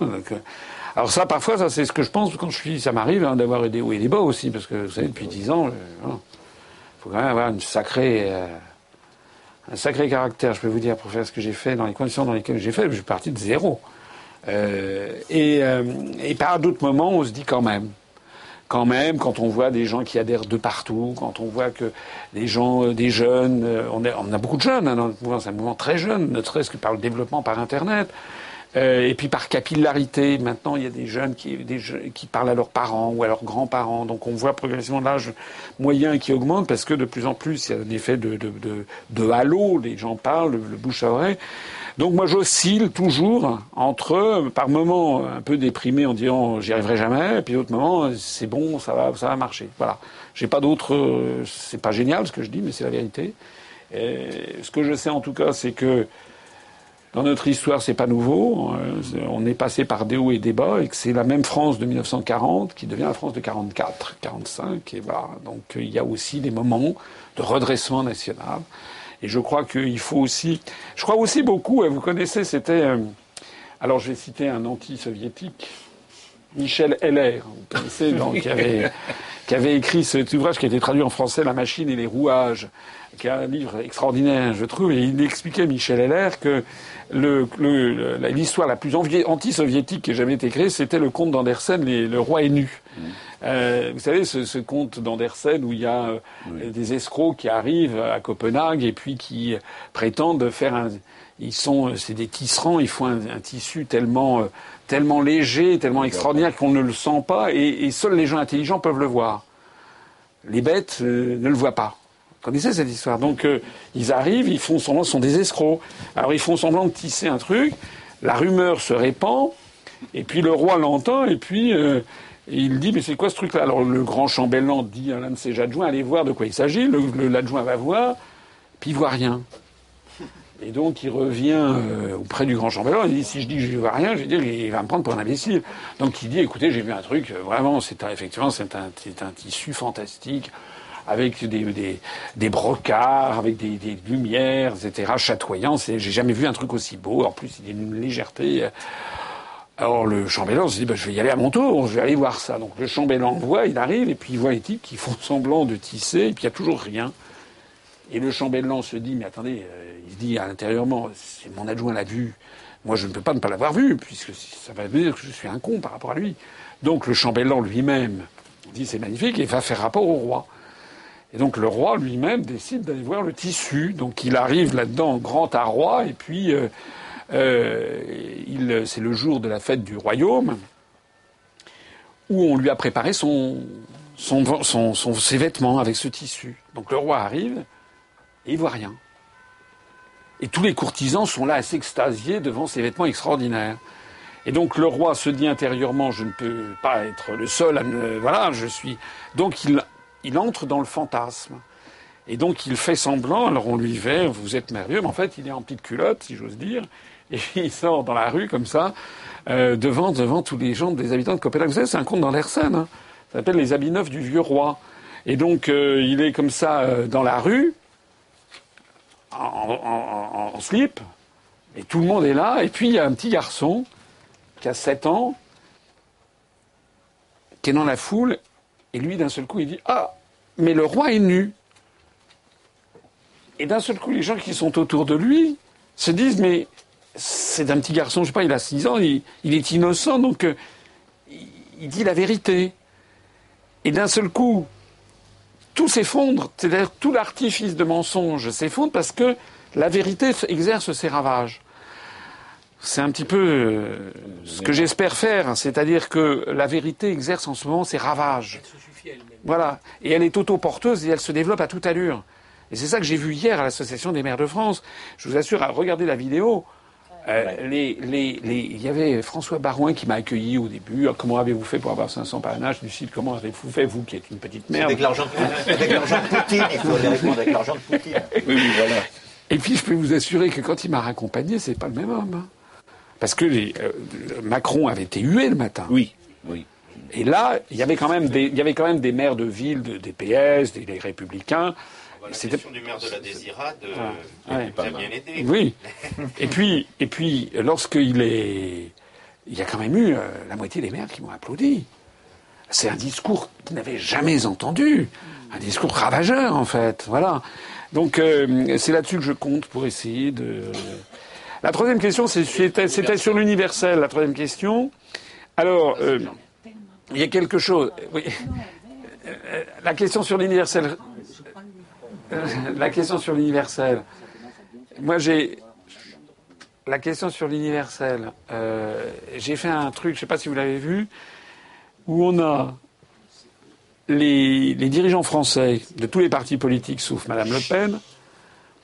Alors ça, parfois, ça c'est ce que je pense quand je suis. Ça m'arrive hein, d'avoir des hauts et des bas aussi, parce que vous savez, depuis dix ans, il faut quand même avoir une sacrée, euh, un sacré caractère, je peux vous dire, pour faire ce que j'ai fait dans les conditions dans lesquelles j'ai fait. Je suis parti de zéro. Euh, et, euh, et par d'autres moments, on se dit quand même, quand même, quand on voit des gens qui adhèrent de partout, quand on voit que des gens, euh, des jeunes, euh, on, on, a beaucoup de jeunes hein, dans notre mouvement, c'est un mouvement très jeune, ne serait-ce que par le développement par Internet. Euh, et puis par capillarité, maintenant il y a des jeunes qui, des qui parlent à leurs parents ou à leurs grands-parents. Donc on voit progressivement l'âge moyen qui augmente parce que de plus en plus il y a un effet de, de, de, de halo, les gens parlent, le, le bouche à oreille. Donc moi j'oscille toujours entre, par moments un peu déprimé en disant j'y arriverai jamais, et puis d'autres moments c'est bon, ça va, ça va marcher. Voilà. J'ai pas d'autres, c'est pas génial ce que je dis, mais c'est la vérité. Ce que je sais en tout cas, c'est que dans notre histoire, c'est pas nouveau. On est passé par des hauts et des bas, et que c'est la même France de 1940 qui devient la France de 44, 45. Et voilà. Donc il y a aussi des moments de redressement national. Et je crois qu'il faut aussi. Je crois aussi beaucoup, vous connaissez, c'était. Euh, alors je vais citer un anti-soviétique, Michel Heller, vous connaissez, [LAUGHS] donc, qui, avait, qui avait écrit cet ouvrage qui a été traduit en français, La machine et les rouages, qui est un livre extraordinaire, je trouve, et il expliquait, Michel Heller, que l'histoire le, la plus anti-soviétique qui ait jamais été créée, c'était le conte d'Andersen, Le roi est nu. Mmh. Euh, vous savez, ce, ce conte d'Andersen où il y a euh, des escrocs qui arrivent à Copenhague et puis qui prétendent faire un. Ils sont, c'est des tisserands, ils font un, tissu tellement, euh, tellement léger, tellement extraordinaire qu'on ne le sent pas et, et, seuls les gens intelligents peuvent le voir. Les bêtes ne le voient pas. Connaissez cette histoire Donc ils arrivent, ils font semblant, ce sont des escrocs. Alors ils font semblant de tisser un truc, la rumeur se répand, et puis le roi l'entend, et puis et il dit, mais c'est quoi ce truc-là? Alors le grand chambellan dit à l'un de ses adjoints, allez voir de quoi il s'agit. L'adjoint va voir, puis il voit rien. Et donc il revient euh, auprès du grand chambellan, il dit, si je dis que je ne vois rien, je vais dire, il va me prendre pour un imbécile. Donc il dit, écoutez, j'ai vu un truc, euh, vraiment, c'est effectivement, c'est un, tissu fantastique avec des, des, brocards, avec des, des lumières, etc., chatoyants. J'ai jamais vu un truc aussi beau. En plus, il y a une légèreté. Alors le chambellan se dit, bah, je vais y aller à mon tour, je vais aller voir ça. Donc le chambellan voit, il arrive, et puis il voit les types qui font semblant de tisser, et puis il n'y a toujours rien. Et le chambellan se dit, mais attendez, euh, il se dit à l'intérieurement, c'est mon adjoint l'a vu, moi je ne peux pas ne pas l'avoir vu, puisque ça va dire que je suis un con par rapport à lui. Donc le chambellan lui-même dit, c'est magnifique, et va faire rapport au roi. Et donc le roi lui-même décide d'aller voir le tissu. Donc il arrive là-dedans grand à roi, et puis... Euh, euh, c'est le jour de la fête du royaume où on lui a préparé son, ses vêtements avec ce tissu. Donc le roi arrive et il voit rien. Et tous les courtisans sont là à s'extasier devant ces vêtements extraordinaires. Et donc le roi se dit intérieurement, je ne peux pas être le seul à me... Voilà, je suis... Donc il, il entre dans le fantasme. Et donc il fait semblant, alors on lui fait, vous êtes merveilleux, mais en fait il est en petite culotte, si j'ose dire, et [LAUGHS] il sort dans la rue comme ça, euh, devant, devant tous les gens, des habitants de Copenhague. Vous savez, c'est un conte dans scène. Hein. Ça s'appelle Les habits neufs du vieux roi. Et donc, euh, il est comme ça euh, dans la rue, en, en, slip, et tout le monde est là. Et puis, il y a un petit garçon qui a 7 ans, qui est dans la foule, Et lui, d'un seul coup, il dit Ah, mais le roi est nu. Et d'un seul coup, les gens qui sont autour de lui se disent Mais c'est un petit garçon, je sais pas, il a 6 ans, il, est innocent, donc euh, il, dit la vérité. Et d'un seul coup, tout s'effondre, c'est-à-dire tout l'artifice de mensonge s'effondre parce que la vérité exerce ses ravages. C'est un petit peu euh, ce que j'espère faire, c'est-à-dire que la vérité exerce en ce moment ses ravages. Elle se suffit elle-même. Voilà, et elle est autoporteuse et elle se développe à toute allure. Et c'est ça que j'ai vu hier à l'Association des maires de France. Je vous assure, à regarder la vidéo, euh, les, les, les, il y avait François Barouin qui m'a accueilli au début. comment avez-vous fait pour avoir 500 parrainages du site? Comment avez-vous fait, vous qui êtes une petite merde? Avec l'argent de, [LAUGHS] avec l'argent de Poutine, il faut répondre avec l'argent de Poutine. Oui, oui, voilà. Et puis je peux vous assurer que quand il m'a raccompagné, c'est pas le même homme. Parce que les, euh, Macron avait été hué le matin. Oui, oui. Et là, il y avait quand même des, il y avait quand même des maires de ville, des PS, des républicains la question du maire de la Désirade euh, ah, bien aidé. Oui. et puis, et puis, lorsqu'il est, il y a quand même eu euh, la moitié des maires qui m'ont applaudi. C'est un discours qu'ils n'avaient jamais entendu, un discours ravageur en fait. Voilà. Donc euh, c'est là-dessus que je compte pour essayer de. La troisième question, c'était sur l'universel. La troisième question. Alors, il y a quelque chose. Oui. La question sur l'universel la question sur l'universel. Moi, j'ai la question sur l'universel. Euh, j'ai fait un truc, je ne sais pas si vous l'avez vu, où on a les, dirigeants français de tous les partis politiques, sauf Madame Le Pen,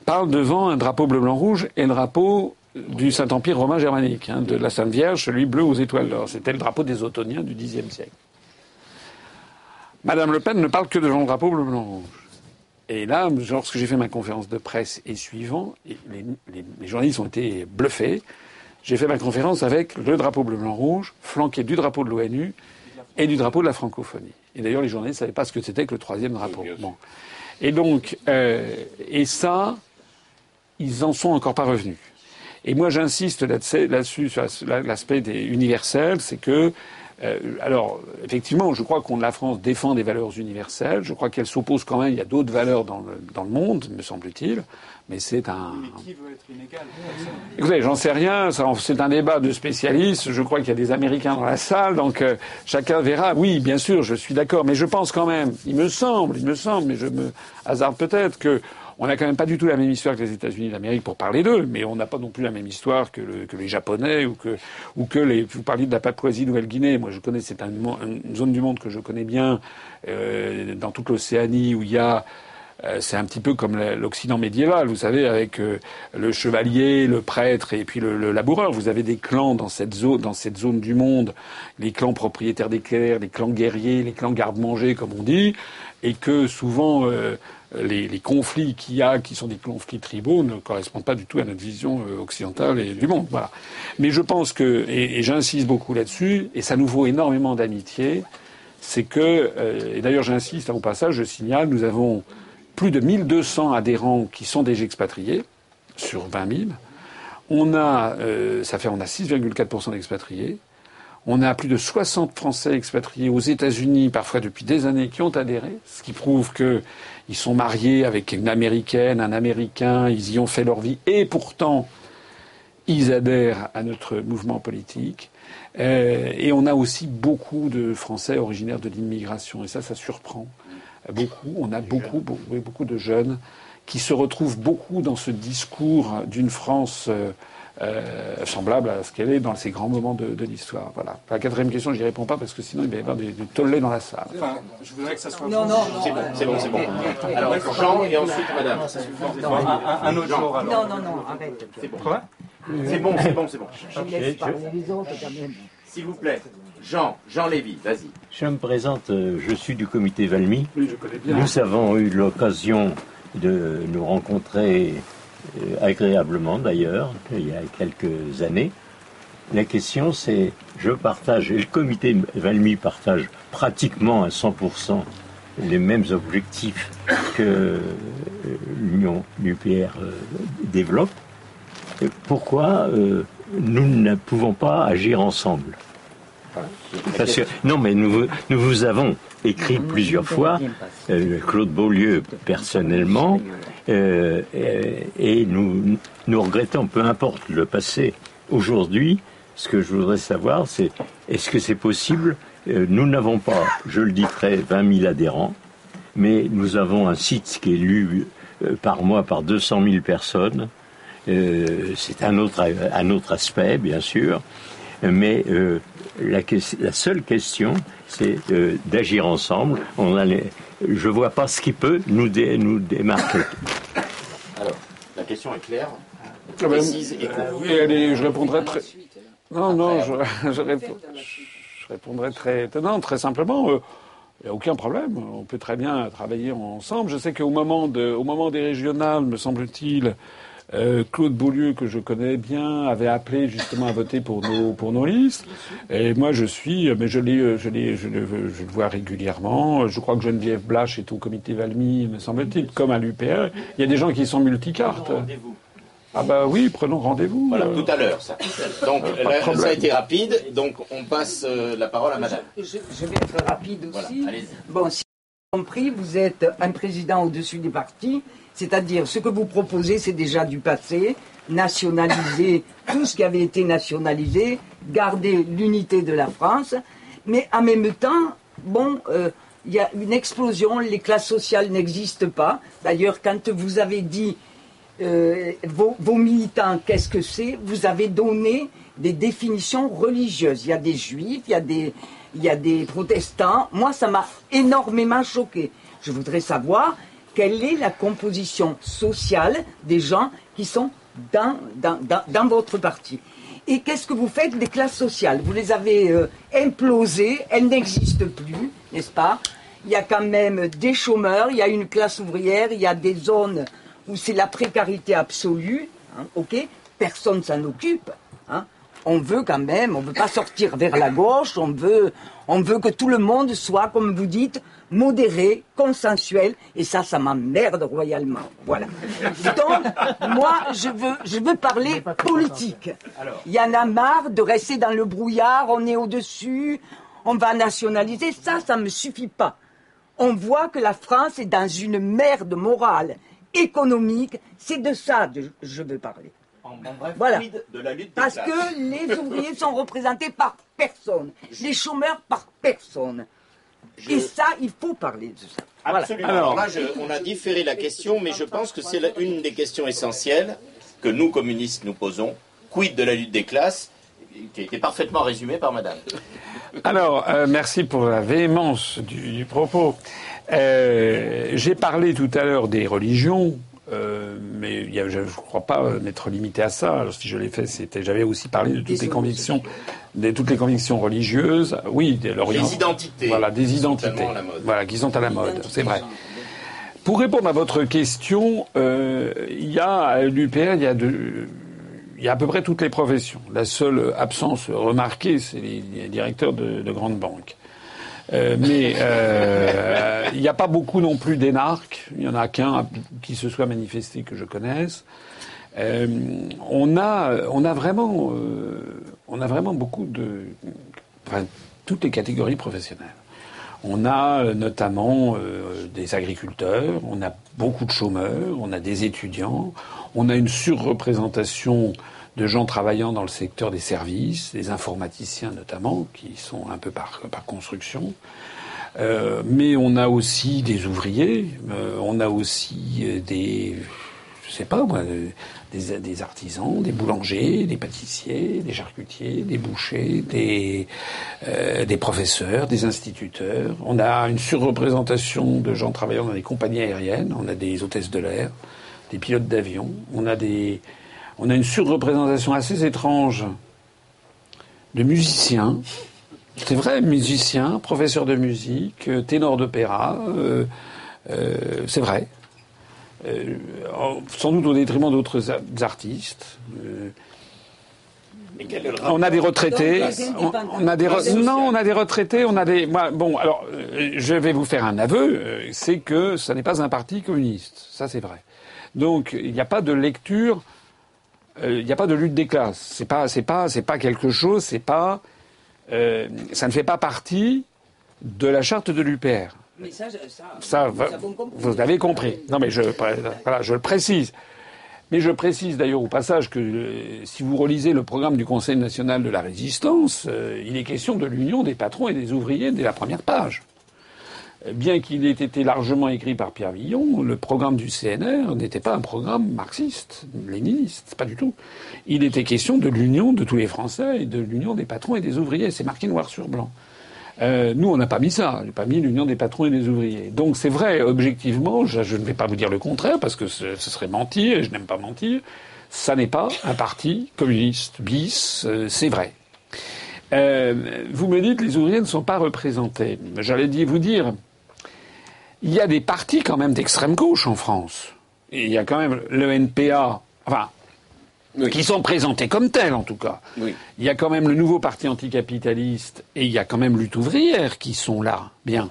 parlent devant un drapeau bleu-blanc-rouge et un drapeau du Saint-Empire romain germanique, hein, de la Sainte Vierge, celui bleu aux étoiles d'or. C'était le drapeau des Ottoniens du Xe siècle. Madame Le Pen ne parle que le drapeau bleu-blanc-rouge. Et là, lorsque j'ai fait ma conférence de presse et suivant, les, journalistes ont été bluffés. J'ai fait ma conférence avec le drapeau bleu-blanc-rouge, flanqué du drapeau de l'ONU et du drapeau de la francophonie. Et d'ailleurs, les journalistes ne savaient pas ce que c'était que le troisième drapeau. Et donc, euh, et ça, ils n'en sont encore pas revenus. Et moi, j'insiste là-dessus, sur l'aspect universel, c'est que euh, alors, effectivement, je crois qu'on la France défend des valeurs universelles. Je crois qu'elle s'oppose quand même. Il y a d'autres valeurs dans le, dans le monde, me semble-t-il. Mais c'est un. Mais qui veut être inégal? Écoutez, j'en sais rien. C'est un débat de spécialistes. Je crois qu'il y a des Américains dans la salle, donc euh, chacun verra. Oui, bien sûr, je suis d'accord. Mais je pense quand même, il me semble, il me semble, mais je me hasarde peut-être que on n'a quand même pas du tout la même histoire que les États-Unis d'Amérique pour parler d'eux, mais on n'a pas non plus la même histoire que, les Japonais ou que, ou que les. Vous parliez de la Papouasie-Nouvelle-Guinée. Moi, je connais, c'est une zone du monde que je connais bien, euh, dans toute l'Océanie, où il y a euh, c'est un petit peu comme l'Occident médiéval, vous savez, avec euh, le chevalier, le prêtre et puis le, laboureur. Vous avez des clans dans cette zone, dans cette zone du monde, les clans propriétaires terres, les clans guerriers, les clans garde-manger, comme on dit, et que souvent les, conflits qu'il y a, qui sont des conflits tribaux, ne correspondent pas du tout à notre vision euh, occidentale et du monde. Voilà. Mais je pense que, et, j'insiste beaucoup là-dessus, et ça nous vaut énormément d'amitié, c'est que, euh, et d'ailleurs j'insiste au passage, je signale, nous avons plus de 1200 adhérents qui sont déjà expatriés sur 20 000. On a, euh, ça fait, on a 6,4% d'expatriés. On a plus de 60 Français expatriés aux États-Unis, parfois depuis des années, qui ont adhéré, ce qui prouve que ils sont mariés avec une américaine, un américain, ils y ont fait leur vie, et pourtant, ils adhèrent à notre mouvement politique. Euh, et on a aussi beaucoup de Français originaires de l'immigration, et ça, ça surprend beaucoup. On a beaucoup, beaucoup, beaucoup de jeunes qui se retrouvent beaucoup dans ce discours d'une France euh, euh, semblable à ce qu'elle est dans ces grands moments de, l'histoire. Voilà. La quatrième question, je n'y réponds pas parce que sinon il va y avoir des, tollés dans la salle. Enfin, je voudrais que ça soit. Non, non, non. C'est bon, c'est bon, Alors, Jean et ensuite Madame. Un, un, autre jour alors. Non, non, non, arrête. C'est bon. Quoi C'est bon, c'est bon, c'est bon. S'il vous plaît. Jean, Jean Lévy, vas-y. Je me présente, euh, je suis du comité Valmy. Oui, je connais bien. Nous avons eu l'occasion de nous rencontrer agréablement d'ailleurs, il y a quelques années. La question c'est, je partage, et le comité Valmy partage pratiquement à 100% les mêmes objectifs que euh, l'Union nucléaire euh, développe. Pourquoi nous ne pouvons pas agir ensemble? Non, mais nous, nous vous avons écrit plusieurs fois, euh, Claude Beaulieu personnellement, euh, et nous, nous regrettons, peu importe le passé, aujourd'hui, ce que je voudrais savoir, c'est est-ce que c'est possible euh, Nous n'avons pas, je le dis très, 20 000 adhérents, mais nous avons un site qui est lu par mois par 200 000 personnes. c'est un autre, un autre aspect, bien sûr, mais la, la, seule question, c'est euh, d'agir ensemble. On a je ne vois pas ce qui peut nous, nous démarquer. Alors, la question est claire, ah ben, précise et euh, oui, allez, je répondrai très. Non, non, je, je, répondrai très, non, très simplement. Il euh, n'y a aucun problème. On peut très bien travailler ensemble. Je sais qu'au moment, de, au moment des régionales, me semble-t-il, euh, Claude Beaulieu, que je connais bien, avait appelé justement à voter pour nos, pour nos listes. Et moi, je suis, mais je, l'ai, je, l'ai, je, le, je le vois régulièrement. Je crois que Geneviève Blache est au comité Valmy, me semble-t-il, comme à l'UPR. Il y a des gens qui sont multicartes. Ah bah oui, prenons rendez-vous. Voilà, tout à l'heure, ça. Donc ça a été rapide, donc on passe euh, la parole à madame. Je, je, vais être rapide aussi. bon, si j'ai compris, vous êtes un président au-dessus des partis c'est-à-dire, ce que vous proposez, c'est déjà du passé, nationaliser [COUGHS] tout ce qui avait été nationalisé, garder l'unité de la France, mais en même temps, bon, euh, il y a une explosion, les classes sociales n'existent pas. D'ailleurs, quand vous avez dit euh, vos, vos, militants, qu'est-ce que c'est Vous avez donné des définitions religieuses. Il y a des juifs, il y a des, il y a des protestants. Moi, ça m'a énormément choqué. Je voudrais savoir quelle est la composition sociale des gens qui sont dans, votre parti. Et qu'est-ce que vous faites des classes sociales? Vous les avez euh, implosées, elles n'existent plus, n'est-ce pas? Il y a quand même des chômeurs, il y a une classe ouvrière, il y a des zones où c'est la précarité absolue, hein, ok? Personne s'en occupe. On veut quand même, on veut pas sortir vers la gauche, on veut, on veut que tout le monde soit, comme vous dites, modéré, consensuel, et ça, ça m'emmerde royalement. Voilà. Donc, moi, je veux, je veux parler politique. Il y en a marre de rester dans le brouillard, on est au-dessus, on va nationaliser. Ça, ça me suffit pas. On voit que la France est dans une merde morale, économique. C'est de ça que je veux parler. Voilà. de la lutte Parce que les ouvriers sont représentés par personne, les chômeurs par personne. Et ça, il faut parler de ça. Absolument. Alors, là, on a différé la question, mais je pense que c'est une des questions essentielles que nous, communistes, nous posons. Quid de la lutte des classes qui a été parfaitement résumée par Madame. Alors, euh, merci pour la véhémence du, propos. Euh, j'ai parlé tout à l'heure des religions. Euh, mais je ne crois pas m'être limité à ça. Alors, si je l'ai fait, c'était j'avais aussi parlé de toutes les convictions, de toutes les convictions religieuses. Oui, de Des identités. Voilà, des identités. Voilà, qui sont à la mode. C'est vrai. Pour répondre à votre question, euh, il y a à l'UPR, il y a de, il y a à peu près toutes les professions. La seule absence remarquée, c'est les directeurs de, de grandes banques. Euh, mais euh, il n'y a pas beaucoup non plus d'énarques. Il n'y en a qu'un qui se soit manifesté que je connaisse. Euh, on a, on a vraiment, on a vraiment beaucoup de, enfin, toutes les catégories professionnelles. On a notamment des agriculteurs, on a beaucoup de chômeurs, on a des étudiants, on a une surreprésentation de gens travaillant dans le secteur des services, des informaticiens notamment, qui sont un peu par, par construction. Euh, mais on a aussi des ouvriers, euh, on a aussi euh, des, je sais pas moi, des, des, artisans, des boulangers, des pâtissiers, des charcutiers, des bouchers, des, des professeurs, des instituteurs. On a une surreprésentation de gens travaillant dans des compagnies aériennes, on a des hôtesses de l'air, des pilotes d'avion, on a des, on a une surreprésentation assez étrange de musiciens. C'est vrai, musiciens, professeurs de musique, euh, ténors d'opéra, euh, euh, c'est vrai. sans doute au détriment d'autres artistes. on a des retraités. On, a des non, on a des retraités. On a des. bon, alors, je vais vous faire un aveu. C'est que ça n'est pas un parti communiste. Ça, c'est vrai. Donc, il n'y a pas de lecture il euh, n'y a pas de lutte des classes. C'est pas, c'est pas, c'est pas quelque chose. C'est pas. euh, ça ne fait pas partie de la charte de l'UPR. Mais ça, avons compris. vous avez compris. Non, mais je, voilà, je le précise. Mais je précise d'ailleurs au passage que euh, si vous relisez le programme du Conseil national de la résistance, euh, il est question de l'union des patrons et des ouvriers dès la première page. Bien qu'il ait été largement écrit par Pierre Villon, le programme du CNR n'était pas un programme marxiste, léniniste, pas du tout. Il était question de l'union de tous les Français et de l'union des patrons et des ouvriers. C'est marqué noir sur blanc. Euh, nous, on n'a pas mis ça. J'ai pas mis l'union des patrons et des ouvriers. Donc c'est vrai, objectivement, je, ne vais pas vous dire le contraire parce que ce, serait mentir et je n'aime pas mentir. Ça n'est pas un parti communiste bis, euh, c'est vrai. Euh, vous me dites les ouvriers ne sont pas représentés. J'allais vous dire, il y a des partis quand même d'extrême gauche en France. Et il y a quand même le NPA, enfin, qui sont présentés comme tels en tout cas. Oui. Il y a quand même le nouveau parti anticapitaliste et il y a quand même lutte ouvrière qui sont là. Bien.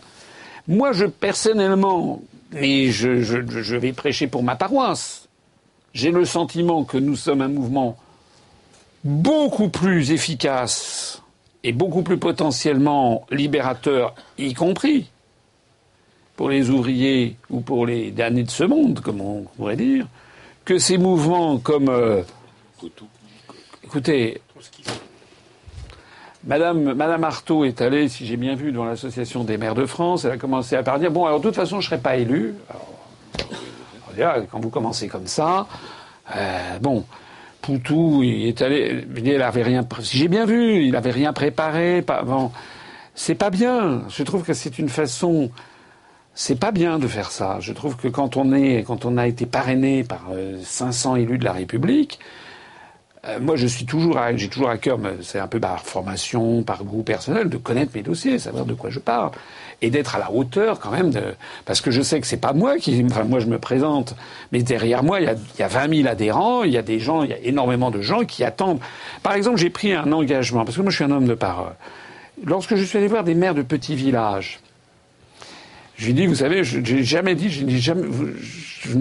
Moi, je personnellement, mais je, je, je vais prêcher pour ma paroisse. J'ai le sentiment que nous sommes un mouvement beaucoup plus efficace et beaucoup plus potentiellement libérateur, y compris pour les ouvriers ou pour les damnés de ce monde, comme on pourrait dire, que ces mouvements comme euh, Écoutez, Madame, Madame Artaud est allée, si j'ai bien vu, dans l'association des maires de France. Elle a commencé à dire bon, alors de toute façon, je ne serai pas élu. Quand vous commencez comme ça, euh, bon, Poutou, il est allé, il rien, si j'ai bien vu, il avait rien préparé. Pas, c'est pas bien. Je trouve que c'est une façon. C'est pas bien de faire ça. Je trouve que quand on est, quand on a été parrainé par euh, 500 élus de la République, euh, moi, je suis toujours, j'ai toujours à cœur, c'est un peu par formation, par goût personnel, de connaître mes dossiers, savoir de quoi je parle, et d'être à la hauteur quand même, de, parce que je sais que c'est pas moi qui, enfin moi je me présente, mais derrière moi il y a, il y a 20 000 adhérents, il y a des gens, il y a énormément de gens qui attendent. Par exemple, j'ai pris un engagement, parce que moi je suis un homme de parole. Lorsque je suis allé voir des maires de petits villages, je lui dit, vous savez, je n'ai jamais dit, je, ne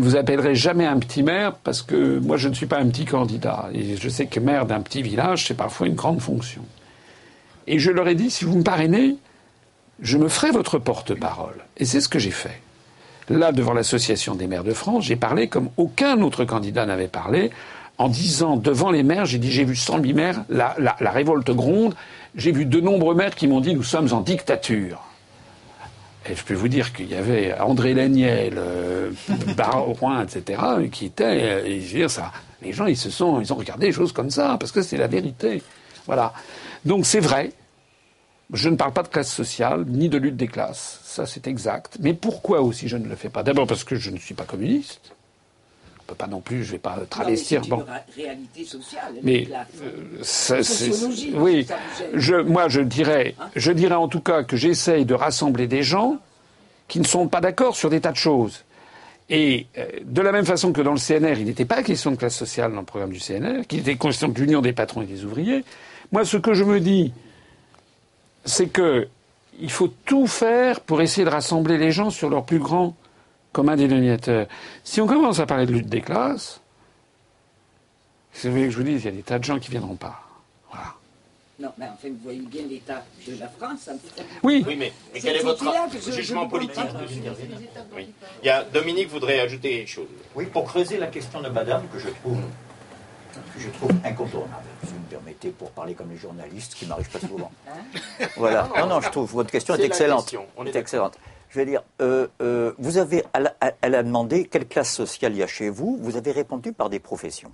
vous appellerai jamais un petit maire parce que moi, je ne suis pas un petit candidat. Et je sais que maire d'un petit village, c'est parfois une grande fonction. Et je leur ai dit, si vous me parrainez, je me ferai votre porte-parole. Et c'est ce que j'ai fait. Là, devant l'Association des maires de France, j'ai parlé comme aucun autre candidat n'avait parlé, en disant devant les maires, j'ai dit j'ai vu 108 maires, la, la- la révolte gronde, j'ai vu de nombreux maires qui m'ont dit nous sommes en dictature. Et je peux vous dire qu'il y avait André Laniel, euh, [LAUGHS] Barouin, etc., qui étaient, euh, et je veux dire, ça, les gens, ils se sont, ils ont regardé les choses comme ça, parce que c'est la vérité. Voilà. Donc c'est vrai. Je ne parle pas de classe sociale, ni de lutte des classes. Ça, c'est exact. Mais pourquoi aussi je ne le fais pas? D'abord parce que je ne suis pas communiste. Pas non plus, je vais pas travestir. Non, mais bon. une réalité sociale. Mais euh, ça, c'est- Sociologie, oui, ça vous gêne. je, moi je dirais, je dirais en tout cas que j'essaye de rassembler des gens qui ne sont pas d'accord sur des tas de choses. Et euh, de la même façon que dans le CNR, il n'était pas question de classe sociale dans le programme du CNR, qu'il était question de l'union des patrons et des ouvriers. Moi, ce que je me dis, c'est que il faut tout faire pour essayer de rassembler les gens sur leur plus grand commun dénominateur. Si on commence à parler de lutte des classes, c'est vous voulez que je vous dise, il y a des tas de gens qui viendront pas. Voilà. Non, mais enfin, vous voyez bien l'état de la France. un petit peu. Oui. Oui, mais, quel est votre je- jugement je ne politique Oui. Il y a Dominique voudrait ajouter quelque chose. Oui, pour creuser la question de madame, que je trouve, que je trouve incontournable, si vous me permettez, pour parler comme les journalistes, ce qui m'arrive pas souvent. voilà. Non, non, je trouve votre question est, excellente. question, on est excellente. Je vais dire, euh, euh, vous avez, elle a, elle a demandé quelle classe sociale il y a chez vous. Vous avez répondu par des professions.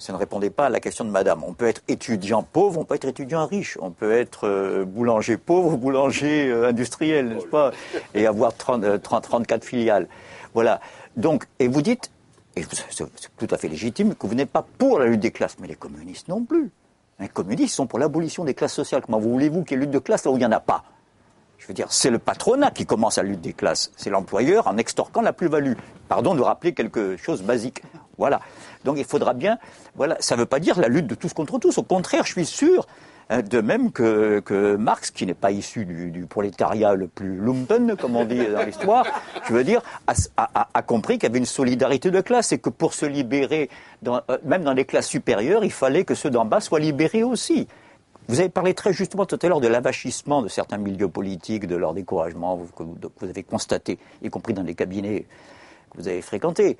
Ça ne répondait pas à la question de madame. On peut être étudiant pauvre, on peut être étudiant riche, on peut être euh, boulanger pauvre, [LAUGHS] boulanger euh, industriel, n'est-ce pas Et avoir 30, euh, 30, 34 filiales. Voilà. Donc, et vous dites, et c'est tout à fait légitime, que vous n'êtes pas pour la lutte des classes, mais les communistes non plus. Les communistes sont pour l'abolition des classes sociales. Comment voulez-vous qu'il y ait lutte de classe là où il n'y en a pas? Je veux dire, c'est le patronat qui commence à lutte des classes. C'est l'employeur en extorquant la plus-value. Pardon de rappeler quelque chose basique. Voilà. Donc il faudra bien. Voilà. Ça ne veut pas dire la lutte de tous contre tous. Au contraire, je suis sûr. hein, De même que, Marx, qui n'est pas issu du, prolétariat le plus lumpen, comme on dit dans l'histoire, je veux dire, a, compris qu'il y avait une solidarité de classe et que pour se libérer, euh, même dans les classes supérieures, il fallait que ceux d'en bas soient libérés aussi Vous avez parlé très justement tout à l'heure de l'avachissement de certains milieux politiques, de leur découragement que vous, avez constaté, y compris dans les cabinets que vous avez fréquentés.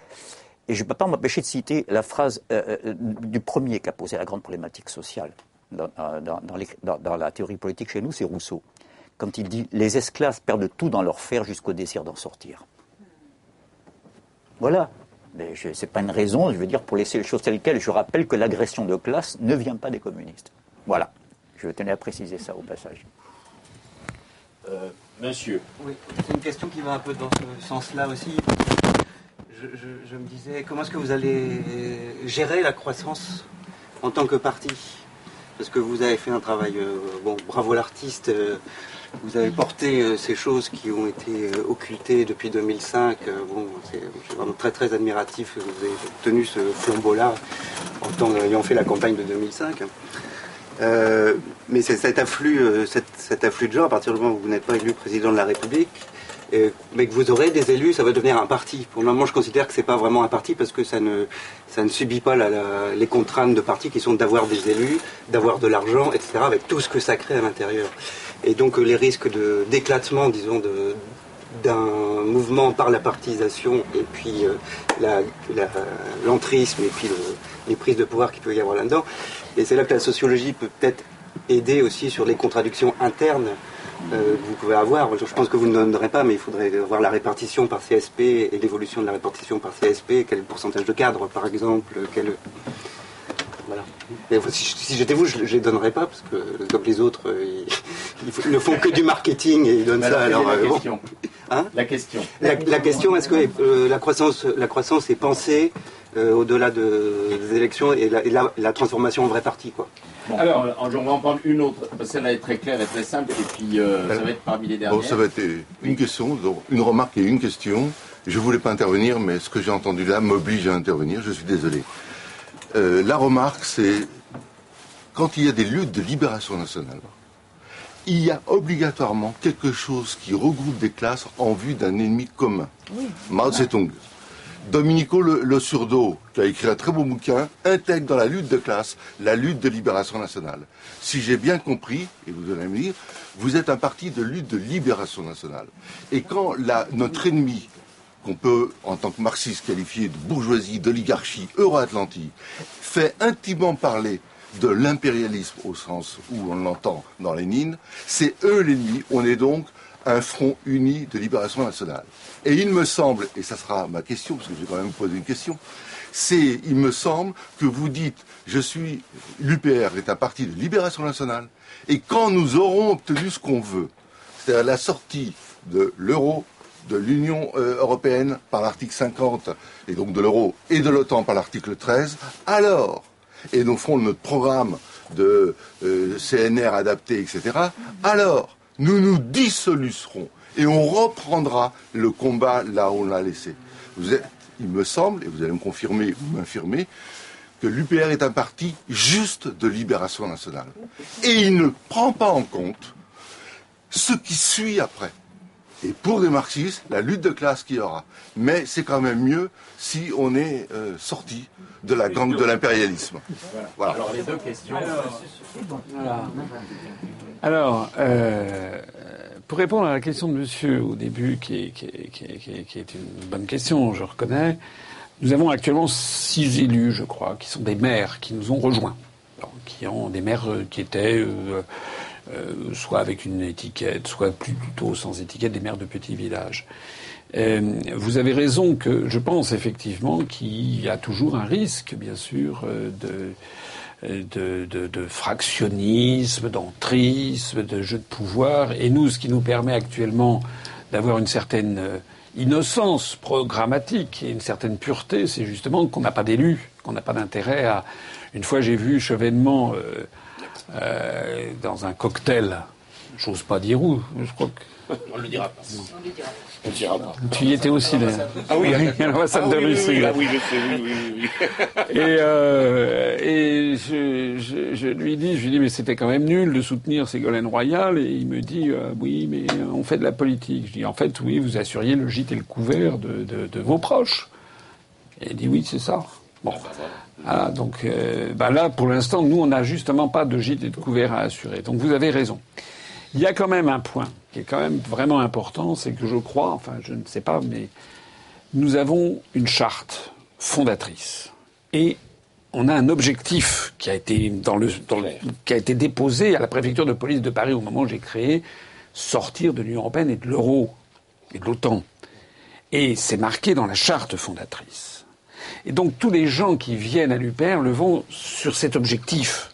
Et je ne peux pas m'empêcher de citer la phrase euh, euh, du premier qui a posé la grande problématique sociale dans, dans la théorie politique chez nous, c'est Rousseau. Quand il dit Les esclaves perdent tout dans leur fer jusqu'au désir d'en sortir. Voilà. Mais ce n'est pas une raison, je veux dire, pour laisser les choses telles quelles. Je rappelle que l'agression de classe ne vient pas des communistes. Voilà. Je tenais à préciser ça au passage. Euh, monsieur. Oui, c'est une question qui va un peu dans ce sens-là aussi. Je, me disais, comment est-ce que vous allez gérer la croissance en tant que parti? Parce que vous avez fait un travail, euh, bon, bravo l'artiste, euh, vous avez porté ces choses qui ont été occultées depuis 2005. bon, c'est vraiment très très admiratif que vous ayez tenu ce flambeau-là en ayant fait la campagne de 2005. Euh, mais cet afflux, euh, cet, afflux de gens, à partir du moment où vous n'êtes pas élu président de la République, mais que vous aurez des élus, ça va devenir un parti. Pour le moment, je considère que c'est pas vraiment un parti parce que ça ne, subit pas les contraintes de parti qui sont d'avoir des élus, d'avoir de l'argent, etc., avec tout ce que ça crée à l'intérieur. Et donc les risques d'éclatement, disons, d'un mouvement par la partisation et puis euh, l'entrisme et puis les prises de pouvoir qu'il peut y avoir là-dedans, et c'est là que la sociologie peut peut-être aider aussi sur les contradictions internes euh, que vous pouvez avoir. Je pense que vous ne donnerez pas, mais il faudrait voir la répartition par CSP et l'évolution de la répartition par CSP. Quel pourcentage de cadres, par exemple quel... Voilà. si, j'étais vous, je ne les donnerais pas, parce que comme les autres, euh, ils, ne font que du marketing et ils donnent ça. Alors, la, euh, question? Hein? La question. La, question, est-ce que la, croissance, la croissance est pensée euh, au-delà des élections et, la, transformation en vrai parti. Quoi. Alors, on va en prendre une autre, parce qu'elle est très claire et très simple, et puis euh, ça va être parmi les dernières. ça va être une question, une remarque et une question. Je ne voulais pas intervenir, mais ce que j'ai entendu là m'oblige à intervenir, je suis désolé. Euh, la remarque, c'est quand il y a des luttes de libération nationale, il y a obligatoirement quelque chose qui regroupe des classes en vue d'un ennemi commun. Oui, Mao Zedong. Domenico Le, Surdo, qui a écrit un très beau bouquin, intègre dans la lutte de classe la lutte de libération nationale. Si j'ai bien compris, et vous allez me dire, vous êtes un parti de lutte de libération nationale. Et quand notre ennemi, qu'on peut en tant que marxiste qualifier de bourgeoisie, d'oligarchie, euro-atlantique, fait intimement parler de l'impérialisme au sens où on l'entend dans Lénine, c'est eux l'ennemi. On est donc un front uni de libération nationale. Et il me semble, et ça sera ma question, parce que je vais quand même vous poser une question, c'est, il me semble, que vous dites, je suis, l'UPR est un parti de libération nationale, et quand nous aurons obtenu ce qu'on veut, c'est-à-dire la sortie de l'euro, de l'Union euh, européenne par l'article 50, et donc de l'euro, et de l'OTAN par l'article 13, alors, et nous ferons notre programme de euh, CNR adapté, etc., alors, nous nous dissoluerons et on reprendra le combat là où on l'a laissé. il me semble, et vous allez me confirmer ou m'infirmer, que l'UPR est un parti juste de libération nationale. Et il ne prend pas en compte ce qui suit après. Et pour les marxistes, la lutte de classe qu'il y aura. Mais c'est quand même mieux si on est euh, sorti de la gang de l'impérialisme. Voilà. Alors les deux questions. Alors, euh, pour répondre à la question de monsieur au début, qui est, qui, est, qui, est, une bonne question, je reconnais, nous avons actuellement six élus, je crois, qui sont des maires qui nous ont rejoints, qui ont des maires euh, qui étaient euh, euh, soit avec une étiquette, soit plutôt sans étiquette, des maires de petits villages. Euh, vous avez raison que je pense effectivement qu'il y a toujours un risque, bien sûr, de de, de, de fractionnisme, d'entrisme, de jeu de pouvoir. Et nous, ce qui nous permet actuellement d'avoir une certaine euh, innocence programmatique et une certaine pureté, c'est justement qu'on n'a pas d'élus, qu'on n'a pas d'intérêt à. Une fois, j'ai vu chevènement euh, euh, dans un cocktail, j'ose pas dire où, je crois que on ne le dira pas. On le dira pas. On dira pas. Tu y étais aussi, là. Ah oui, l'ambassade de Russie. Ah oui, je sais, oui, oui, oui. [LAUGHS] Et, euh, et je, je, je, lui dis, je lui dis, mais c'était quand même nul de soutenir Ségolène Royal. Et il me dit, euh, oui, mais on fait de la politique. Je dis, en fait, oui, vous assuriez le gîte et le couvert de, de, de vos proches. Et il dit, oui, c'est ça. Bon. Ah, donc euh, bah là, pour l'instant, nous, on n'a justement pas de gîte et de couvert à assurer. Donc vous avez raison. Il y a quand même un point qui est quand même vraiment important, c'est que je crois, enfin je ne sais pas, mais nous avons une charte fondatrice et on a un objectif qui a été dans le, dans le, qui a été déposé à la préfecture de police de Paris au moment où j'ai créé sortir de l'Union européenne et de l'euro et de l'OTAN. Et c'est marqué dans la charte fondatrice. Et donc tous les gens qui viennent à l'UPR le vont sur cet objectif.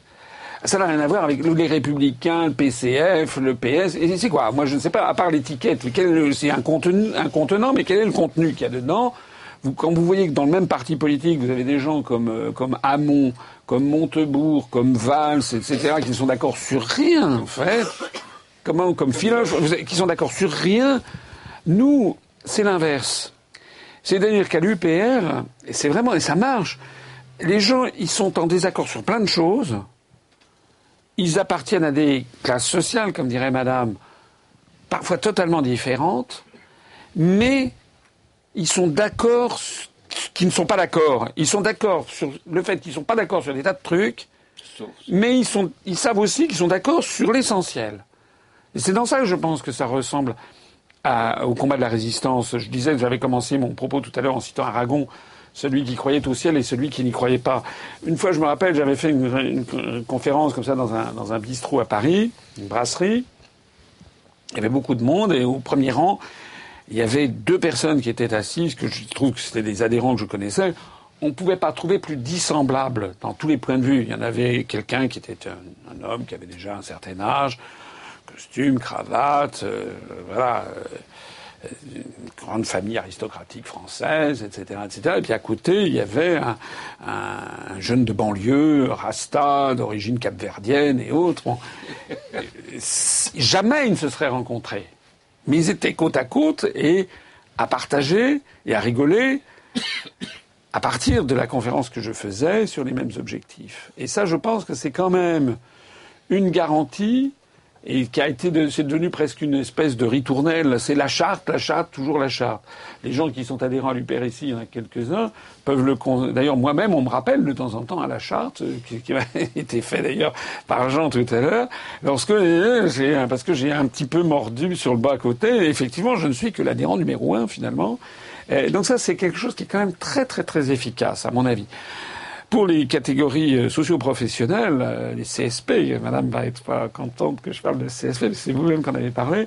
Ça n'a rien à voir avec les Républicains, le PCF, le PS. C'est quoi? Moi, je ne sais pas, à part l'étiquette, c'est un, contenu, un contenant, mais quel est le contenu qu'il y a dedans? Vous, Quand vous voyez que dans le même parti politique, vous avez des gens comme, euh, comme Hamon, comme Montebourg, comme Valls, etc., qui sont d'accord sur rien, en fait, comment, comme Philoche, qui sont d'accord sur rien, nous, c'est l'inverse. C'est-à-dire qu'à l'UPR, c'est vraiment, et ça marche, les gens, ils sont en désaccord sur plein de choses, ils appartiennent à des classes sociales, comme dirait Madame, parfois totalement différentes, mais ils sont d'accord qu'ils ne sont pas d'accord. Ils sont d'accord sur le fait qu'ils ne sont pas d'accord sur des tas de trucs, mais ils, sont, ils savent aussi qu'ils sont d'accord sur l'essentiel. Et c'est dans ça que je pense que ça ressemble au combat de la résistance. Je disais, j'avais commencé mon propos tout à l'heure en citant Aragon celui qui croyait au ciel et celui qui n'y croyait pas. Une fois, je me rappelle, j'avais fait une, conférence comme ça dans un, bistrot à Paris, une brasserie. Il y avait beaucoup de monde et au premier rang, il y avait deux personnes qui étaient assises, que je trouve que c'était des adhérents que je connaissais. On ne pouvait pas trouver plus dissemblables dans tous les points de vue. Il y en avait quelqu'un qui était un, homme qui avait déjà un certain âge, costume, cravate, euh, voilà. Euh, grande famille aristocratique française, etc., etc. Et puis à côté, il y avait un, jeune de banlieue, Rasta, d'origine capverdienne et autres. Jamais ils ne se seraient rencontrés. Mais ils étaient côte à côte et à partager et à rigoler à partir de la conférence que je faisais sur les mêmes objectifs. Et ça, je pense que c'est quand même une garantie et qui a été, c'est devenu presque une espèce de ritournelle. C'est la charte, la charte, toujours la charte. Les gens qui sont adhérents à l'UPR ici, il y en a quelques-uns, peuvent le. D'ailleurs, moi-même, on me rappelle de temps en temps à la charte, euh, qui, qui [LAUGHS] a été fait d'ailleurs par Jean tout à l'heure, lorsque euh, parce que j'ai un petit peu mordu sur le bas côté. Effectivement, je ne suis que l'adhérent numéro un finalement. Et donc ça, c'est quelque chose qui est quand même très très très efficace, à mon avis. Pour les catégories euh, socio-professionnelles, euh, les CSP, Madame va être pas contente que je parle de CSP, c'est vous-même qui en avez parlé.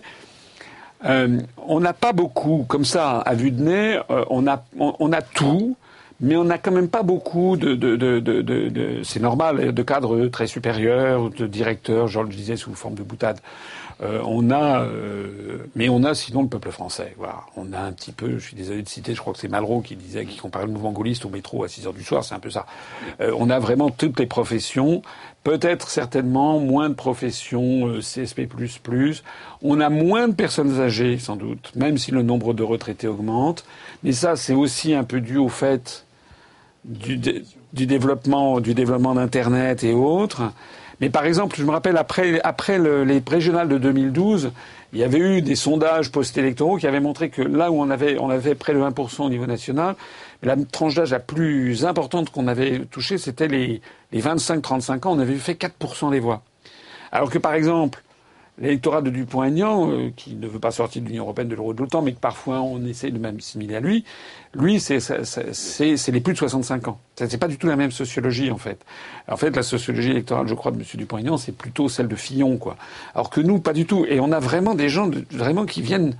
Euh, on n'a pas beaucoup, comme ça, à vue de nez, on, a, on, a tout, mais on n'a quand même pas beaucoup de, de, de, de c'est normal, de cadres très supérieurs, de directeurs, je le disais, sous forme de boutade. Euh, on a, euh, mais on a sinon le peuple français. Voilà. On a un petit peu, je suis désolé de citer, je crois que c'est Malraux qui disait, qui comparait le mouvement gaulliste au métro à 6 heures du soir, c'est un peu ça. Euh, on a vraiment toutes les professions, peut-être certainement moins de professions CSP++. On a moins de personnes âgées, sans doute, même si le nombre de retraités augmente. Mais ça, c'est aussi un peu dû au fait du, du développement, du développement d'Internet et autres. Mais par exemple, je me rappelle après, après le, les régionales de 2012, il y avait eu des sondages post-électoraux qui avaient montré que là où on avait, près de 20% au niveau national, la tranche d'âge la plus importante qu'on avait touchée, c'était les, les 25-35 ans. On avait fait 4% des voix. Alors que par exemple, l'électorat de Dupont-Aignan, euh, qui ne veut pas sortir de l'Union européenne, de l'euro de l'OTAN, mais que parfois on essaie de m'assimiler à lui, lui, c'est les plus de 65 ans. C'est pas du tout la même sociologie, en fait. En fait, la sociologie électorale, je crois, de M. Dupont-Aignan, c'est plutôt celle de Fillon, quoi. Alors que nous, pas du tout. Et on a vraiment des gens vraiment qui viennent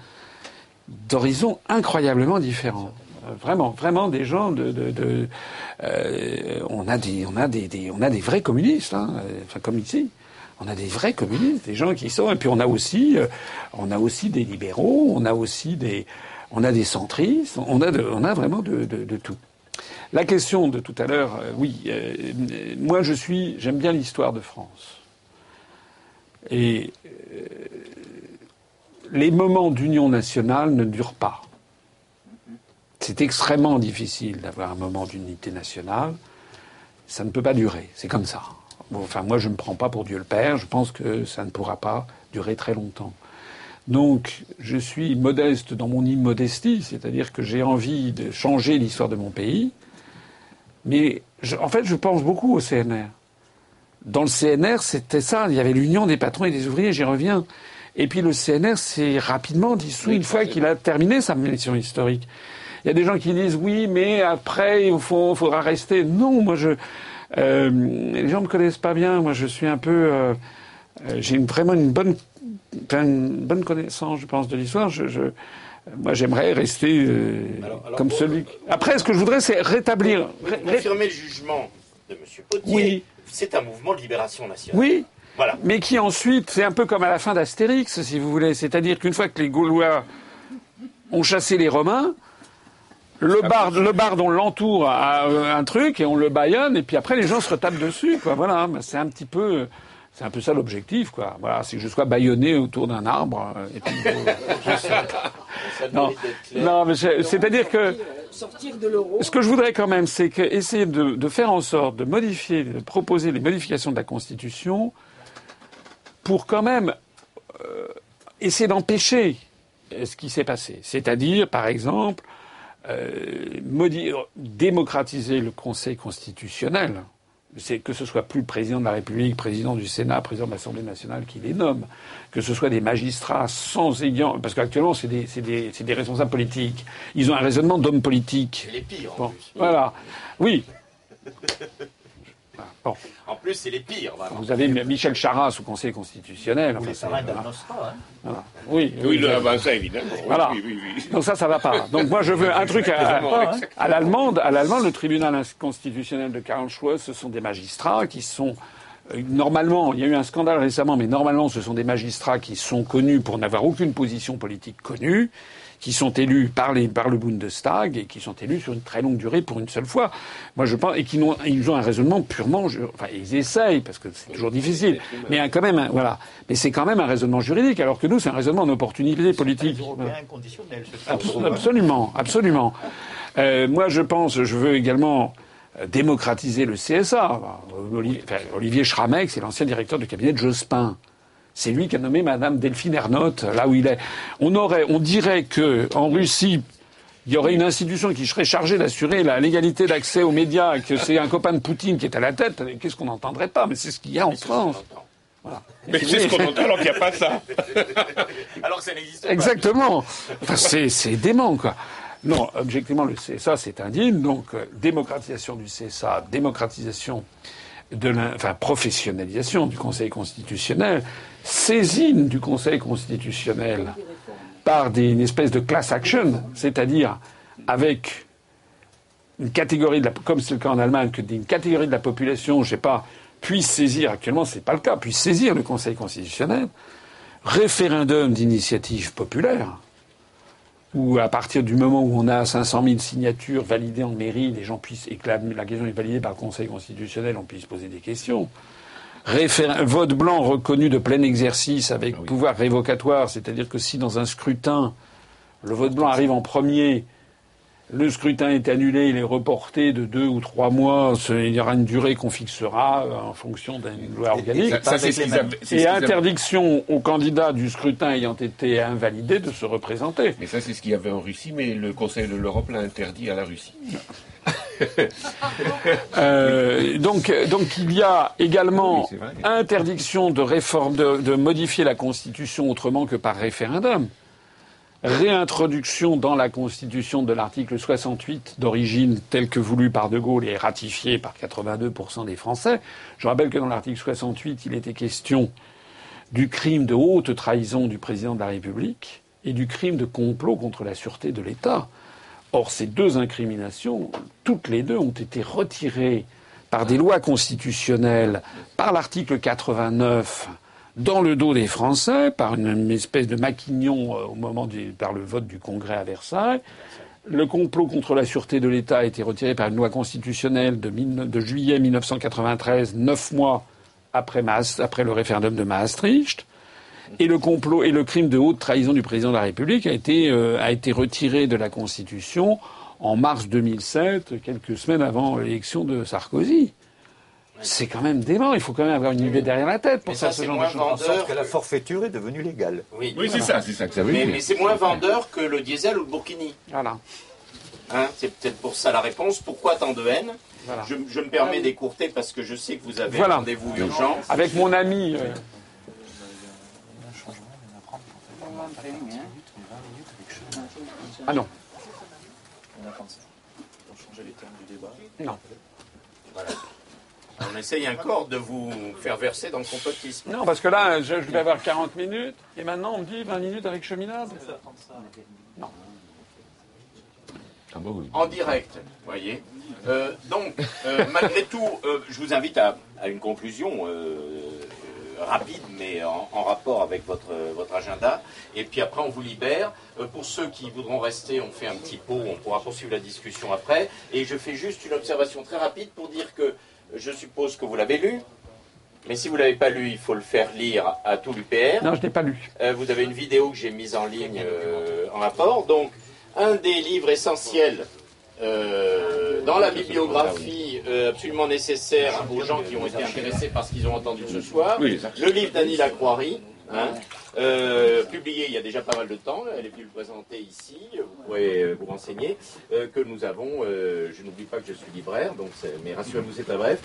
d'horizons incroyablement différents. Euh, vraiment, vraiment des gens de, de, de euh, on a des, on a des, des, on a des vrais communistes, hein, enfin comme ici on a des vrais communistes, des gens qui sont, et puis on a aussi, euh, des libéraux, on a aussi des, centristes, on a, vraiment de, de, tout. La question de tout à l'heure, euh, oui, euh, moi je suis, j'aime bien l'histoire de France. Et les moments d'union nationale ne durent pas. C'est extrêmement difficile d'avoir un moment d'unité nationale. Ça ne peut pas durer. C'est comme ça enfin, moi, je ne me prends pas pour Dieu le Père. Je pense que ça ne pourra pas durer très longtemps. Donc, je suis modeste dans mon immodestie, c'est-à-dire que j'ai envie de changer l'histoire de mon pays. Mais en fait, je pense beaucoup au CNR. Dans le CNR, c'était ça. Il y avait l'union des patrons et des ouvriers, j'y reviens. Et puis le CNR s'est rapidement dissous une fois qu'il a terminé sa mission historique. Il y a des gens qui disent oui, mais après, il faudra rester. Non, moi, je, euh, les gens me connaissent pas bien. Moi, je suis un peu, euh, euh, j'ai vraiment une bonne, une bonne connaissance, je pense, de l'histoire. Je, je, moi, j'aimerais rester euh, comme celui. Après, ce que je voudrais, c'est rétablir. Confirmer le jugement de M. Potier. Oui. C'est un mouvement de libération nationale. Oui. Mais qui ensuite, c'est un peu comme à la fin d'Astérix, si vous voulez. C'est-à-dire qu'une fois que les Gaulois ont chassé les Romains, le barde, le barde, on l'entoure à un truc et on le baillonne, et puis après les gens se retapent dessus, quoi. Voilà, c'est un petit peu, c'est un peu ça l'objectif, quoi. Voilà, c'est que je sois baillonné autour d'un arbre. Euh, et puis, [LAUGHS] non, non, mais c'est-à-dire que ce que je voudrais quand même, c'est essayer de, de, faire en sorte de modifier, de proposer les modifications de la Constitution pour quand même euh, essayer d'empêcher ce qui s'est passé. C'est-à-dire, par exemple, euh, démocratiser le Conseil constitutionnel. C'est que ce soit plus le président de la République, président du Sénat, président de l'Assemblée nationale qui les nomme, que ce soit des magistrats sans ayant, parce qu'actuellement c'est des, des, des, responsables politiques. Ils ont un raisonnement d'hommes politiques. C'est les pires. En plus. Voilà. Oui. En plus, c'est les pires. Vous avez Michel Charas au Conseil constitutionnel. Enfin, c'est hein. voilà. Oui, oui, le, bah, ça évidemment. Voilà. Oui, oui, oui. Donc ça, ça va pas. Donc moi, je veux un truc à, à, l'allemande. À l'allemande, le tribunal constitutionnel de Karlsruhe, ce sont des magistrats qui sont euh, Normalement, il y a eu un scandale récemment, mais normalement, ce sont des magistrats qui sont connus pour n'avoir aucune position politique connue, qui sont élus par, les, par le Bundestag et qui sont élus sur une très longue durée pour une seule fois. Moi, je pense et qui ont, ils ont un raisonnement purement, enfin, ils essayent parce que c'est toujours difficile, mais quand même, voilà. Mais c'est quand même un raisonnement juridique, alors que nous, c'est un raisonnement d'opportunité politique. Absolument, absolument. Euh, moi, je pense, je veux également euh, démocratiser le CSA. Olivier, enfin, Olivier Schramek, c'est l'ancien directeur du cabinet de Jospin. C'est lui qui a nommé Madame Delphine Ernotte là où il est. On aurait, on dirait que en Russie, il y aurait une institution qui serait chargée d'assurer la légalité d'accès aux médias, que c'est un copain de Poutine qui est à la tête. Qu'est-ce qu'on n'entendrait pas? Mais c'est ce qu'il y a en France. Voilà. Mais c'est ce qu'on entend alors qu'il n'y a pas ça. [LAUGHS] alors ça n'existe pas. Exactement. Enfin, c'est dément, quoi. Non, objectivement, le CSA, c'est indigne. Donc, euh, démocratisation du CSA, démocratisation de la, professionnalisation du Conseil constitutionnel, saisine du Conseil constitutionnel par une espèce de class action, c'est-à-dire avec une catégorie de la, comme c'est le cas en Allemagne, que une catégorie de la population, je sais pas, puisse saisir, actuellement c'est pas le cas, puisse saisir le Conseil constitutionnel, référendum d'initiative populaire, où à partir du moment où on a 500 000 signatures validées en mairie, les gens puissent, et que la, la question est validée par le Conseil constitutionnel, on puisse poser des questions. Vote blanc reconnu de plein exercice avec ah pouvoir révocatoire, c'est-à-dire que si dans un scrutin, le vote blanc arrive en premier, le scrutin est annulé, il est reporté de deux ou trois mois, il y aura une durée qu'on fixera euh, en fonction d'une loi organique. Et, interdiction aux candidats du scrutin ayant été invalidés de se représenter. Mais ça, c'est ce qu'il y avait en Russie, mais le Conseil de l'Europe l'a interdit à la Russie. Euh, donc, donc il y a également interdiction de réforme, de, modifier la Constitution autrement que par référendum. Réintroduction dans la Constitution de l'article 68 d'origine tel que voulu par De Gaulle et ratifié par 82% des Français. Je rappelle que dans l'article 68, il était question du crime de haute trahison du président de la République et du crime de complot contre la sûreté de l'État. Or, ces deux incriminations, toutes les deux, ont été retirées par des lois constitutionnelles, par l'article 89, dans le dos des Français, par une espèce de maquignon euh, au moment du, par le vote du Congrès à Versailles. Le complot contre la sûreté de l'État a été retiré par une loi constitutionnelle de, juillet 1993, neuf mois après, le référendum de Maastricht. Et le complot et le crime de haute trahison du président de la République a été, euh, a été retiré de la Constitution en mars 2007, quelques semaines avant l'élection de Sarkozy. C'est quand même dément. Il faut quand même avoir une idée derrière la tête pour ça, ce genre de choses. que la forfaiture est devenue légale. Oui, oui c'est ça, c'est ça que ça veut mais, dire. Mais c'est moins vendeur que le diesel ou le burkini. Voilà. Hein, c'est peut-être pour ça la réponse. Pourquoi tant de haine? Je, me permets d'écourter parce que je sais que vous avez Voilà. un rendez-vous urgent. Avec mon ami. euh, Ah non. Non. On essaye encore de vous faire verser dans le complotisme. Non, parce que là, je, je vais avoir 40 minutes, et maintenant on me dit 20 minutes avec cheminade. Non. En direct, vous voyez. Euh, donc, euh, malgré tout, euh, je vous invite à, à une conclusion euh, euh, rapide, mais en, en rapport avec votre, votre agenda. Et puis après, on vous libère. Euh, pour ceux qui voudront rester, on fait un petit pot, on pourra poursuivre la discussion après. Et je fais juste une observation très rapide pour dire que je suppose que vous l'avez lu. Mais si vous ne l'avez pas lu, il faut le faire lire à tout l'UPR. Non, je n'ai pas lu. Euh, vous avez une vidéo que j'ai mise en ligne euh, en rapport. Donc, un des livres essentiels euh, dans la bibliographie euh, absolument nécessaire aux gens qui ont été intéressés par ce qu'ils ont entendu ce soir, le livre d'Annie Lacroix-Ry, hein, euh, publié il y a déjà pas mal de temps, elle est venue le présenter ici, vous pourrez euh, vous renseigner, euh, que nous avons, euh, je n'oublie pas que je suis libraire, donc mais rassurez-vous c'est pas bref,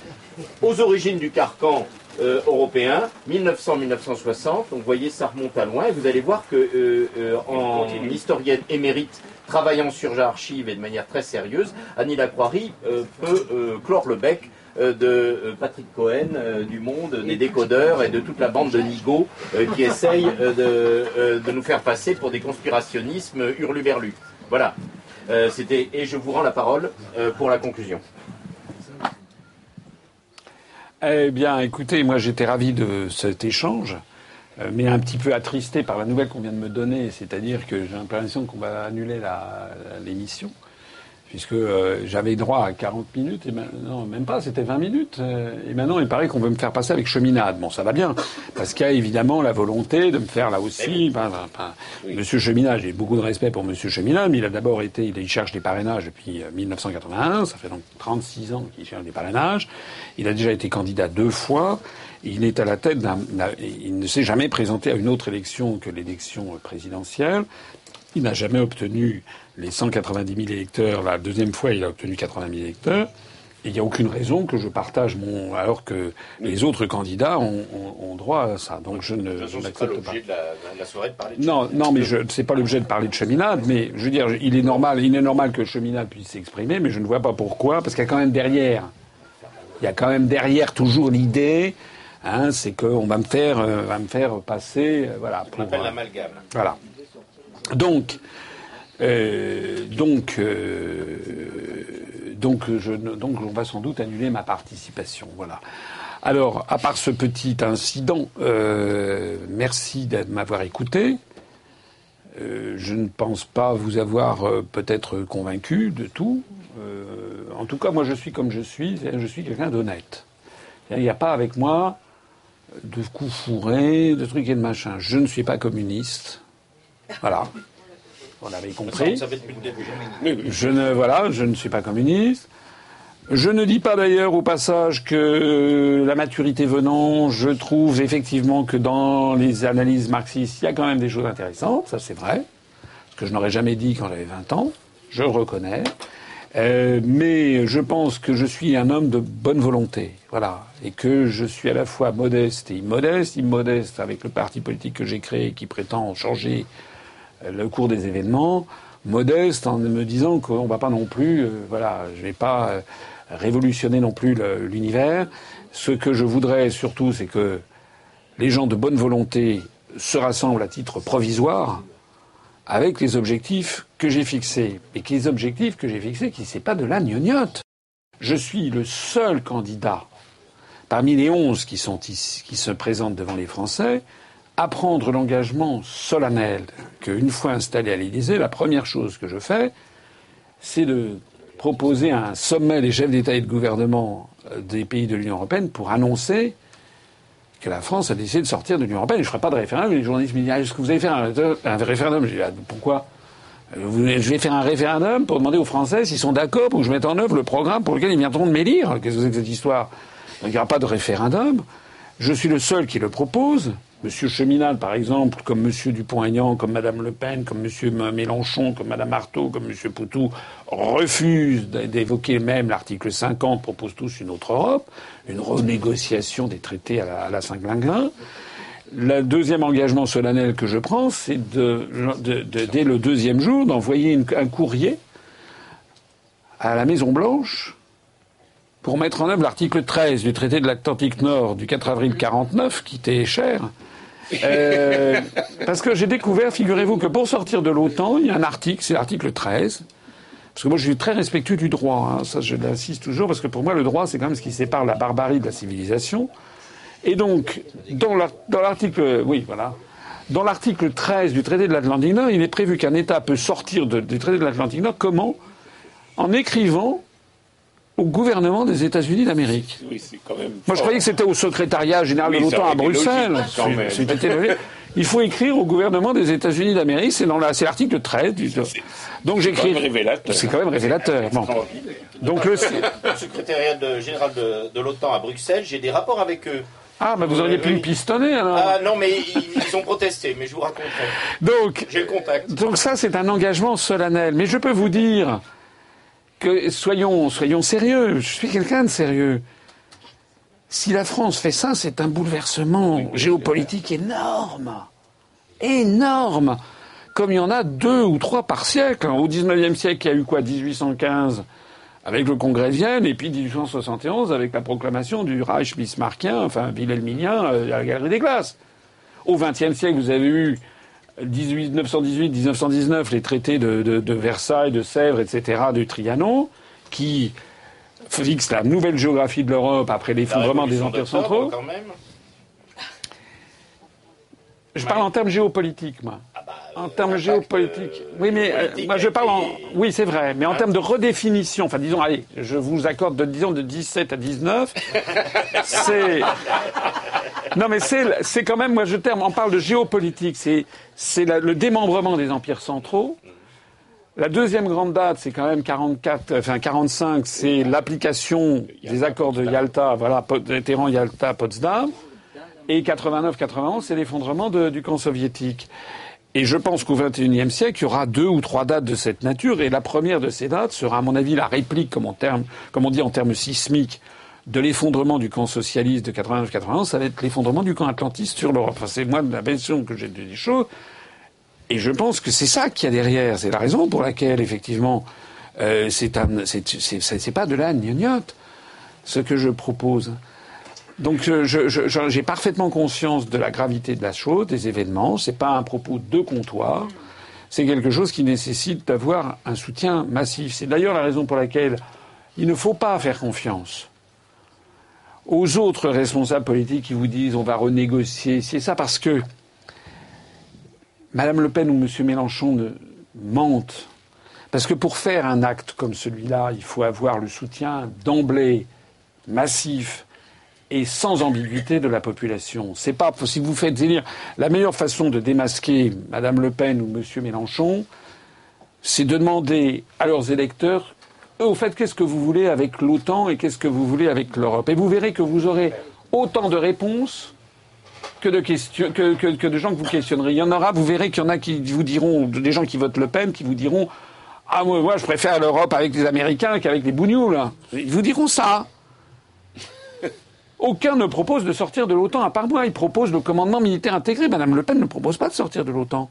aux origines du carcan européen, 1900-1960, donc vous voyez ça remonte à loin, et vous allez voir que en historienne émérite, travaillant sur archives et de manière très sérieuse, Annie Lacroix-Ry euh, peut clore le bec de euh, Patrick Cohen, euh, du Monde, des décodeurs et de toute la bande de euh, qui essaye euh, de, euh, nous faire passer pour des conspirationnismes hurluberlus. Voilà. Euh, C'était et je vous rends la parole euh, pour la conclusion. Eh bien, écoutez, moi j'étais ravi de cet échange, euh, mais un petit peu attristé par la nouvelle qu'on vient de me donner, c'est-à-dire que j'ai l'impression qu'on va annuler l'émission, puisque euh, j'avais droit à 40 minutes, et maintenant, même pas, c'était 20 minutes, euh, et maintenant il paraît qu'on veut me faire passer avec cheminade. Bon, ça va bien, parce qu'il y a évidemment la volonté de me faire là aussi. ben, ben, ben, Monsieur Cheminade, j'ai beaucoup de respect pour Monsieur Cheminade, mais il a d'abord été, il, cherche des parrainages depuis euh, 1981, ça fait donc 36 ans qu'il cherche des parrainages. Il a déjà été candidat deux fois. Il est à la tête d'un- il ne s'est jamais présenté à une autre élection que l'élection présidentielle. Il n'a jamais obtenu les 190 000 électeurs. La deuxième fois, il a obtenu 80 000 électeurs. Et il n'y a aucune raison que je partage mon, alors que les autres candidats ont, ont- ont droit à ça. Donc je ne, c'est pas l'objet de la, de la soirée de parler de Non, non, mais je c'est pas l'objet de parler de cheminade, mais je veux dire, il est normal, il est normal que cheminade puisse s'exprimer, mais je ne vois pas pourquoi, parce qu'il y a quand même derrière, il y a quand même derrière toujours l'idée, hein, c'est qu'on va me faire, euh, va me faire passer, euh, voilà. On appelle euh, l'amalgame. voilà. Donc, euh, donc, euh, donc, je, donc, on va sans doute annuler ma participation. Voilà. Alors, à part ce petit incident, euh, merci de m'avoir écouté. Je ne pense pas vous avoir peut-être convaincu de tout. En tout cas, moi, je suis comme je suis. Je suis quelqu'un d'honnête. Il n'y a pas avec moi de coups fourrés, de trucs et de machin. Je ne suis pas communiste. Voilà. On l'avait compris. Ça fait depuis le début. Je ne, voilà, je ne suis pas communiste. Je ne dis pas d'ailleurs au passage que euh, la maturité venant, je trouve effectivement que dans les analyses marxistes, il y a quand même des choses intéressantes, ça c'est vrai, ce que je n'aurais jamais dit quand j'avais 20 ans, je le reconnais. Euh, mais je pense que je suis un homme de bonne volonté, voilà, et que je suis à la fois modeste et immodeste, immodeste avec le parti politique que j'ai créé qui prétend changer le cours des événements, modeste en me disant qu'on va pas non plus, euh, voilà, je vais pas euh, révolutionner non plus l'univers. Ce que je voudrais surtout, c'est que les gens de bonne volonté se rassemblent à titre provisoire avec les objectifs que j'ai fixés. Et que les objectifs que j'ai fixés, qui c'est pas de la gnognotte. Je suis le seul candidat parmi les onze qui, sont ici, qui se présentent devant les Français à prendre l'engagement solennel qu'une fois installé à l'Élysée, la première chose que je fais, c'est de proposer un sommet des chefs d'État et de gouvernement euh, des pays de l'Union européenne pour annoncer que la France a décidé de sortir de l'Union européenne. Je ne ferai pas de référendum. Les journalistes me disent Est-ce que vous allez faire un, référendum? Je dis ah, Pourquoi? Euh, Je vais faire un référendum pour demander aux Français s'ils sont d'accord pour que je mette en œuvre le programme pour lequel ils viendront de m'élire. Qu'est-ce que c'est que cette histoire? Il n'y aura pas de référendum. Je suis le seul qui le propose. Monsieur Cheminade, par exemple, comme Monsieur Dupont-Aignan, comme Madame Le Pen, comme Monsieur Mélenchon, comme Madame Artaud, comme Monsieur Poutou, refusent d'évoquer même l'article 50, proposent tous une autre Europe, une renégociation des traités à la, Saint-Glinglin. Le deuxième engagement solennel que je prends, c'est dès le deuxième jour d'envoyer un courrier à la Maison Blanche pour mettre en œuvre l'article 13 du traité de l'Atlantique Nord du 4 avril 49, qui était cher. Euh, parce que j'ai découvert, figurez-vous, que pour sortir de l'OTAN, il y a un article, c'est l'article 13. Parce que moi, je suis très respectueux du droit. Hein, ça, je l'insiste toujours, parce que pour moi, le droit, c'est quand même ce qui sépare la barbarie de la civilisation. Et donc, dans l'article, oui, voilà. Dans l'article 13 du traité de l'Atlantique Nord, il est prévu qu'un État peut sortir du traité de l'Atlantique Nord comment? En écrivant au gouvernement des États-Unis d'Amérique. Oui, c'est quand même. Moi, je croyais que c'était au secrétariat général de l'OTAN à Bruxelles. Il faut écrire au gouvernement des États-Unis d'Amérique. C'est dans l'article 13 du. Donc j'écris. C'est quand même révélateur. Bon. Donc le, secrétariat général de, de l'OTAN à Bruxelles, j'ai des rapports avec eux. Ah, mais vous auriez pu me pistonner alors. Ah non, mais ils, ont protesté, mais je vous raconterai. Donc, j'ai le contact. Donc ça, c'est un engagement solennel. Mais je peux vous dire que soyons, soyons sérieux. Je suis quelqu'un de sérieux. Si la France fait ça, c'est un bouleversement géopolitique énorme, énorme. Comme il y en a deux ou trois par siècle. Au XIXe siècle, il y a eu quoi 1815 avec le Congrès de Vienne, et puis 1871 avec la proclamation du Reich bismarckien, enfin wilhelminien, euh, à la Galerie des Glaces. Au XXe siècle, vous avez eu 1918-1919 les traités de, Versailles, de Sèvres, etc., du Trianon, qui fixent la nouvelle géographie de l'Europe après l'effondrement des empires centraux. Je parle en termes géopolitiques, moi. En termes géopolitiques. oui, mais euh, moi je parle en. Oui, c'est vrai, mais en termes de redéfinition, enfin disons, allez, je vous accorde de disons de 17 à 19. [LAUGHS] c'est. Non, mais c'est quand même, moi je terme, on parle de géopolitique, c'est c'est le démembrement des empires centraux. La deuxième grande date, c'est quand même 44, enfin 45, c'est l'application des accords de Yalta, voilà, Téhéran, Yalta, Potsdam. Et 89-91, c'est l'effondrement du camp soviétique. Et je pense qu'au XXIe siècle, il y aura deux ou trois dates de cette nature, et la première de ces dates sera, à mon avis, la réplique, comme, on dit en termes sismiques, de l'effondrement du camp socialiste de 89-91, ça va être l'effondrement du camp atlantiste sur l'Europe. Enfin, c'est moi la version que j'ai des choses. Et je pense que c'est ça qu'il y a derrière. C'est la raison pour laquelle, effectivement, euh, c'est pas de la gnognotte, ce que je propose. Donc j'ai parfaitement conscience de la gravité de la chose, des événements. C'est pas un propos de comptoir. C'est quelque chose qui nécessite d'avoir un soutien massif. C'est d'ailleurs la raison pour laquelle il ne faut pas faire confiance aux autres responsables politiques qui vous disent on va renégocier. C'est ça parce que Madame Le Pen ou Monsieur Mélenchon mentent. Parce que pour faire un acte comme celui-là, il faut avoir le soutien d'emblée massif et sans ambiguïté de la population. C'est pas si vous faites élire la meilleure façon de démasquer Madame Le Pen ou Monsieur Mélenchon, c'est de demander à leurs électeurs au fait qu'est-ce que vous voulez avec l'OTAN et qu'est-ce que vous voulez avec l'Europe? Et vous verrez que vous aurez autant de réponses que de, que, de gens que vous questionnerez. Il y en aura, vous verrez qu'il y en a qui vous diront, des gens qui votent Le Pen, qui vous diront Ah, moi, moi je préfère l'Europe avec les Américains qu'avec les bougnous, là. Ils vous diront ça. Aucun ne propose de sortir de l'OTAN, à part moi. Il propose le commandement militaire intégré. Madame Le Pen ne propose pas de sortir de l'OTAN.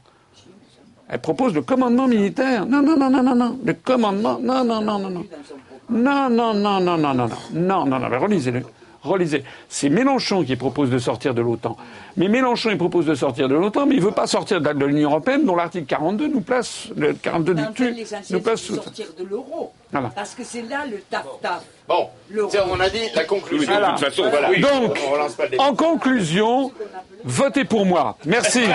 Elle propose le commandement militaire. Non, non, non, non, non, non. Le commandement. Non, non, non, non, non. Non, non, non, non, non, non, non. Non, non, non. Relisez-le relisez. C'est Mélenchon qui propose de sortir de l'OTAN. Mais Mélenchon, il propose de sortir de l'OTAN, mais il ne veut pas sortir de l'Union européenne, dont l'article 42 nous place, le 42 du TU, nous place sous. sortir de l'euro. Parce que c'est là le taf-taf. Bon, on a dit la conclusion. De toute façon, voilà. Donc, en conclusion, votez pour moi. Merci. [LAUGHS]